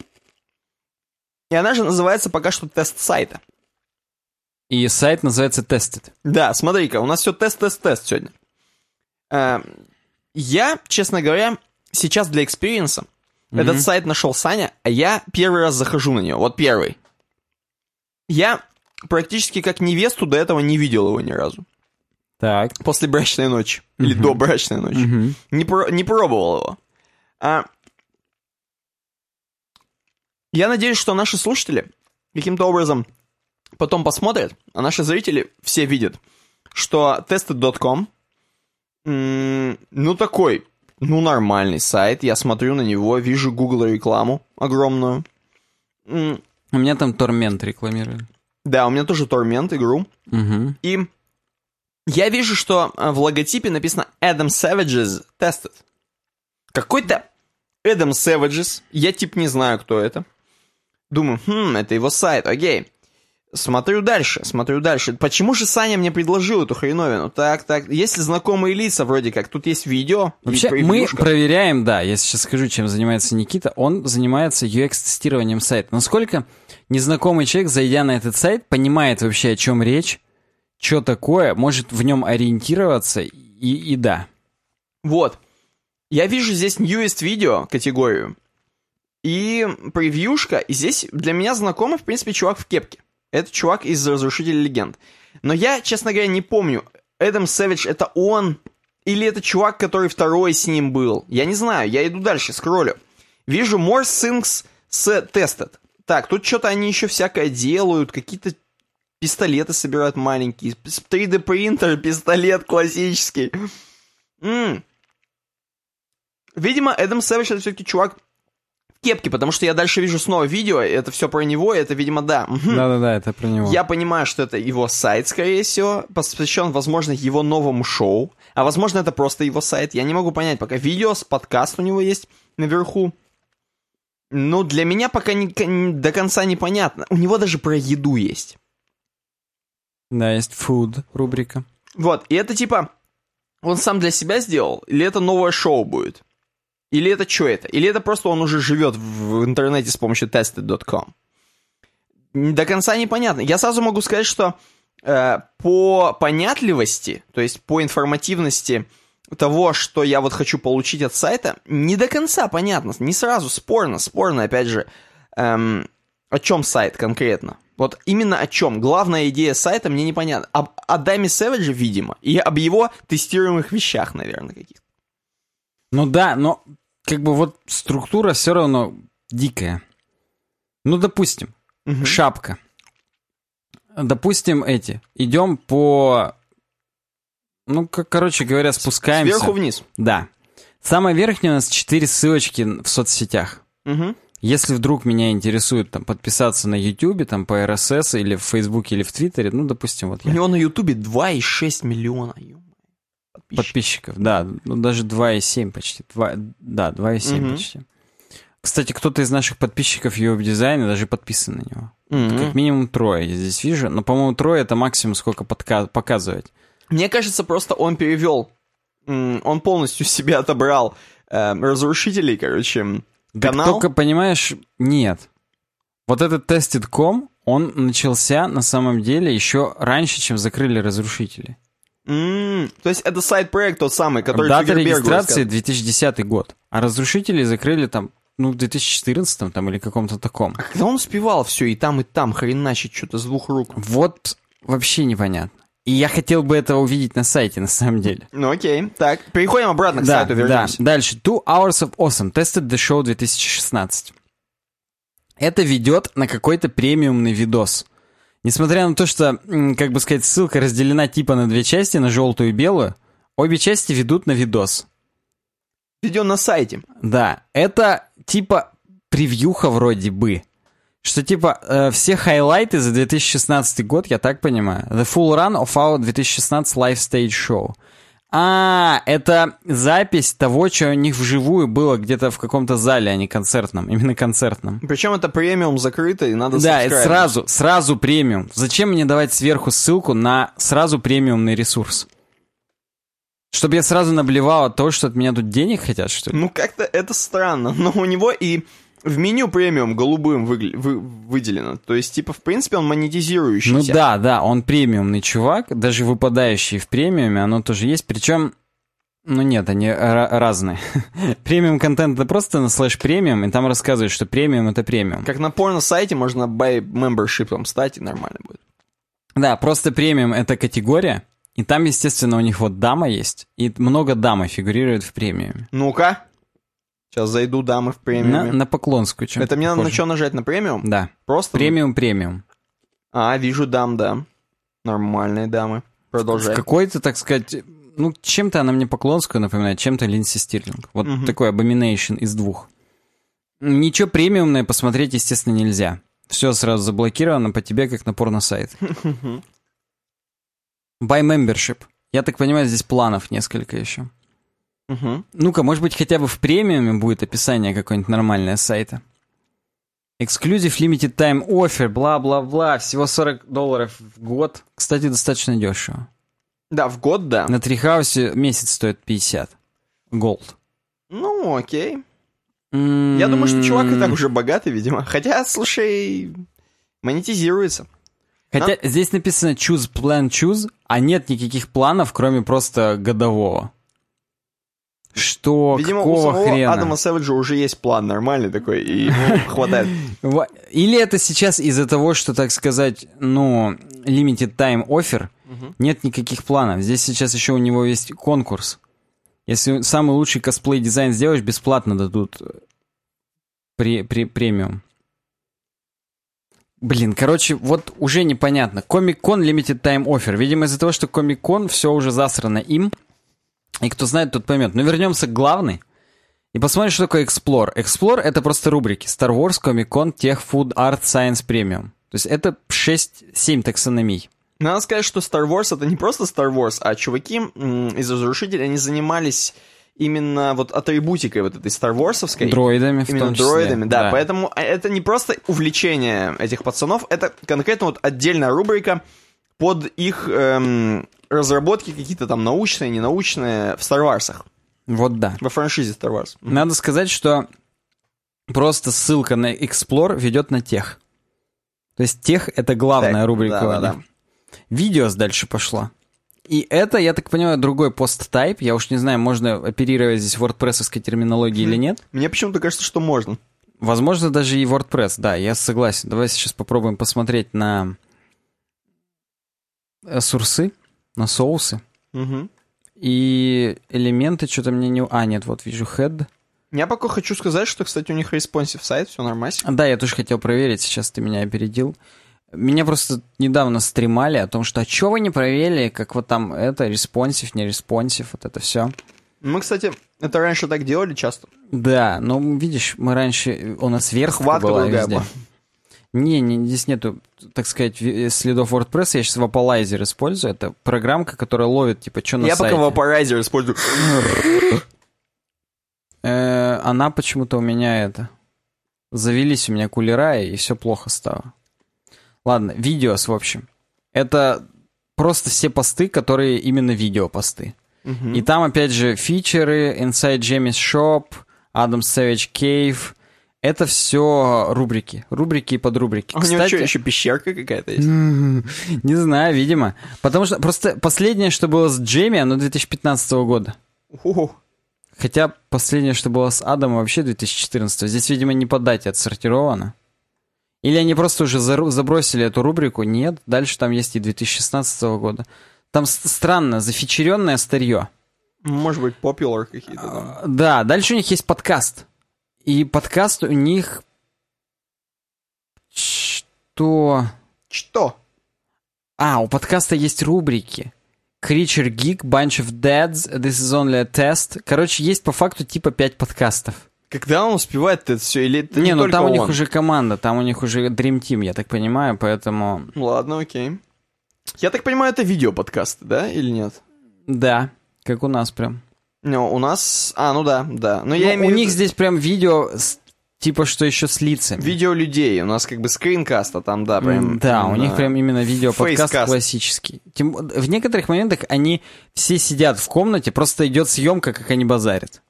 И она же называется пока что тест сайта. И сайт называется Tested. Да, смотри-ка, у нас все тест-тест-тест сегодня. Э, Я, честно говоря, сейчас для experience а этот сайт нашел Саня, а я первый раз захожу на него. Вот первый. Я практически как невесту до этого не видел его ни разу. Так. После брачной ночи. Или до брачной ночи. Мгм. Не, про- не пробовал его. А, я надеюсь, что наши слушатели каким-то образом потом посмотрят, а наши зрители все видят, что tested.com, ну такой, ну нормальный сайт, я смотрю на него, вижу Google рекламу огромную. М, У меня там Тормент рекламировали. Да, у меня тоже Torment игру. Мгм. И я вижу, что э, в логотипе написано Adam Savages Tested. Какой-то Adam Savages, я тип не знаю, кто это. Думаю, хм, это его сайт, окей. Смотрю дальше, смотрю дальше. Почему же Саня мне предложил эту хреновину? Так, так, есть ли знакомые лица вроде как? Тут есть видео Вообще, мы проверяем, да, я сейчас скажу, чем занимается Никита. Он занимается UX-тестированием сайта. Насколько незнакомый человек, зайдя на этот сайт, понимает вообще, о чем речь, что такое, может в нем ориентироваться, и, и да. Вот. Я вижу здесь newest видео категорию. И превьюшка. И здесь для меня знакомый, в принципе, чувак в кепке. Это чувак из Разрушителей Легенд. Но я, честно говоря, не помню, Эдам Сэвидж это он или это чувак, который второй с ним был. Я не знаю, я иду дальше, скроллю. Вижу More Things с Tested. Так, тут что-то они еще всякое делают, какие-то пистолеты собирают маленькие. 3D принтер, пистолет классический. М. Видимо, Эдам Сэвидж это все-таки чувак в кепке, потому что я дальше вижу снова видео, это все про него, это, видимо, да. Да-да-да, это про него. Я понимаю, что это его сайт, скорее всего, посвящен, возможно, его новому шоу, а возможно, это просто его сайт. Я не могу понять, пока видео с подкаст у него есть наверху. Ну, для меня пока не- до конца непонятно. У него даже про еду есть. Да, есть food рубрика. Вот, и это типа, он сам для себя сделал, или это новое шоу будет? Или это что это? Или это просто он уже живет в интернете с помощью tested.com? До конца непонятно. Я сразу могу сказать, что э, по понятливости, то есть по информативности того, что я вот хочу получить от сайта, не до конца понятно, не сразу, спорно, спорно, опять же, эм, о чем сайт конкретно. Вот именно о чем. Главная идея сайта мне непонятна. Об Адаме Сэвидже, видимо, и об его тестируемых вещах, наверное, каких-то. Ну да, но как бы вот структура все равно дикая. Ну, допустим, Мгм. шапка. Допустим, эти. Идем по... Ну, как, короче говоря, спускаемся. Сверху вниз. Да. Самая верхняя у нас четыре ссылочки в соцсетях. Мгм. Если вдруг меня интересует там подписаться на YouTube, там по RSS или в Фейсбуке или в Твиттере, ну, допустим, вот У я. него на Ютубе 2,6 миллиона подписчиков. подписчиков. Да, ну даже 2,7 почти. 2, да, 2,7 Мгм. почти. Кстати, кто-то из наших подписчиков UX дизайна даже подписан на него. Мгм. Как минимум трое я здесь вижу. Но, по-моему, трое это максимум, сколько подка- показывать. Мне кажется, просто он перевел, он полностью себе отобрал э, разрушителей, короче, Так канал. только, понимаешь, нет. Вот этот Tested.com, он начался на самом деле еще раньше, чем закрыли разрушители. М, то есть это сайт-проект тот самый, который Дата Цукербергу регистрации рассказывал. 2010 год. А разрушители закрыли там, ну, в 2014 там или каком-то таком. А когда он успевал все и там, и там хреначить что-то с двух рук? Вот вообще непонятно. И я хотел бы это увидеть на сайте, на самом деле. Ну окей, так, переходим обратно к да, сайту, да. вернемся. Дальше. Two Hours of Awesome. Tested the Show 2016. Это ведет на какой-то премиумный видос. Несмотря на то, что, как бы сказать, ссылка разделена типа на две части, на желтую и белую, обе части ведут на видос. Видео на сайте. Да, это типа превьюха вроде бы. Что типа э, все хайлайты за 2016 год, я так понимаю. The full run of our 2016 live stage show. А, это запись того, что у них вживую было где-то в каком-то зале, а не концертном. Именно концертном. Причем это премиум закрыто, и надо Да, это сразу, сразу премиум. Зачем мне давать сверху ссылку на сразу премиумный ресурс? Чтобы я сразу наблевал от того, что от меня тут денег хотят, что ли? Ну, как-то это странно. Но у него и в меню премиум голубым выгля- вы- выделено. То есть, типа, в принципе, он монетизирующийся. Ну да, да, он премиумный чувак, даже выпадающий в премиуме, оно тоже есть, причем, ну нет, они ра- разные. премиум контент это просто на слэш премиум, и там рассказывают, что премиум это премиум. Как на порно-сайте можно by membership стать, и нормально будет. Да, просто премиум это категория, и там, естественно, у них вот дама есть, и много дамы фигурирует в премиуме. Ну-ка. Сейчас зайду дамы в На, премиуме. на поклонскую чем Это мне надо на что нажать? На премиум? Да, Просто? премиум, премиум. А, вижу дам, да. Нормальные дамы. Продолжай. Какой-то, так сказать, ну, чем-то она мне поклонскую напоминает, чем-то Линдси Стирлинг. Вот Мгм. такой abomination из двух. Ничего премиумное посмотреть, естественно, нельзя. Все сразу заблокировано по тебе, как на порно-сайт. By membership. Я так понимаю, здесь планов несколько еще. Мгм. Ну-ка, может быть, хотя бы в премиуме будет описание какое-нибудь нормальное сайта. Exclusive Limited Time Offer, бла-бла-бла, всего 40 долларов в год. Кстати, достаточно дешево. Да, в год, да. На Трихаусе месяц стоит 50. Голд. Ну, окей. Я думаю, что чувак и так уже богатый, видимо. Хотя, слушай, монетизируется. Хотя здесь написано choose plan choose, а нет никаких планов, кроме просто годового. Что? Видимо, у какого самого хрена? Адама Сэвиджа уже есть план нормальный такой, и ему хватает. Или это сейчас из-за того, что, так сказать, ну, limited time offer, нет никаких планов. Здесь сейчас еще у него есть конкурс. Если самый лучший косплей дизайн сделаешь, бесплатно дадут э, пре- пре- премиум. Блин, короче, вот уже непонятно. Комик-кон Limited Time Offer. Видимо, из-за того, что Комик-кон все уже засрано им. И кто знает, тот поймет. Но вернемся к главной. И посмотрим, что такое Explore. Explore — это просто рубрики. Star Wars, Comic-Con, Tech, Food, Art, Science, Premium. То есть это 6-7 таксономий. Надо сказать, что Star Wars это не просто Star Wars, а чуваки из Разрушителей, они занимались именно вот атрибутикой вот этой Star Warsовской. Дроидами в Именно том числе. дроидами, да, Поэтому а, это не просто увлечение этих пацанов, это конкретно вот отдельная рубрика под их эм, разработки какие-то там научные, ненаучные в Star Wars, Вот да. во франшизе Star Wars. Надо сказать, что просто ссылка на Explore ведет на тех. То есть тех — это главная Так, рубрика. да, да, да. Видеос дальше пошло. И это, я так понимаю, другой post type. Я уж не знаю, можно оперировать здесь WordPress терминологией или нет. Мне почему-то кажется, что можно. Возможно, даже и WordPress, да, я согласен. Давай сейчас попробуем посмотреть на source ы, на source ы. Мгм. И элементы что-то мне не... А, нет, вот вижу head. Я пока хочу сказать, что, кстати, у них responsive сайт, все нормально. Да, я тоже хотел проверить, сейчас ты меня опередил. Меня просто недавно стримали о том, что а чё вы не проверили, как вот там это, responsive, не responsive, вот это все. Мы, кстати, это раньше так делали часто. Да, ну видишь, мы раньше, у нас верхка Хватка была другая везде. была. Не, не, здесь нету, так сказать, ви- следов WordPress. Я сейчас Wappalyzer использую. Это программка, которая ловит, типа, что на Я сайте. пока Wappalyzer использую. Э, она почему-то у меня это... Завелись у меня кулера, и все плохо стало. Ладно, видеос, в общем. Это просто все посты, которые именно видео-посты. Мгм. И там, опять же, фичеры, Inside Jamie's Shop, Adam Savage Cave. Это все рубрики. Рубрики и подрубрики. А у него что, еще пещерка какая-то есть? Не знаю, видимо. Потому что просто последнее, что было с Джейми, оно 2015 года. О, Хотя последнее, что было с Адамом, вообще 2014. Здесь, видимо, не по дате отсортировано. Или они просто уже забросили эту рубрику? Нет, дальше там есть и 2016 года. Там странно, зафичеренное старье. Может быть, popular какие-то там. Да, дальше у них есть подкаст. И подкаст у них... Что? Что? А, у подкаста есть рубрики. Creature Geek, Bunch of Dads, This is only a test. Короче, есть по факту типа 5 подкастов. Когда он успевает это все? Или это не, не, ну там у них он? уже команда, там у них уже Dream Team, я так понимаю, поэтому... Ну Ладно, окей. Я так понимаю, это видео-подкаст, да, или нет? Да, как у нас прям. Ну, у нас... А, ну да, да. Но я Ну, имею у них здесь прям видео, с- типа что еще с лицами. видео людей. У нас как бы скринкаст, а там, да, прям... Да, у них именно прям именно видео-подкаст классический. Тем, в некоторых моментах они все сидят в комнате, просто идет съемка, как они базарят.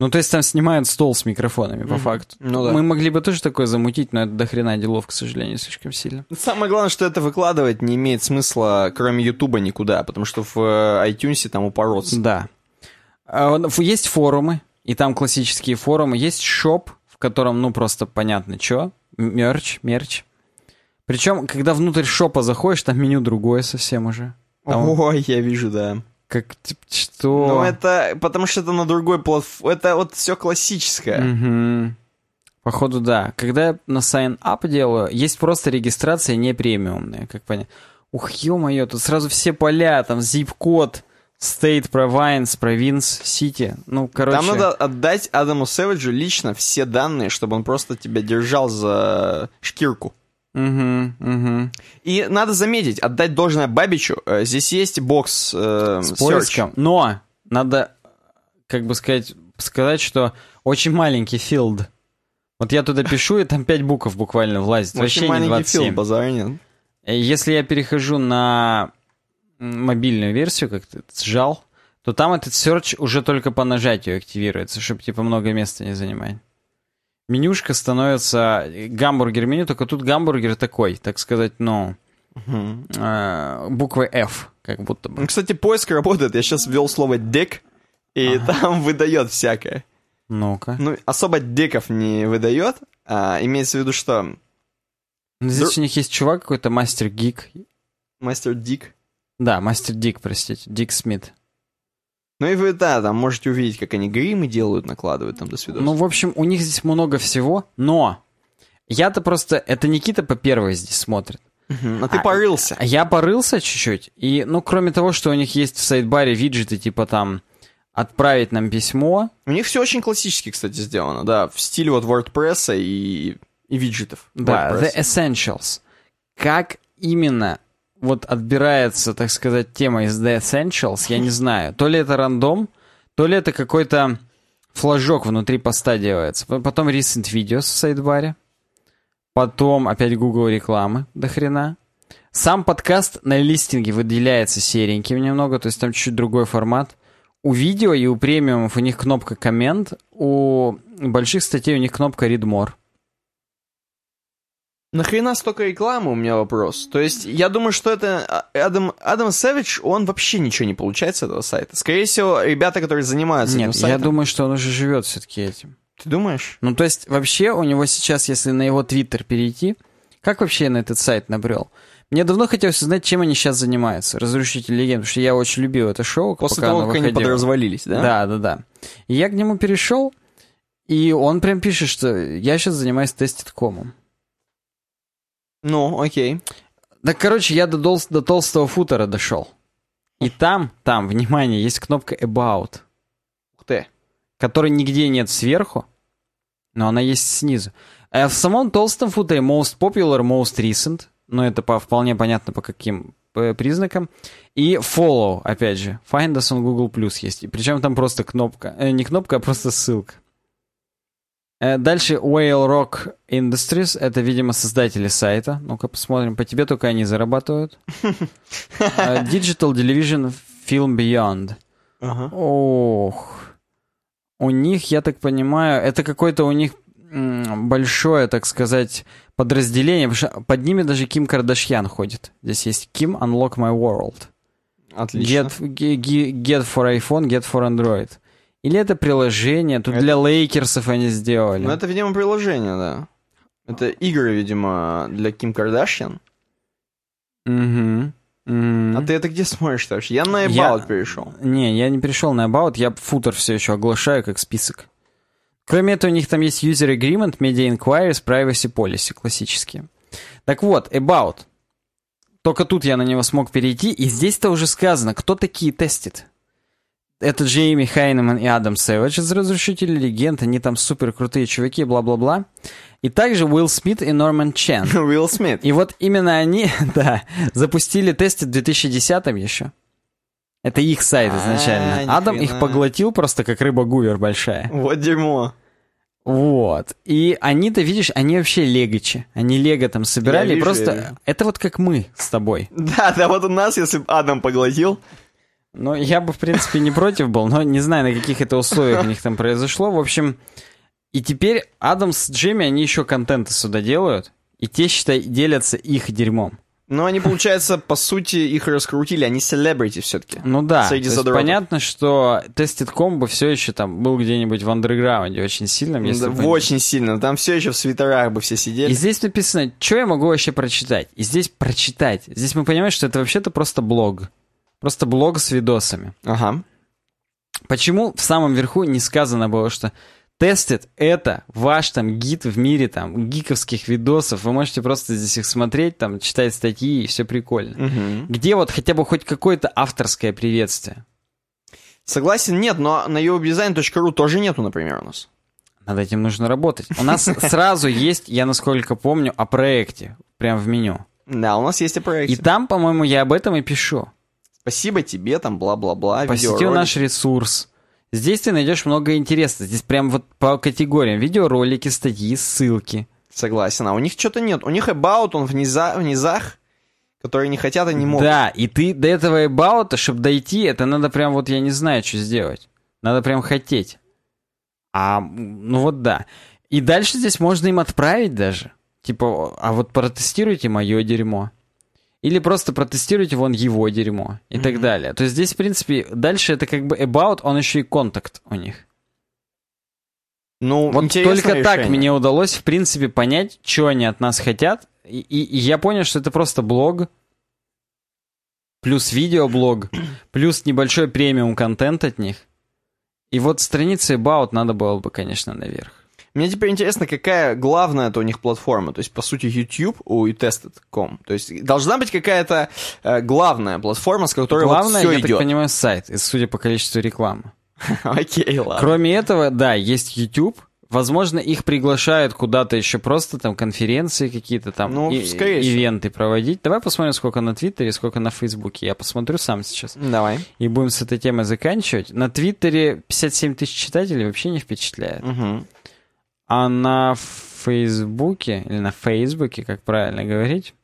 Ну, то есть там снимают стол с микрофонами, по Мгм. факту. Ну да. Мы могли бы тоже такое замутить, но это до хрена делов, к сожалению, слишком сильно. Самое главное, что это выкладывать не имеет смысла, кроме Ютуба, никуда, потому что в э, iTunes там упороться. Да. А, Есть форумы, и там классические форумы. Есть шоп, в котором, ну, просто понятно, что. Мерч, мерч. Причем, когда внутрь шопа заходишь, там меню другое совсем уже. Там Ой, я вижу, да. как, типа, что... Ну, это потому что это на другой платформе. Это вот все классическое. Мгм. Походу, да. Когда я на sign up делаю, есть просто регистрация не премиумная, как понять. Ух, ё-моё, тут сразу все поля, там zip-код, state, province, province, city. Ну, короче... Там надо отдать Адаму Сэвиджу лично все данные, чтобы он просто тебя держал за шкирку. Мгм, мгм. И надо заметить, отдать должное Бабичу. э, Здесь есть бокс э, С поиском. Но надо, как бы сказать, сказать, что очень маленький field. Вот я туда пишу, и там 5 букв буквально влазит. Очень Вообще не маленький 27. фил, базара нет. Э, Если я перехожу на мобильную версию, как ты сжал, то там этот search уже только по нажатию активируется, чтобы типа много места не занимать. Менюшка становится э, гамбургер меню, только тут гамбургер такой, так сказать, ну, Мгм. э, буквой F, как будто бы. Ну, Кстати, поиск работает. Я сейчас ввел слово «дек», и там выдает всякое. Ну-ка. Ну, особо деков не выдает. а имеется в виду, что Ну, Здесь Дру- у них есть чувак какой-то, мастер гик. Да, мастер Дик, простите, Дик Смит. Ну и вы, да, там можете увидеть, как они гримы делают, накладывают там до свидания. Ну, в общем, у них здесь много всего, но я-то просто... Это Никита по первой здесь смотрит. а ты а- порылся. Я порылся чуть-чуть, и, ну, кроме того, что у них есть в сайдбаре виджеты, типа там отправить нам письмо. У них все очень классически, кстати, сделано, да, в стиле вот WordPress и, и виджетов. Да, WordPress. The Essentials. Как именно вот отбирается, так сказать, тема из The Essentials, я не знаю. То ли это рандом, то ли это какой-то флажок внутри поста делается. Потом Recent Videos в сайдбаре. Потом опять Google рекламы до хрена. Сам подкаст на листинге выделяется сереньким немного, то есть там чуть-чуть другой формат. У видео и у премиумов у них кнопка коммент, у больших статей у них кнопка read more. Нахрена столько рекламы, у меня вопрос. То есть, я думаю, что это а, Адам, Адам Сэвидж, он вообще ничего не получает с этого сайта. Скорее всего, ребята, которые занимаются этим Нет, я сайтом. думаю, что он уже живет все-таки этим. Ты думаешь? Ну, то есть, вообще, у него сейчас, если на его твиттер перейти, как вообще я на этот сайт набрел? Мне давно хотелось узнать, чем они сейчас занимаются, Разрушитель легенд, потому что я очень любил это шоу, После пока того, как они выходило. подразвалились, да? Да, да, да. И я к нему перешел, и он прям пишет, что я сейчас занимаюсь теститкомом. Ну, окей. Так, короче, я до, дол- до толстого футера дошел. И там, там, внимание, есть кнопка About. Ух ты. которой нигде нет сверху, но она есть снизу. А в самом толстом футере most popular, most recent, но это по, вполне понятно по каким по признакам. И follow, опять же, find us on Google Plus есть. И причем там просто кнопка, э, не кнопка, а просто ссылка. Э, дальше Whale Rock Industries, это, видимо, создатели сайта. Ну-ка посмотрим, по тебе только они зарабатывают. Э, Digital Television Film Beyond. Ага. Ох. У них, я так понимаю, это какой-то у них большое, так сказать, подразделение. Под ними даже Ким Кардашьян ходит. Здесь есть Kim Unlock My World. Отлично. Get, ge- ge- get for iPhone, get for Android. Или это приложение, тут Это- для лейкерсов они сделали. Ну, это, видимо, приложение, да. Это игры, видимо, для Ким Кардашьян. Мгм. Мгм. А ты это где смотришь вообще? Я на Я- About перешел. Не, я не перешел на About, я футер все еще оглашаю как список. Кроме этого, у них там есть User Agreement, Media Inquiries, Privacy Policy классические. Так вот, About. Только тут я на него смог перейти, и здесь-то уже сказано, кто такие тестит. Это Джейми Хайнеман и Адам Сэвидж из «Разрушителей легенд», они там супер крутые чуваки, бла-бла-бла. И также Уилл Смит и Норман Чен. Уилл Смит. И вот именно они, да, запустили тесты в 2010-м еще. Это их сайт А, изначально. ни Адам их поглотил просто как рыба гувер большая. Вот дерьмо. Вот. И они-то, видишь, они вообще легочи. Они лего там собирали. Я вижу, просто я вижу. это вот как мы с тобой. Да, да, вот у нас, если бы Адам поглотил. Ну, я бы, в принципе, не против был, но не знаю, на каких это условиях у них там произошло. В общем, и теперь Адам с Джимми, они еще контенты сюда делают. И те, считай, делятся их дерьмом. Но они, получается, по сути, их раскрутили. Они селебрити все-таки. Ну да, Среди то есть понятно, что Tested Combo все еще там был где-нибудь в андерграунде очень сильным. Если Да, бы- очень сильно. Там все еще в свитерах бы все сидели. И здесь написано, что я могу вообще прочитать. И здесь прочитать. Здесь мы понимаем, что это вообще-то просто блог. Просто блог с видосами. Ага. Почему в самом верху не сказано было, что Тестит это ваш там гид в мире там гиковских видосов. Вы можете просто здесь их смотреть, там читать статьи и все прикольно. Мгм. Где вот хотя бы хоть какое-то авторское приветствие? Согласен, нет, но на uwebdesign.ru тоже нету, например, у нас. Над этим нужно работать. У нас сразу есть, я насколько помню, о проекте. Прям в меню. Да, у нас есть и проект. И там, по-моему, я об этом и пишу. Спасибо тебе, там, бла-бла-бла, Посетил видеоролик. наш ресурс. Здесь ты найдешь много интересного. Здесь прям вот по категориям. Видеоролики, статьи, ссылки. Согласен, а у них что-то нет. У них about, он в, низа, в низах, которые не хотят и не могут. Да, и ты до этого эбаута, чтобы дойти, это надо прям вот, я не знаю, что сделать. Надо прям хотеть. А, ну вот да. И дальше здесь можно им отправить даже. Типа, а вот протестируйте мое дерьмо. Или просто протестируйте вон его дерьмо. И так далее. То есть здесь, в принципе, дальше это как бы about, он еще и контакт у них. Ну, Вот только так решение. мне удалось, в принципе, понять, что они от нас хотят. И, и- и я понял, что это просто блог, плюс видеоблог, плюс небольшой премиум контент от них. И вот страницы About надо было бы, конечно, наверх. Мне теперь интересно, какая главная это у них платформа. То есть, по сути, YouTube у Tested.com. То есть, должна быть какая-то э, главная платформа, с которой Главное, вот я все так идет. понимаю, сайт, судя по количеству рекламы. Окей, ладно. Кроме этого, да, есть YouTube. Возможно, их приглашают куда-то еще просто там конференции какие-то там, Ну, и- скорее всего. ивенты проводить. Давай посмотрим, сколько на Твиттере, сколько на Фейсбуке. Я посмотрю сам сейчас. Давай. И будем с этой темой заканчивать. На Твиттере 57 тысяч читателей вообще не впечатляет. Мгм. А на Фейсбуке, или на Фейсбуке, как правильно говорить,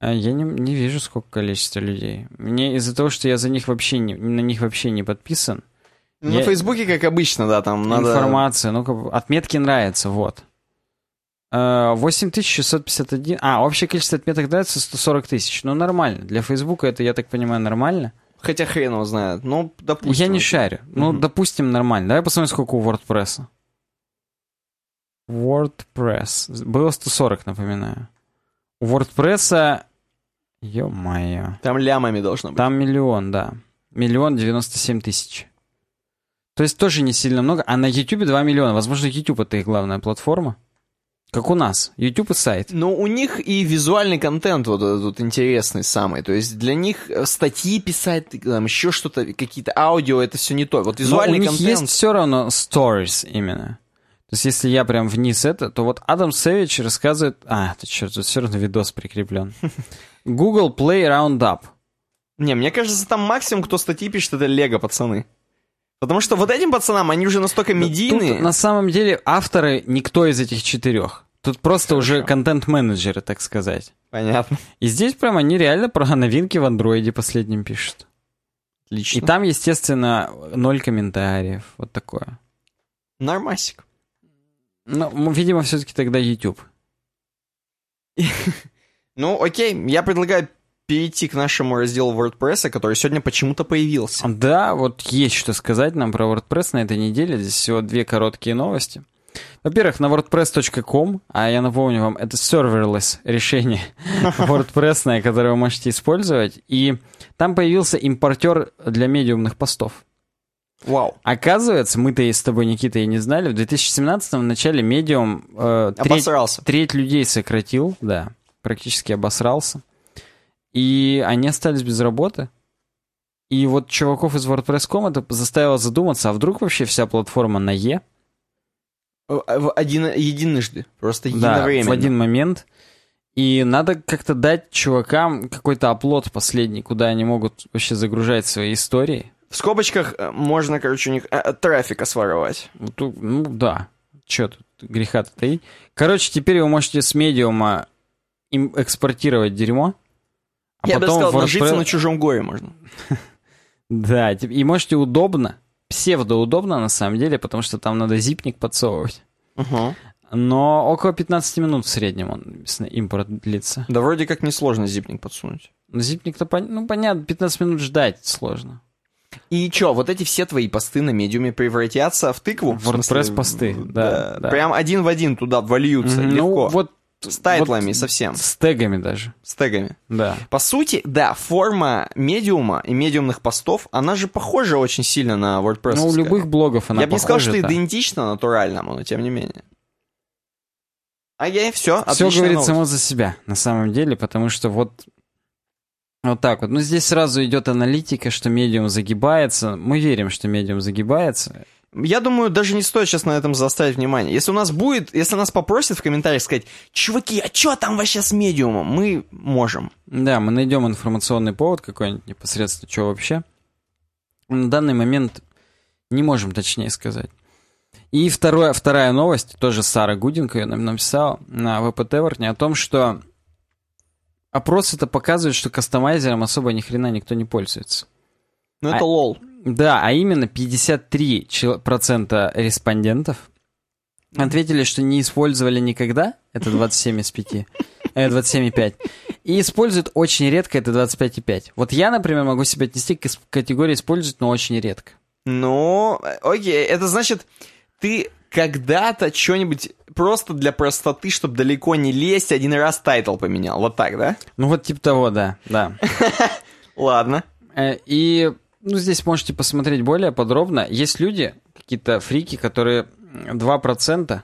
э, я не, не вижу, сколько количество людей. Мне из-за того, что я за них вообще не, на них вообще не подписан, Ну, Я- На Фейсбуке, как обычно, да, там надо... информация, ну-ка, отметки нравятся, вот. Э, 8651, а, общее количество отметок нравится 140 тысяч, ну нормально, для Фейсбука это, я так понимаю, нормально. Хотя хрен его знает. Ну, допустим. Я не шарю. Ну, Мгм. допустим, нормально. Давай посмотрим, сколько у WordPress. WordPress. Было 140, напоминаю. У WordPress... Ё-моё. Там лямами должно быть. Там миллион, да. Миллион девяносто семь тысяч. То есть тоже не сильно много. А на YouTube 2 миллиона. Возможно, YouTube это их главная платформа. Как у нас. YouTube и сайт. Ну, у них и визуальный контент вот этот вот интересный самый. То есть для них э, статьи писать, там еще что-то, какие-то аудио, это все не то. Вот Но у визуальный них контент... есть все равно stories именно. То есть, если я прям вниз это, то вот Адам Сэвидж рассказывает... А, ты черт, тут все равно видос прикреплен. Google Play Roundup. Не, мне кажется, там максимум, кто статьи пишет, это Лего, пацаны. Потому что вот этим пацанам, они уже настолько медийные. Тут, на самом деле, авторы никто из этих четырех. Тут просто Хорошо. уже контент-менеджеры, так сказать. Понятно. И здесь прям они реально про новинки в андроиде последним пишут. Отлично. И там, естественно, ноль комментариев. Вот такое. Нормасик. Ну, видимо, все-таки тогда YouTube. Ну, окей, я предлагаю перейти к нашему разделу WordPress, который сегодня почему-то появился. Да, вот есть что сказать нам про WordPress на этой неделе. Здесь всего две короткие новости. Во-первых, на wordpress.com, а я напомню вам, это serverless решение WordPress, которое вы можете использовать, и там появился импортер для медиумных постов. Вау. Оказывается, мы-то с тобой, Никита, и не знали, в 2017 в начале медиум э, треть, треть людей сократил, да, практически обосрался. И они остались без работы. И вот чуваков из WordPress.com это заставило задуматься, а вдруг вообще вся платформа на Е? В один, единожды, просто единовременно. Да, в один момент. И надо как-то дать чувакам какой-то оплот последний, куда они могут вообще загружать свои истории. В скобочках э, можно, короче, у них э, трафика своровать. Ну, ну да. Че тут греха-то таить? Короче, теперь вы можете с медиума им экспортировать дерьмо. А Я потом бы сказал, нажиться на чужом горе можно. Да, и можете удобно, псевдоудобно на самом деле, потому что там надо зипник подсовывать. Но около 15 минут в среднем он импорт длится. Да вроде как несложно zip ник подсунуть. Zip ник-то, ну понятно, 15 минут ждать сложно. И чё, вот эти все твои посты на медиуме превратятся в тыкву? WordPress-посты, да, да, да. Прям один в один туда вольются, mm-hmm. легко. Ну, вот с title ами вот совсем. С тегами даже. С тегами. Да. По сути, да, форма медиума и медиумных постов, она же похожа очень сильно на WordPress. Ну, у любых блогов она Я бы не сказал, что идентично натуральному, но тем не менее. И все. Все говорит новость. само за себя, на самом деле, потому что вот вот так вот. Ну, здесь сразу идет аналитика, что медиум загибается. Мы верим, что медиум загибается. Я думаю, даже не стоит сейчас на этом заострять внимание. Если у нас будет, если нас попросят в комментариях сказать, чуваки, а что там вообще с медиумом? Мы можем. Да, мы найдем информационный повод какой-нибудь непосредственно, что вообще. На данный момент не можем точнее сказать. И второе, вторая новость, тоже Сара Гуденко ее нам написала на ВП-Теворне о том, что опрос это показывает, что кастомайзером особо ни хрена никто не пользуется. Ну это а, лол. Да, а именно 53% респондентов ответили, что не использовали никогда, это 27 из 5, э, 27,5, и используют очень редко, это 25,5. Вот я, например, могу себя отнести к категории использовать, но очень редко. Ну, окей, это значит, ты когда-то что-нибудь просто для простоты, чтобы далеко не лезть, один раз title поменял. Вот так, да? Ну, вот типа того, да, да. Ладно. Э, и ну, здесь можете посмотреть более подробно. Есть люди, какие-то фрики, которые 2%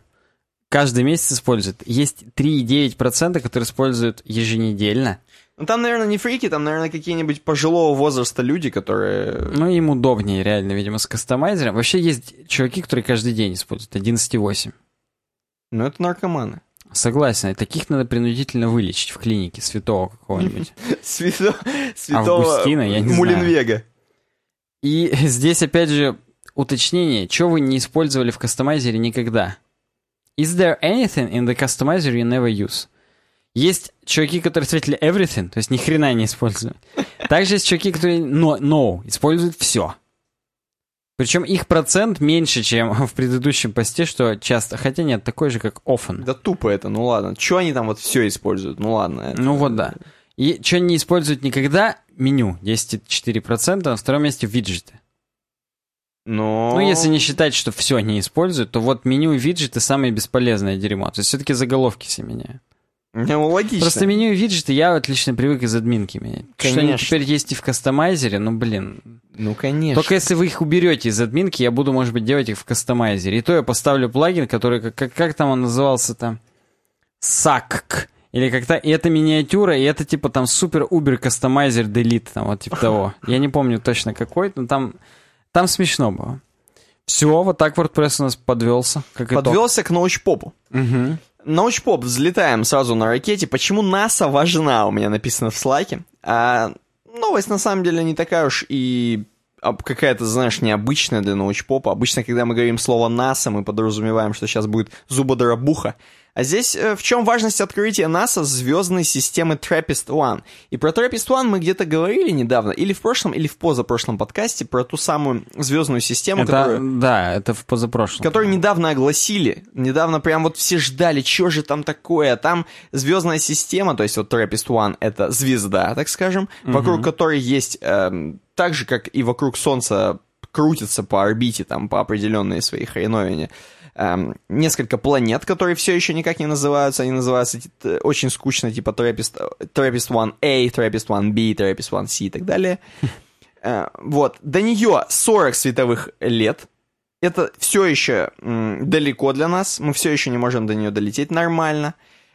каждый месяц используют. Есть 3,9%, которые используют еженедельно. Ну, там, наверное, не фрики, там, наверное, какие-нибудь пожилого возраста люди, которые... Ну, им удобнее, реально, видимо, с customizer ом. Вообще есть чуваки, которые каждый день используют 11,8. Ну, это наркоманы. Согласен, и таких надо принудительно вылечить в клинике святого какого-нибудь. Святого... Августина, я не знаю. Мулинвега. И здесь, опять же, уточнение, что вы не использовали в кастомайзере никогда. Is there anything in the customizer you never use? Есть чуваки, которые ответили everything, то есть ни хрена не используют. Также есть чуваки, которые no, no используют все. Причем их процент меньше, чем в предыдущем посте, что часто. Хотя нет, такой же, как often. Да тупо это, ну ладно. Что они там вот все используют? Ну ладно. Это... Ну вот да. И что не используют никогда? Меню 10,4%, на втором месте виджеты. Но... Ну, если не считать, что все не используют, то вот меню и виджеты самое бесполезное дерьмо. То есть все-таки заголовки все меняют. Ну, логично. Просто меню и виджеты я отлично привык из админки менять. Конечно. Что они теперь есть и в кастомайзере, ну, блин. Ну, конечно. Только если вы их уберете из админки, я буду, может быть, делать их в кастомайзере. И то я поставлю плагин, который, как, как, как там он назывался-то? Сакк. Или как-то, и это миниатюра, и это типа там супер убер кастомайзер делит, там вот типа того. Я не помню точно какой, но там, там смешно было. Все, вот так WordPress у нас подвелся. Как итог. Подвелся к научпопу. Мгм. Научпоп, взлетаем сразу на ракете. Почему НАСА важна, у меня написано в слайке. А, новость на самом деле не такая уж и а, какая-то, знаешь, необычная для научпопа. Обычно, когда мы говорим слово НАСА, мы подразумеваем, что сейчас будет зубодробуха. А здесь э, в чем важность открытия НАСА звездной системы TRAPPIST-1? И про TRAPPIST-1 мы где-то говорили недавно, или в прошлом, или в позапрошлом подкасте, про ту самую звездную систему, Это, которую... да, это в позапрошлом. Который недавно огласили, недавно прям вот все ждали, что же там такое, а там звездная система, то есть вот TRAPPIST One это звезда, так скажем, вокруг которой есть, эм, так же как и вокруг Солнца крутятся по орбите, там, по определенные свои хреновине, эм, несколько планет, которые все еще никак не называются, они называются т- очень скучно, типа TRAPPIST, TRAPPIST 1A, TRAPPIST 1B, TRAPPIST 1C и так далее. Э, Вот, до нее 40 световых лет, это все еще м, далеко для нас, мы все еще не можем до нее долететь нормально.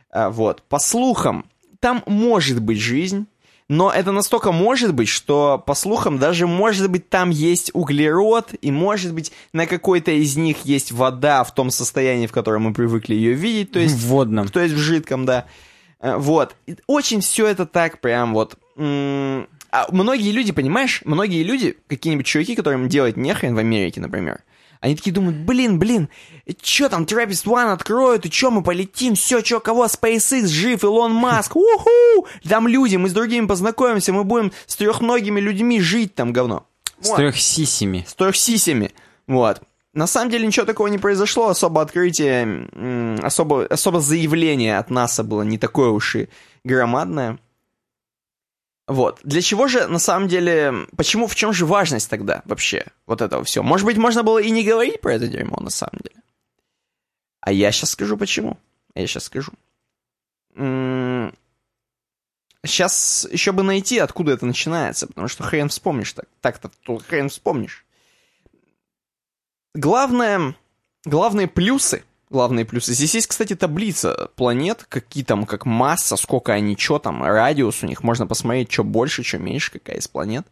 А, Вот, по слухам, там может быть жизнь, но это настолько может быть, что, по слухам, даже может быть там есть углерод, и может быть на какой-то из них есть вода в том состоянии, в котором мы привыкли ее видеть, то есть В водном. то есть в жидком, да. Э, Вот. Очень все это так прям вот... а многие люди, понимаешь, многие люди, какие-нибудь чуваки, которым делать нехрен в Америке, например, они такие думают, блин, блин, что там, Trappist One откроют, и что, мы полетим, все, что, кого, SpaceX жив, Илон Маск, уху, там люди, мы с другими познакомимся, мы будем с трехногими людьми жить там, говно. С Вот трех сисями. с трехсисями. Вот. На самом деле ничего такого не произошло, особо открытие, особо, особо заявление от НАСА было не такое уж и громадное. Вот. Для чего же, на самом деле, почему, в чем же важность тогда вообще вот этого всего? Может быть, можно было и не говорить про это дерьмо, на самом деле. А я сейчас скажу почему. Я сейчас скажу. Сейчас еще бы найти, откуда это начинается, потому что хрен вспомнишь так. Так-то то хрен вспомнишь. Главное, главные плюсы, главные плюсы. Здесь есть, кстати, таблица планет, какие там, как масса, сколько они, что там, радиус у них. Можно посмотреть, что больше, что меньше, какая из планет.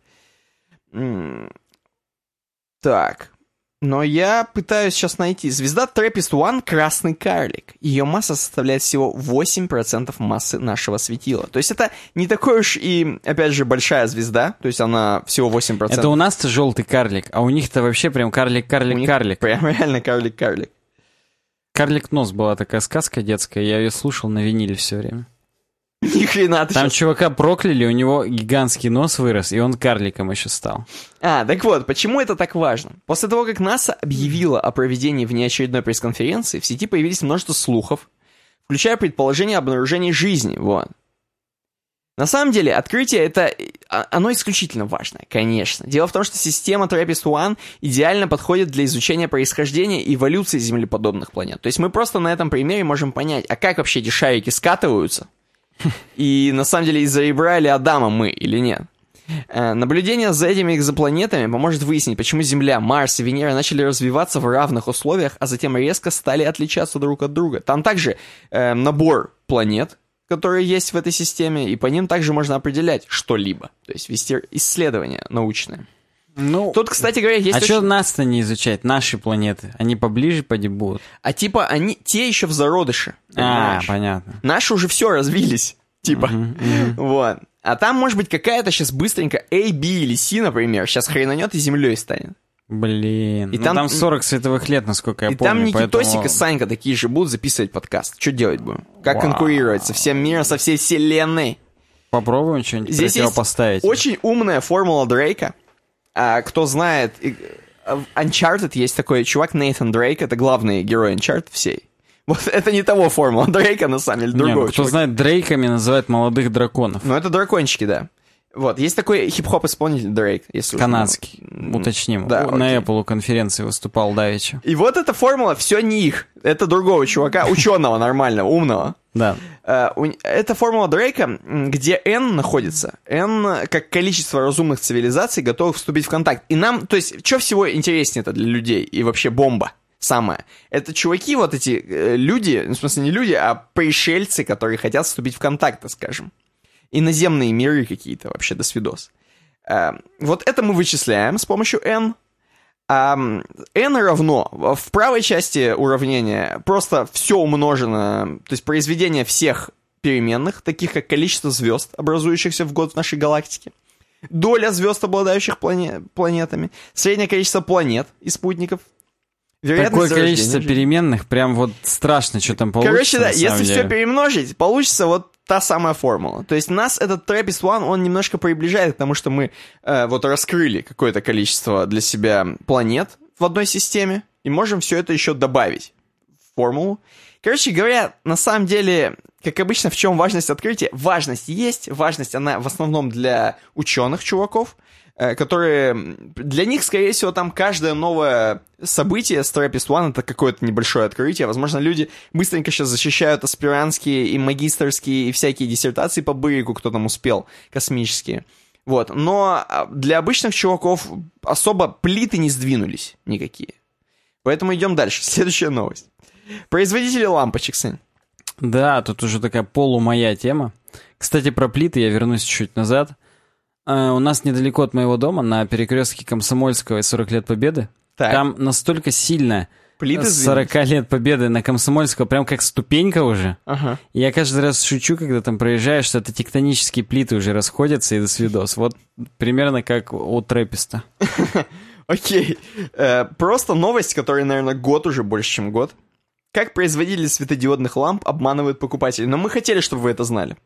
Так. Но я пытаюсь сейчас найти. Звезда Траппист One — красный карлик. Ее масса составляет всего 8% массы нашего светила. То есть это не такой уж и, опять же, большая звезда. То есть она всего 8%. Это у нас-то желтый карлик, а у них-то вообще прям карлик-карлик-карлик. Прям реально карлик-карлик. Карлик нос была такая сказка детская, я ее слушал на виниле все время. Ни хрена ты Там щас- чувака прокляли, у него гигантский нос вырос, и он карликом еще стал. А, так вот, почему это так важно? После того, как НАСА объявила о проведении внеочередной пресс-конференции, в сети появились множество слухов, включая предположение об обнаружении жизни, вот. На самом деле, открытие это, а, оно исключительно важное, конечно. Дело в том, что система TRAPPIST-1 идеально подходит для изучения происхождения и эволюции землеподобных планет. То есть мы просто на этом примере можем понять, а как вообще эти шарики скатываются, и на самом деле из-за ребра или Адама мы или нет. Э, Наблюдение за этими экзопланетами поможет выяснить, почему Земля, Марс и Венера начали развиваться в равных условиях, а затем резко стали отличаться друг от друга. Там также э, набор планет, которые есть в этой системе, и по ним также можно определять что-либо, то есть вести исследования научные. Ну, Тут, кстати говоря, есть а очень- что нас-то не изучать? Наши планеты. Они поближе поди будут. А типа они, те еще в зародыше. А, понимаешь? понятно. Наши уже все развились, типа. Вот. А там может быть какая-то сейчас быстренько A, B или C, например, сейчас хренанет и землей станет. Блин. И ну, там- там, 40 световых лет, насколько я и помню. там Никитосик поэтому- и Санька такие же будут записывать подкаст. Что делать будем? Как Вау. конкурировать со всем миром, со всей вселенной? Попробуем что-нибудь Здесь есть противопоставить. Очень умная формула Дрейка. А, кто знает, и- а, в Uncharted есть такой чувак Нейтан Дрейк, это главный герой Uncharted всей. Вот это не того формула Дрейка, на самом деле, Не, другого ну, кто чувака. знает, дрейками называют молодых драконов. Ну, это дракончики, да. Вот, есть такой хип-хоп исполнитель Дрейк, если уж, Канадский, м, уточним. да, О, На. Apple конференции выступал Давича. И вот эта формула, все не их. Это другого чувака, ученого нормального, умного. Да. Э, Это формула Дрейка, где N находится. N как количество разумных цивилизаций готовых вступить в контакт. И нам, то есть, что всего интереснее это для людей и вообще бомба самое. Это чуваки, вот эти э, люди, ну, в смысле не люди, а пришельцы, которые хотят вступить в контакт, так скажем. Иноземные миры какие-то вообще, до свидос. Э, Вот это мы вычисляем с помощью N. А n равно в правой части уравнения просто все умножено, то есть произведение всех переменных, таких как количество звезд, образующихся в год в нашей галактике, доля звезд, обладающих плане- планетами, среднее количество планет и спутников, вероятность Такое количество переменных, прям вот страшно, что там получится. Короче, да, если все деле. перемножить, получится вот та самая формула. То есть нас этот Trappist One, он немножко приближает к тому, что мы э, вот раскрыли какое-то количество для себя планет в одной системе, и можем все это еще добавить в формулу. Короче говоря, на самом деле, как обычно, в чем важность открытия? Важность есть, важность она в основном для ученых чуваков, которые... м, Для них, скорее всего, там каждое новое событие с Trappist One это какое-то небольшое открытие. Возможно, люди быстренько сейчас защищают аспирантские и магистрские и всякие диссертации по Бырику, кто там успел, космические. Вот. Но а, для обычных чуваков особо плиты не сдвинулись никакие. Поэтому идем дальше. Следующая новость. Производители лампочек, Сань. Да, тут уже такая полумоя тема. Кстати, про плиты я вернусь чуть назад. Э, у нас недалеко от моего дома, на перекрестке Комсомольского и 40 лет Победы, Так, там настолько сильно плиты с сдвинулись? 40 лет Победы на Комсомольского, прям как ступенька уже. Ага. И Я каждый раз шучу, когда там проезжаешь, что это тектонические плиты уже расходятся и до свидос. Вот примерно как у Трэписта. Окей. Э, просто новость, которая, наверное, год уже, больше, чем год. Как производители светодиодных ламп обманывают покупателей. Но мы хотели, чтобы вы это знали.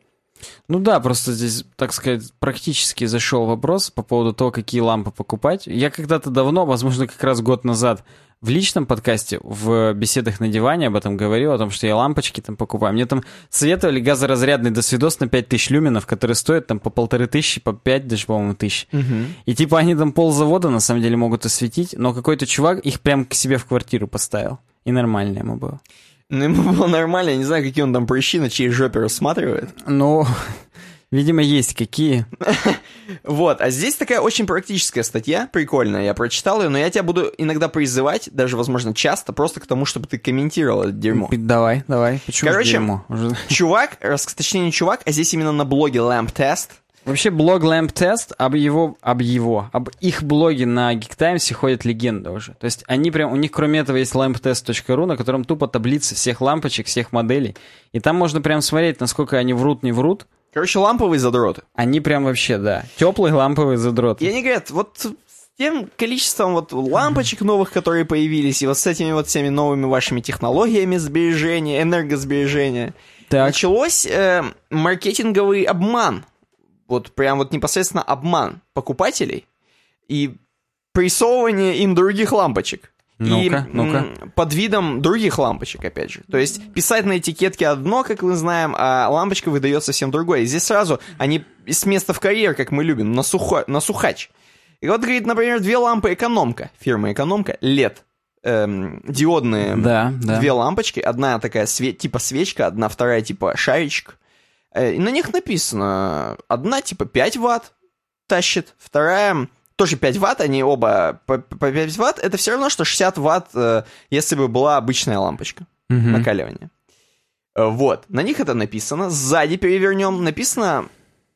Ну да, просто здесь, так сказать, практически зашел вопрос по поводу того, какие лампы покупать. Я когда-то давно, возможно, как раз год назад, в личном подкасте, в беседах на диване об этом говорил, о том, что я лампочки там покупаю. Мне там советовали газоразрядный досвидос на 5000 люменов, который стоит там по полторы тысячи, по 5 даже, по-моему, тысяч. И типа они там ползавода на самом деле могут осветить, но какой-то чувак их прям к себе в квартиру поставил. И нормально ему было. Ну, ему было нормально, я не знаю, какие он там прыщи на чьей жопе рассматривает. Ну, видимо, есть какие. Вот, а здесь такая очень практическая статья, прикольная, я прочитал ее, но я тебя буду иногда призывать, даже, возможно, часто, просто к тому, чтобы ты комментировал это дерьмо. Давай, давай. Почему Короче, Чувак, точнее не чувак, а здесь именно на блоге Lamp Test, Вообще блог Lamp Test, об его, об его, об их блоге на Geek Times ходит легенда уже. То есть они прям, у них кроме этого есть lamptest.ru, на котором тупо таблицы всех лампочек, всех моделей. И там можно прям смотреть, насколько они врут, не врут. короче, ламповые задроты. Они прям вообще, да, теплые ламповые задроты. И они говорят, вот с тем количеством вот лампочек новых, которые появились, и вот с этими вот всеми новыми вашими технологиями сбережения, энергосбережения, Так, началось э, маркетинговый обман. Вот прям вот непосредственно обман покупателей и прессовывание им других лампочек. Ну-ка, и, м, под видом других лампочек, опять же. То есть писать на этикетке одно, как мы знаем, а лампочка выдает совсем другое. И здесь сразу они с места в карьер, как мы любим, на, сухо, на сухач. И вот, говорит, например, две лампы экономка, фирма экономка, LED, эм, диодные да, да. две лампочки, одна такая све- типа свечка, одна вторая типа шаричек. Э, И на них написано, одна типа 5 ватт тащит, вторая тоже 5 ватт, они оба по, по 5 ватт, это все равно, что 60 ватт, э, если бы была обычная лампочка Мгм. накаливания. Э, Вот, на них это написано, сзади перевернем, написано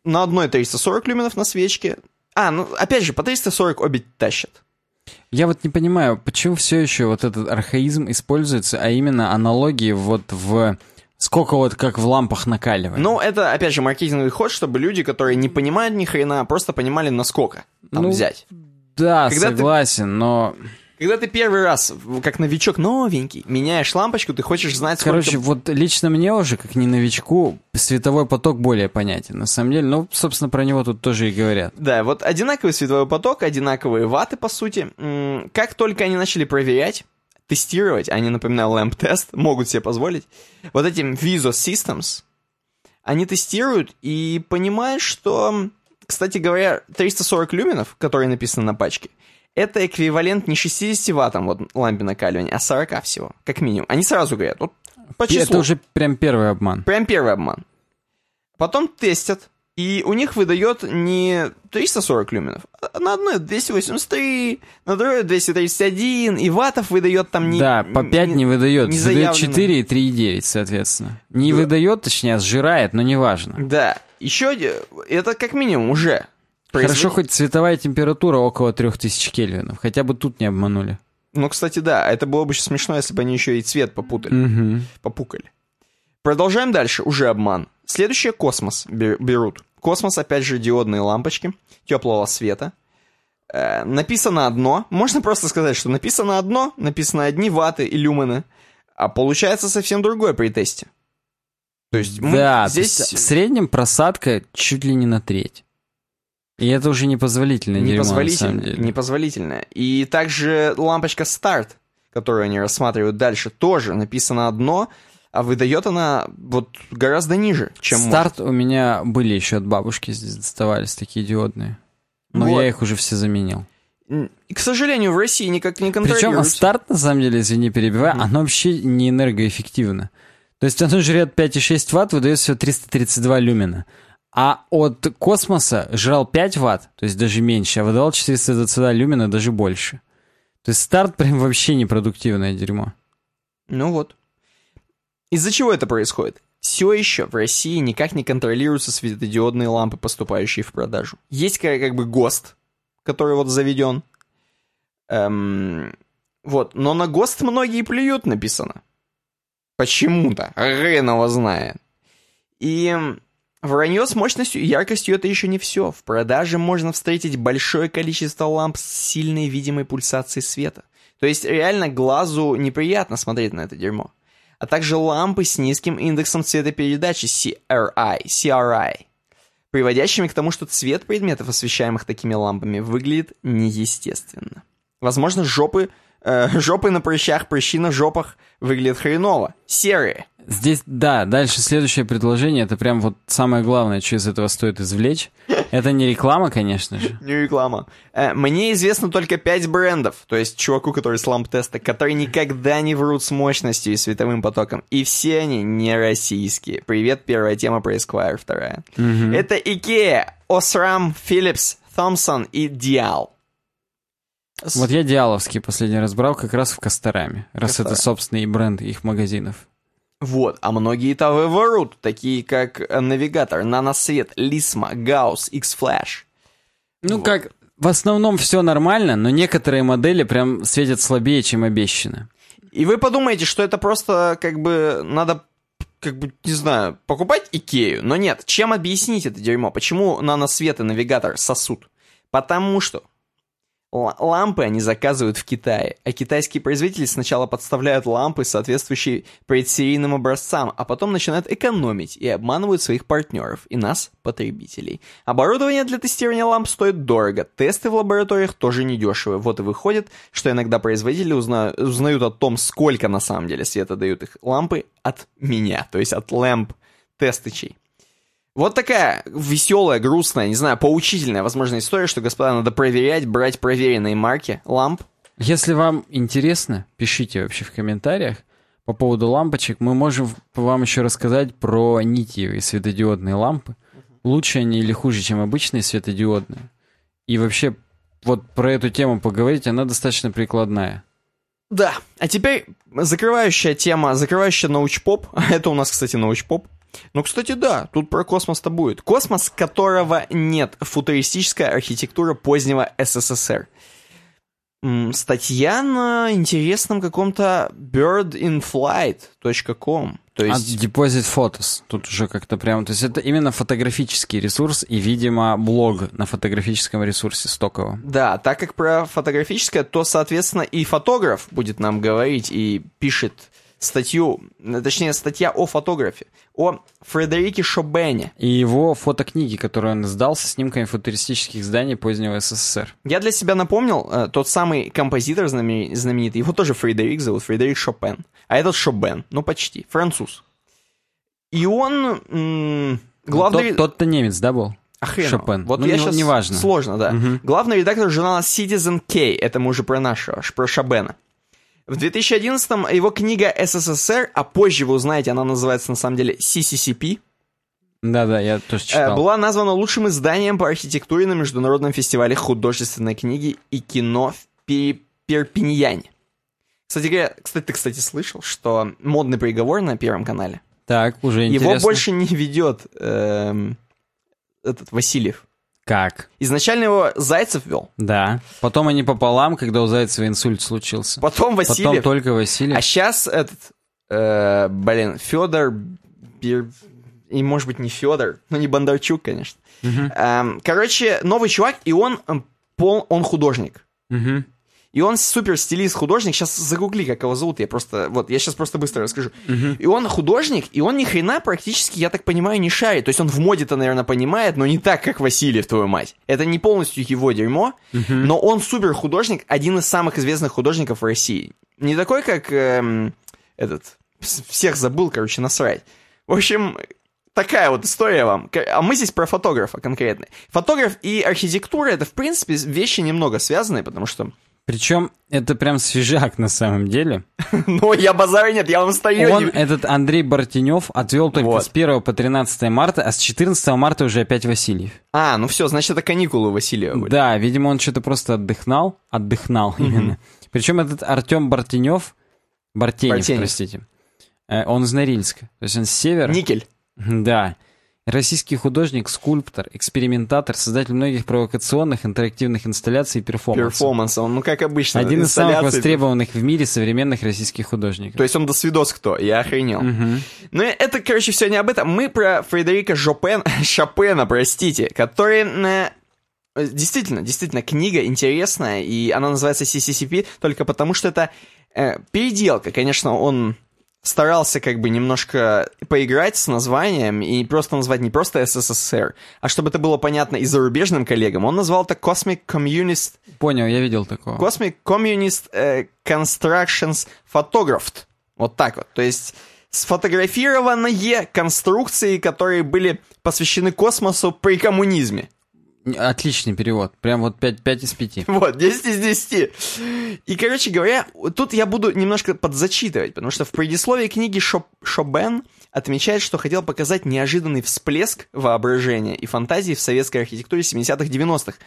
на одной 340 люменов на свечке. А, ну, опять же, по 340 обе тащат. Я вот не понимаю, почему все еще вот этот архаизм используется, а именно аналогии вот в... Сколько вот как в лампах накаливания. Ну, это, опять же, маркетинговый ход, чтобы люди, которые не понимают ни хрена, просто понимали, насколько там Ну, взять. да, когда ты- согласен, но... Когда ты первый раз, как новичок новенький, меняешь лампочку, ты хочешь знать, сколько... Короче, вот лично мне уже, как не новичку, световой поток более понятен. На самом деле, ну, собственно, про него тут тоже и говорят. Да, вот одинаковый световой поток, одинаковые ваты, по сути. Как только они начали проверять, тестировать, они, напоминаю, lamp тест, могут себе позволить, вот этим Viso Systems, они тестируют и понимают, что, кстати говоря, 340 люменов, которые написаны на пачке, это эквивалент не 60 ваттам вот лампе накаливания, а 40 всего, как минимум. Они сразу говорят, вот по числу. Это уже прям первый обман. Прям первый обман. Потом тестят, и у них выдает не 340 люменов, а на одной 283, на другой 231, и ватов выдает там не... да, по 5 не, выдает. не выдает заявлено. 4 и 3,9, соответственно. Не Да. выдает, точнее, а сжирает, но неважно. Да, еще это как минимум уже Хорошо, хоть цветовая температура около 3000 кельвинов. Хотя бы тут не обманули. Ну, кстати, да, это было бы еще смешно, если бы они еще и цвет попутали. Угу. Попукали. Продолжаем дальше. Уже обман. Следующее космос бе- берут. Космос, опять же, диодные лампочки теплого света. Э, написано одно. Можно просто сказать, что написано одно, написано одни ваты и люмены, а получается совсем другое при тесте. То есть мы Да, здесь есть в среднем просадка чуть ли не на треть. И это уже непозволительное дерьмо, на самом непозволительно, деле. непозволительно. И также лампочка старт, которую они рассматривают дальше, тоже написано одно, а выдает она вот гораздо ниже, чем может. Старт у меня были еще от бабушки здесь доставались такие диодные. Но Вот. я их уже все заменил. И, к сожалению, в России никак не Причем контролируется. старт, на самом деле, извини, перебиваю, оно вообще не энергоэффективно. То есть оно жрет 5,6 ватт, выдает всего 332 люмена. А от космоса жрал 5 ватт, то есть даже меньше, а выдавал 422 люмена, даже больше. То есть старт прям вообще непродуктивное дерьмо. Ну вот. Из-за чего это происходит? Все еще в России никак не контролируются светодиодные лампы, поступающие в продажу. Есть как, как бы ГОСТ, который вот заведен. Эм, вот, но на ГОСТ многие плюют написано. Почему-то. Хрен его знает. И вранье с мощностью и яркостью это еще не все. В продаже можно встретить большое количество ламп с сильной видимой пульсацией света. То есть реально глазу неприятно смотреть на это дерьмо. А также лампы с низким индексом цветопередачи CRI, CRI, приводящими к тому, что цвет предметов, освещаемых такими лампами, выглядит неестественно. Возможно, жопы, э, жопы на прыщах, прыщи на жопах выглядят хреново. Серые. Здесь, да, дальше следующее предложение, это прям вот самое главное, что из этого стоит извлечь. Это не реклама, конечно же. Не реклама. Э, мне известно только 5 брендов, то есть чуваку, который с ламп-теста, которые никогда не врут с мощностью и световым потоком. И все они не российские. Привет, первая тема про Esquire, вторая. Это IKEA, Osram, Philips, Thomson и Dial. Вот я Диаловский последний раз брал как раз в Костораме, раз это собственный бренд их магазинов. Вот, а многие-то врут, такие как э, Навигатор, Наносвет, Лисма, Гаусс, X-Flash. Ну Вот. как, в основном все нормально, но некоторые модели прям светят слабее, чем обещано. И вы подумаете, что это просто как бы надо, как бы, не знаю, покупать Икею. Но нет, чем объяснить это дерьмо? Почему наносвет и навигатор сосут? Потому что лампы они заказывают в Китае, а китайские производители сначала подставляют лампы, соответствующие предсерийным образцам, а потом начинают экономить и обманывают своих партнеров и нас, потребителей. Оборудование для тестирования ламп стоит дорого, тесты в лабораториях тоже недешевые. Вот и выходит, что иногда производители узна- узнают о том, сколько на самом деле света дают их лампы от меня, то есть от ламп тестычей. Вот такая веселая, грустная, не знаю, поучительная, возможно, история, что, господа, надо проверять, брать проверенные марки ламп. Если вам интересно, пишите вообще в комментариях по поводу лампочек. Мы можем вам еще рассказать про нитиевые светодиодные лампы. Лучше они или хуже, чем обычные светодиодные. И вообще, вот про эту тему поговорить, она достаточно прикладная. Да, а теперь закрывающая тема, закрывающая научпоп. Это у нас, кстати, научпоп. Ну, кстати, да, тут про космос-то будет. Космос, которого нет. Футуристическая архитектура позднего СССР. Статья на интересном каком-то birdinflight.com. То А есть... Deposit Photos. Тут уже как-то прям... То есть это именно фотографический ресурс и, видимо, блог на фотографическом ресурсе стоковом. Да, так как про фотографическое, то, соответственно, и фотограф будет нам говорить и пишет статью, точнее, статья о фотографе, о Фредерике Шобене. И его фотокниги, которые он издал со снимками футуристических зданий позднего СССР. Я для себя напомнил, э, тот самый композитор знамени- знаменитый, его тоже Фредерик зовут, Фредерик Шопен. А этот Шобен, ну почти, француз. И он м, главный... Тот- Тот-то немец, да, был? А хрен. Шопен. Вот Ну, я не- сейчас... неважно. Сложно, да. Мгм. Главный редактор журнала Citizen K, это мы уже про нашего, про Шабена. В 2011-м его книга «СССР», а позже вы узнаете, она называется на самом деле CCCP, Да-да, я тоже э, читал. была названа лучшим изданием по архитектуре на Международном фестивале художественной книги и кино в Пе- Перпиньяне. Кстати говоря, кстати, ты, кстати, слышал, что модный приговор на Первом канале, Так, уже интересно. его больше не ведет эм, этот Васильев. Как? Изначально его Зайцев вел, Да. Потом они пополам, когда у Зайцева инсульт случился. потом Васильев, Потом только Васильев. а сейчас этот, э, блин, Федор Бир- и может быть не Федор, ну не Бондарчук, конечно. Эм, короче, новый чувак, и он эм, пол, он художник. Мгм. И он супер стилист, художник. Сейчас загугли, как его зовут. Я просто, вот, я сейчас просто быстро расскажу. И он художник, и он ни хрена практически, я так понимаю, не шарит. То есть он в моде-то, наверное, понимает, но не так, как Васильев, твою мать. Это не полностью его дерьмо, но он супер художник, один из самых известных художников в России. Не такой, как эм, этот, всех забыл, короче, насрать. В общем, такая вот история вам. А мы здесь про фотографа конкретно. Фотограф и архитектура это, в принципе, вещи немного связанные, потому что Причем это прям свежак на самом деле. Ну, я базара нет, я вам стою. Он, этот Андрей Бартенев, отвел только Вот. с 1 по 13 марта, а с 14 марта уже опять Васильев. А, ну все, значит, это каникулы Василия были. Да, видимо, он что-то просто отдыхнал. Отдыхнал именно. Причем этот Артем Бартенев, Бартенев, Бартенев. простите, э, он из Норильска. То есть он с севера. Никель. Да. Российский художник, скульптор, экспериментатор, создатель многих провокационных интерактивных инсталляций и перформансов. Перформанс, он, ну, как обычно. Один из самых востребованных в мире современных российских художников. То есть он до свидос кто, я охренел. Мгм. Ну, это, короче, все не об этом. Мы про Фредерика Жопен, Шопена, простите, который... э, Действительно, действительно, книга интересная, и она называется CCCP только потому, что это э, переделка. Конечно, он старался как бы немножко поиграть с названием и просто назвать не просто СССР, а чтобы это было понятно и зарубежным коллегам, он назвал это Cosmic Communist Понял, я видел такого. Cosmic Communist э, Constructions Photographed. Вот так вот. То есть сфотографированные конструкции, которые были посвящены космосу при коммунизме. Отличный перевод. Прям вот 5, 5 из 5. Вот, 10 из 10. И, короче говоря, тут я буду немножко подзачитывать, потому что в предисловии книги Шо- Шобен отмечает, что хотел показать неожиданный всплеск воображения и фантазии в советской архитектуре 70-х, 90-х.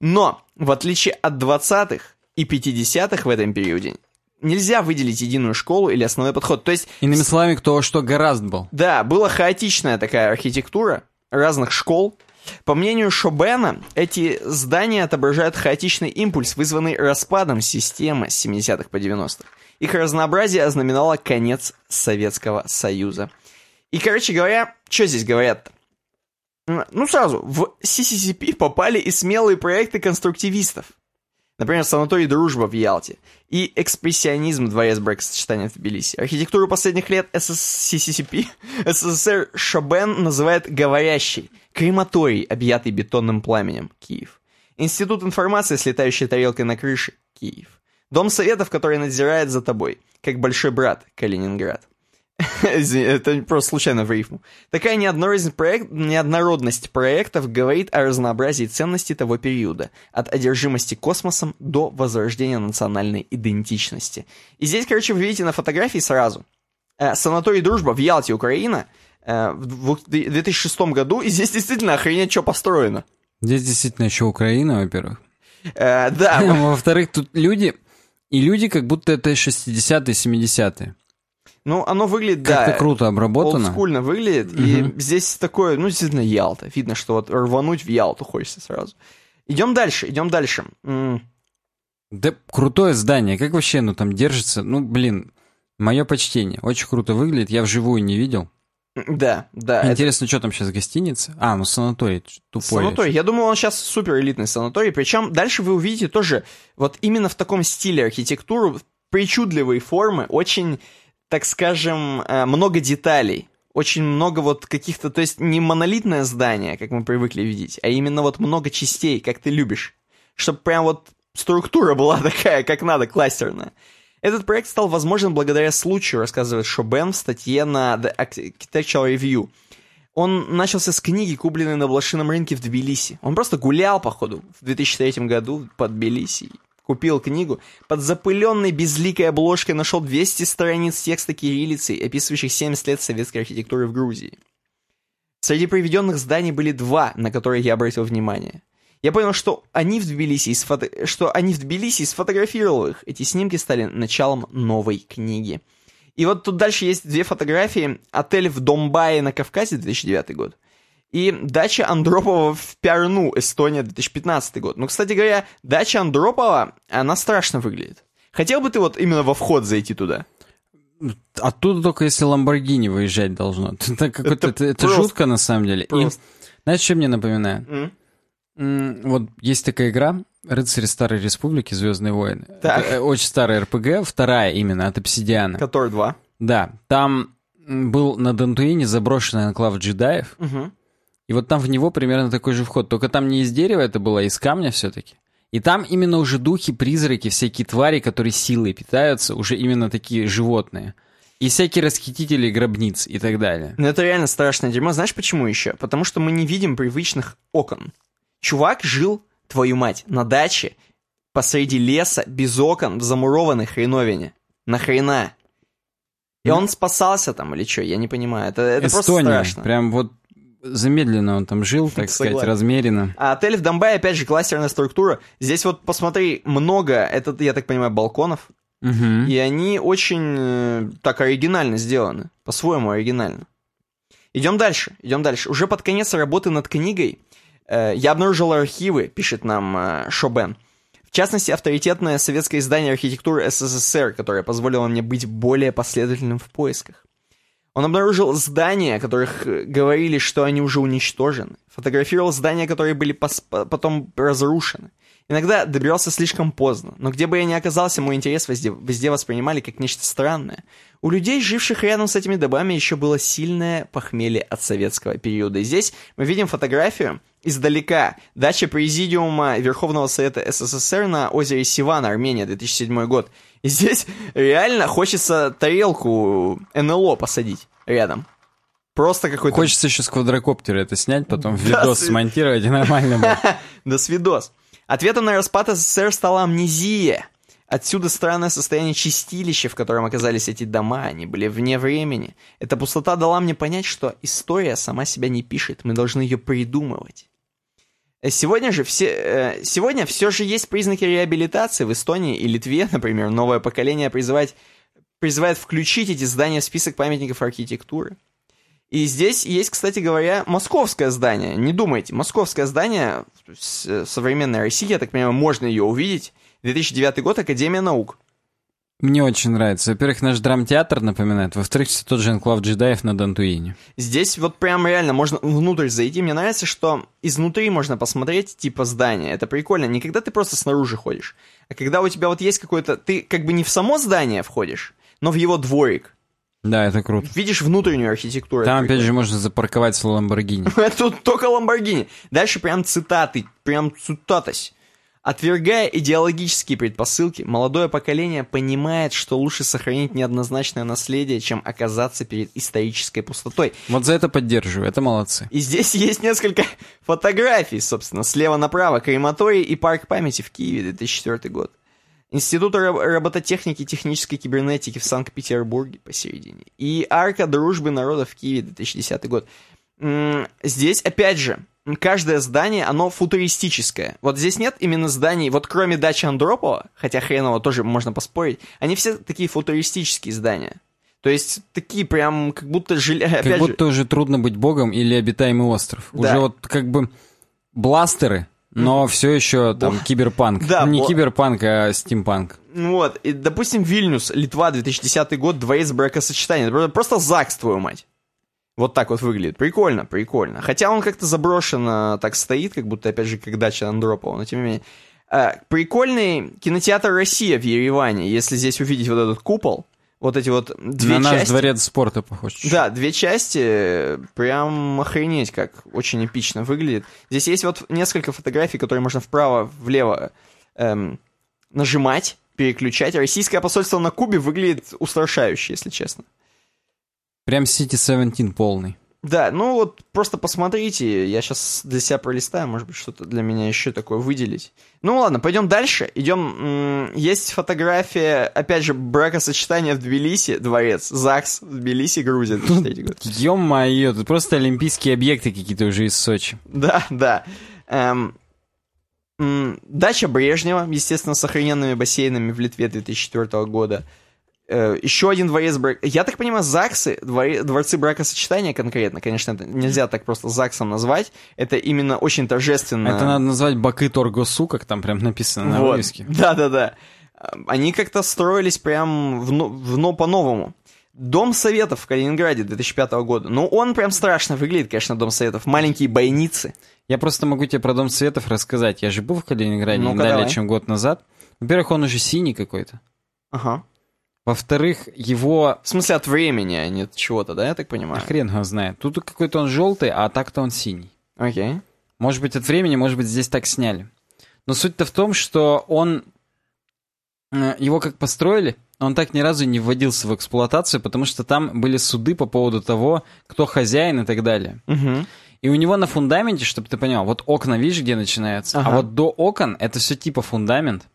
Но, в отличие от 20-х и 50-х в этом периоде, нельзя выделить единую школу или основной подход. То есть, Иными словами, кто что гораздо был. да, была хаотичная такая архитектура разных школ. По мнению Шобена, эти здания отображают хаотичный импульс, вызванный распадом системы с 70-х по 90-х. Их разнообразие ознаменовало конец Советского Союза. И, короче говоря, что здесь говорят-то? Ну, сразу, в CCCP попали и смелые проекты конструктивистов. Например, санаторий «Дружба» в Ялте. И экспрессионизм дворец бракосочетания в Тбилиси. Архитектуру последних лет СС- СССР Шабен называет «говорящий». Крематорий, объятый бетонным пламенем. Киев. Институт информации с летающей тарелкой на крыше. Киев. Дом советов, который надзирает за тобой. Как большой брат. Калининград. Это просто случайно в рифму. Такая неоднородность, проект, неоднородность проектов говорит о разнообразии ценностей того периода, от одержимости космосом до возрождения национальной идентичности. И здесь, короче, вы видите на фотографии сразу. Э, санаторий «Дружба» в Ялте, Украина, в двух- 2006 году, и здесь действительно охренеть, что построено. Здесь действительно еще Украина, во-первых. Э, да, Во-вторых, тут люди... И люди, как будто это 60-е, 70-е. ну оно выглядит, Как-то да, круто обработано. олдскульно выглядит, и здесь такое, ну, действительно, Ялта. Видно, что вот рвануть в Ялту хочется сразу. Идем дальше, идем дальше. М, Да крутое здание. Как вообще оно там держится? Ну, блин, мое почтение. Очень круто выглядит. Я вживую не видел. Да, да. это Интересно, что там сейчас, гостиница? А, ну санаторий. Тупой. Санаторий. Я думаю, он сейчас супер элитный санаторий. Причем дальше вы увидите тоже вот именно в таком стиле архитектуру, причудливые формы, очень, так скажем, э, много деталей. Очень много вот каких-то, то есть не монолитное здание, как мы привыкли видеть, а именно вот много частей, как ты любишь. Чтобы прям вот структура была такая, как надо, кластерная. Этот проект стал возможен благодаря случаю, рассказывает Шобен в статье на The Architectural Review. Он начался с книги, купленной на блошином рынке в Тбилиси. Он просто гулял, походу, в 2003 году под Тбилиси. Купил книгу. Под запыленной безликой обложкой нашел 200 страниц текста кириллицей, описывающих 70 лет советской архитектуры в Грузии. Среди приведенных зданий были два, на которые я обратил внимание. Я понял, что они в Тбилиси, сфото- что они в Тбилиси сфотографировал их. Эти снимки стали началом новой книги. И вот тут дальше есть две фотографии. Отель в Домбае на Кавказе, 2009 год. И дача Андропова в Пярну, Эстония, 2015 год. Ну, кстати говоря, дача Андропова, она страшно выглядит. Хотел бы ты вот именно во вход зайти туда? Оттуда только если Ламборгини выезжать должно. Это, это, это, это жутко на самом деле. Просто. И, знаешь, что мне напоминает? Mm. Вот есть такая игра «Рыцари Старой Республики. Звездные войны». Так. Это очень старая РПГ, вторая именно, от Обсидиана. Который два. Да, там был на Дантуине заброшенный анклав джедаев. Угу. И вот там в него примерно такой же вход. Только там не из дерева это было, а из камня все-таки. И там именно уже духи, призраки, всякие твари, которые силой питаются, уже именно такие животные. И всякие расхитители гробниц и так далее. Ну это реально страшное дерьмо. Знаешь почему еще? Потому что мы не видим привычных окон. Чувак жил, твою мать, на даче, посреди леса, без окон, в замурованной хреновине. Нахрена? И он спасался там или что? Я не понимаю. Это, это просто страшно. Прям вот замедленно он там жил, так сказать, размеренно. А отель в Донбай, опять же, кластерная структура. Здесь вот посмотри, много, это, я так понимаю, балконов. Угу. И они очень э, так оригинально сделаны. По-своему оригинально. Идем дальше, идем дальше. Уже под конец работы над книгой я обнаружил архивы, пишет нам э, Шобен. В частности, авторитетное советское издание архитектуры СССР, которое позволило мне быть более последовательным в поисках. Он обнаружил здания, о которых э, говорили, что они уже уничтожены. Фотографировал здания, которые были потом разрушены. Иногда добирался слишком поздно, но где бы я ни оказался, мой интерес везде, везде воспринимали как нечто странное. У людей, живших рядом с этими домами, еще было сильное похмелье от советского периода. И здесь мы видим фотографию издалека. Дача Президиума Верховного Совета СССР на озере Сиван, Армения, 2007 год. И здесь реально хочется тарелку НЛО посадить рядом. Просто какой-то... Хочется еще с квадрокоптера это снять, потом видос смонтировать и нормально будет. Да свидос. Ответом на распад СССР стала амнезия. Отсюда странное состояние чистилища, в котором оказались эти дома, они были вне времени. Эта пустота дала мне понять, что история сама себя не пишет, мы должны ее придумывать. Э, сегодня же все, э, сегодня все же есть признаки реабилитации в Эстонии и Литве, например, новое поколение призывает, призывает включить эти здания в список памятников архитектуры. И здесь есть, кстати говоря, московское здание. Не думайте, московское здание, современная Россия, я так понимаю, можно ее увидеть. 2009 год, Академия наук. Мне очень нравится. Во-первых, наш драмтеатр напоминает. Во-вторых, все тот же Энклав джедаев на Дантуине. Здесь вот прям реально можно внутрь зайти. Мне нравится, что изнутри можно посмотреть типа здания. Это прикольно. Не когда ты просто снаружи ходишь, а когда у тебя вот есть какой-то... Ты как бы не в само здание входишь, но в его дворик. Да, это круто. Видишь внутреннюю архитектуру. Там, опять же, можно запарковать с Ламборгини. Тут только Ламборгини. Дальше прям цитаты, прям цитатась. Отвергая идеологические предпосылки, молодое поколение понимает, что лучше сохранить неоднозначное наследие, чем оказаться перед исторической пустотой. Вот за это поддерживаю, это молодцы. И здесь есть несколько фотографий, собственно, слева направо, крематорий и парк памяти в Киеве, 2004 год. Институт робототехники и технической кибернетики в Санкт-Петербурге посередине. И Арка дружбы народов в Киеве, 2010 год. Здесь, опять же, каждое здание, оно футуристическое. Вот здесь нет именно зданий, вот кроме дачи Андропова, хотя хреново тоже можно поспорить, они все такие футуристические здания. То есть такие прям как будто жили... Как будто же... уже трудно быть богом или обитаемый остров. Да. Уже вот как бы бластеры, но все еще там киберпанк. Да, не бо... киберпанк, а стимпанк. Вот, и, допустим, Вильнюс, Литва, 2010 год, дворец бракосочетания. Просто ЗАГС, твою мать. Вот так вот выглядит. Прикольно, прикольно. Хотя он как-то заброшен, а, так стоит, как будто, опять же, как дача Андропова, но тем не менее. А, прикольный кинотеатр «Россия» в Ереване, если здесь увидеть вот этот купол, вот эти вот две На части. наш дворец спорта похож. Да, две части, прям охренеть, как очень эпично выглядит. Здесь есть вот несколько фотографий, которые можно вправо-влево эм, нажимать, переключать. Российское посольство на Кубе выглядит устрашающе, если честно. Прям City 17 полный. Да, ну вот просто посмотрите, я сейчас для себя пролистаю, может быть, что-то для меня еще такое выделить. Ну ладно, пойдем дальше. Идем, есть фотография, опять же, бракосочетания в Тбилиси, дворец, ЗАГС в Тбилиси, Грузия, 2003 год. Ё-моё, тут просто олимпийские объекты какие-то уже из Сочи. Да, да. Эм, дача Брежнева, естественно, с сохраненными бассейнами в Литве 2004 года. Э, еще один дворец брак... Я так понимаю, ЗАГСы, дворе... дворцы бракосочетания конкретно, конечно, это нельзя так просто ЗАГСом назвать. Это именно очень торжественно. Это надо назвать Бакы Торгосу, как там прям написано на Вот. вывеске. Да-да-да. Они как-то строились прям в, в, но по-новому. Дом Советов в Калининграде 2005 года. Ну, он прям страшно выглядит, конечно, Дом Советов. Маленькие бойницы. Я просто могу тебе про Дом Светов рассказать. Я же был в Калининграде не Ну-ка, далее, чем год назад. Во-первых, он уже синий какой-то. Ага. Во-вторых, его... В смысле, от времени, а не от чего-то, да, я так а понимаю? Хрен его знает. Тут какой-то он желтый, а так-то он синий. Окей. Может быть, от времени, может быть, здесь так сняли. Но суть-то в том, что он... э, Его как построили, он так ни разу не вводился в эксплуатацию, потому что там были суды по поводу того, кто хозяин и так далее. Мгм. И у него на фундаменте, чтобы ты понял, вот окна, видишь, где начинаются? Ага. А вот до окон это все типа фундамент.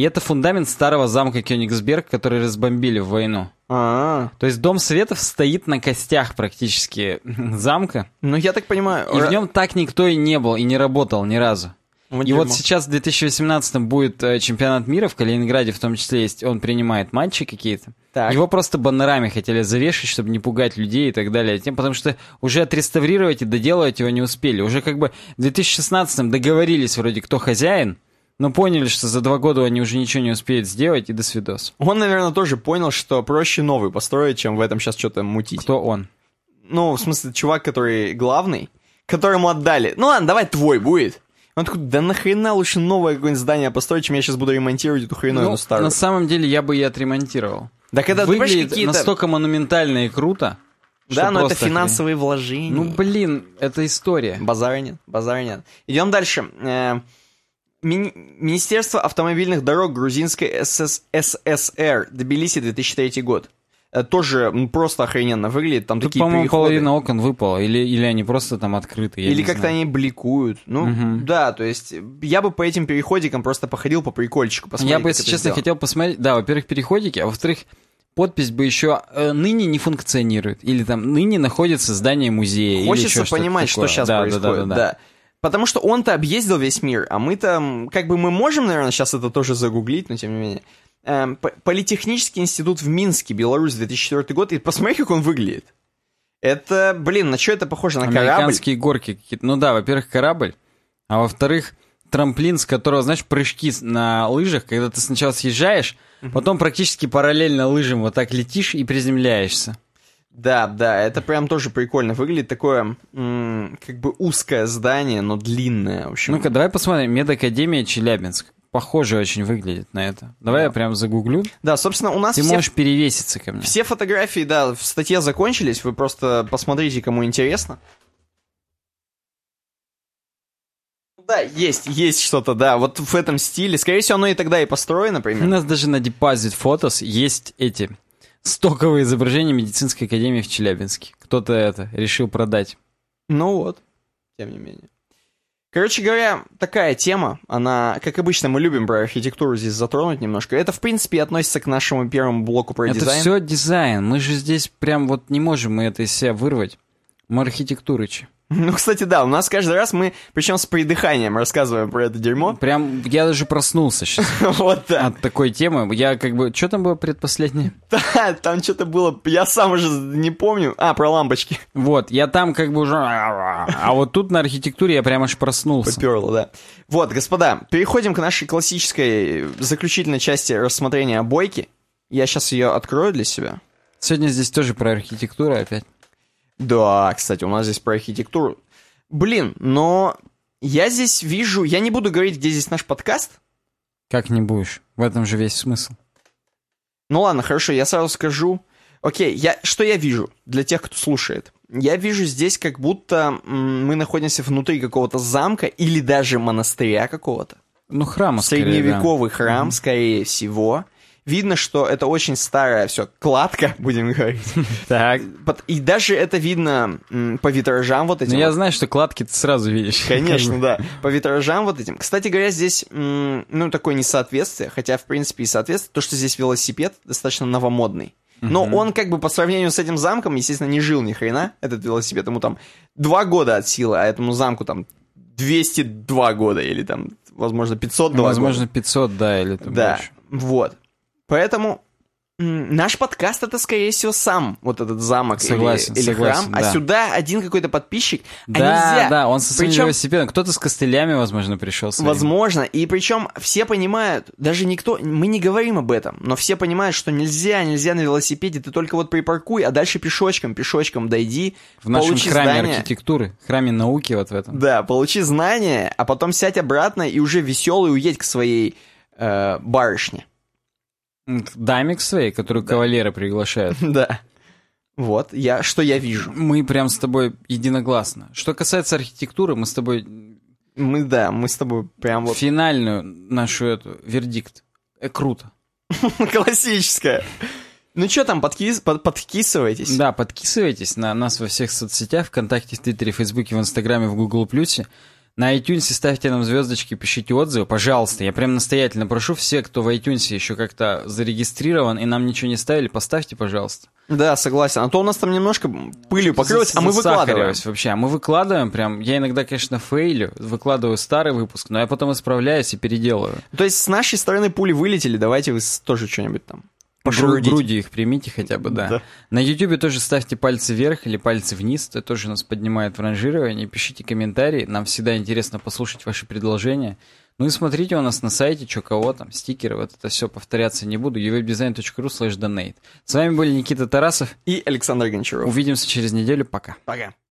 И это фундамент старого замка Кёнигсберг, который разбомбили в войну. А, То есть Дом Советов стоит на костях практически замка, ну я так понимаю. и в нем так никто и не был, и не работал ни разу. Вот И вот дерьмо. сейчас в 2018 будет э, чемпионат мира, в Калининграде в том числе есть, он принимает матчи какие-то. Так. Его просто баннерами хотели завешать, чтобы не пугать людей и так далее. Тем, потому что уже отреставрировать и доделывать его не успели. Уже как бы в 2016 договорились вроде кто хозяин, но поняли, что за два года они уже ничего не успеют сделать, и до свидос. Он, наверное, тоже понял, что проще новый построить, чем в этом сейчас что-то мутить. Кто он? Ну, в смысле, чувак, который главный, которому отдали. Ну ладно, давай твой будет. Он такой, да нахрена лучше новое какое-нибудь здание построить, чем я сейчас буду ремонтировать эту хреновину Ну, старую. на самом деле я бы и отремонтировал. Да когда ты Выглядит какие-то... настолько монументально и круто. Да, но это финансовые вложения. охренеть. Ну, блин, это история. Базара нет, базара нет. Идем дальше. Мини- Министерство автомобильных дорог Грузинской СС- ССР, Тбилиси, 2003 год. Э, Тоже просто охрененно выглядит, там Тут, такие по-моему, половина окон выпала, или, или они просто там открыты. Или как-то они бликуют. Ну, Мгм. да, то есть я бы по этим переходикам просто походил по прикольчику, Я бы, если честно, сделано. хотел посмотреть, да, во-первых, переходики, а во-вторых, подпись бы еще э, ныне не функционирует. Или там ныне находится здание музея. или Хочется что-то понимать, такое. что сейчас Да, да, происходит. да, да, да. Потому что он-то объездил весь мир, а мы там, как бы мы можем, наверное, сейчас это тоже загуглить, но тем не менее. Эм, Политехнический институт в Минске, Беларусь, 2004 год, и посмотри, как он выглядит. Это, блин, на что это похоже? На корабль? Американские горки какие-то. Ну да, во-первых, корабль, а во-вторых, трамплин, с которого, знаешь, прыжки на лыжах, когда ты сначала съезжаешь, потом практически параллельно лыжам вот так летишь и приземляешься. Да, да, это прям тоже прикольно выглядит. Такое, м, как бы узкое здание, но длинное, в общем. Ну-ка, давай посмотрим. Медакадемия Челябинск. Похоже очень выглядит на это. Давай я прям загуглю. Да, собственно, у нас Ты все, можешь перевеситься ко мне. все фотографии, да, в статье закончились. Вы просто посмотрите, кому интересно. Да, есть, есть что-то, да, вот в этом стиле. Скорее всего, оно и тогда и построено, У примерно. нас даже на Deposit Photos есть эти стоковые изображения медицинской академии в Челябинске. Кто-то это решил продать. Ну вот, тем не менее. Короче говоря, такая тема, она, как обычно, мы любим про архитектуру здесь затронуть немножко. Это, в принципе, относится к нашему первому блоку про это дизайн. все дизайн. Мы же здесь прям вот не можем мы это из себя вырвать. Мы архитектурычи. Ну, кстати, да, у нас каждый раз мы, причем с придыханием, рассказываем про это дерьмо. Прям я даже проснулся сейчас Вот да. от такой темы. Я как бы... Что там было предпоследнее? Да, там что-то было, я сам уже не помню. А, про лампочки. Вот, я там как бы уже... А вот тут на архитектуре я прям аж проснулся. Поперло, да. Вот, господа, переходим к нашей классической заключительной части рассмотрения обойки. Я сейчас ее открою для себя. Сегодня здесь тоже про архитектуру опять. Да, кстати, у нас здесь про архитектуру. Блин, но я здесь вижу... Я не буду говорить, где здесь наш подкаст. Как не будешь? В этом же весь смысл. Ну ладно, хорошо, я сразу скажу. Окей, я, что я вижу для тех, кто слушает? Я вижу здесь, как будто мы находимся внутри какого-то замка или даже монастыря какого-то. Ну, храма скорее, да. Средневековый храм, скорее всего. Видно, что это очень старая все кладка, будем говорить. Так. И даже это видно по витражам вот этим. Ну, я знаю, что кладки ты сразу видишь. Конечно, да. По витражам вот этим. Кстати говоря, здесь, ну, такое несоответствие, хотя, в принципе, и соответствует, то, что здесь велосипед достаточно новомодный. Но он, как бы, по сравнению с этим замком, естественно, не жил ни хрена, этот велосипед. Ему там два года от силы, а этому замку там 202 года или там, возможно, 502 Возможно, года. 500, да, или там Да, больше. вот. Поэтому наш подкаст это, скорее всего, сам вот этот замок или- Согласен, или, согласен, храм, да. а сюда один какой-то подписчик, а Да, нельзя. да, он со своим Причем- велосипедом. Кто-то с костылями, возможно, пришел. своим. Возможно, и причем все понимают, даже никто, мы не говорим об этом, но все понимают, что нельзя, нельзя на велосипеде, ты только вот припаркуй, а дальше пешочком, пешочком дойди, В нашем получи храме знания. архитектуры, храме науки вот в этом. Да, получи знания, а потом сядь обратно и уже веселый уедь к своей э, барышне. М, к Даме к своей, которую кавалеры приглашают. Да. Вот, я, что я вижу. Мы прям с тобой единогласно. Что касается архитектуры, мы с тобой Мы, да, мы с тобой прям вот финальную нашу эту вердикт. Э, круто. классическая. Ну что там, подкис, под, подкисываетесь? Да, подписывайтесь на нас во всех соцсетях, ВКонтакте, в Твиттере, Фейсбуке, в Инстаграме, в Гугл Плюсе. На iTunes ставьте нам звездочки, пишите отзывы, пожалуйста. Я прям настоятельно прошу все, кто в iTunes еще как-то зарегистрирован и нам ничего не ставили, поставьте, пожалуйста. Да, согласен. А то у нас там немножко пылью покрылось, а мы выкладываем. Вообще. А мы выкладываем прям. Я иногда, конечно, фейлю, выкладываю старый выпуск, но я потом исправляюсь и переделываю. То есть с нашей стороны пули вылетели, давайте вы тоже что-нибудь там Пошерудите. груди их примите хотя бы, да. Да. На Ютубе тоже ставьте пальцы вверх или пальцы вниз, это тоже нас поднимает в ранжировании. Пишите комментарии, нам всегда интересно послушать ваши предложения. Ну и смотрите у нас на сайте, что кого там, стикеры, вот это все повторяться не буду. uwebdesign.ru slash donate. С вами был Никита Тарасов. И Александр Гончаров. Увидимся через неделю. Пока. Пока.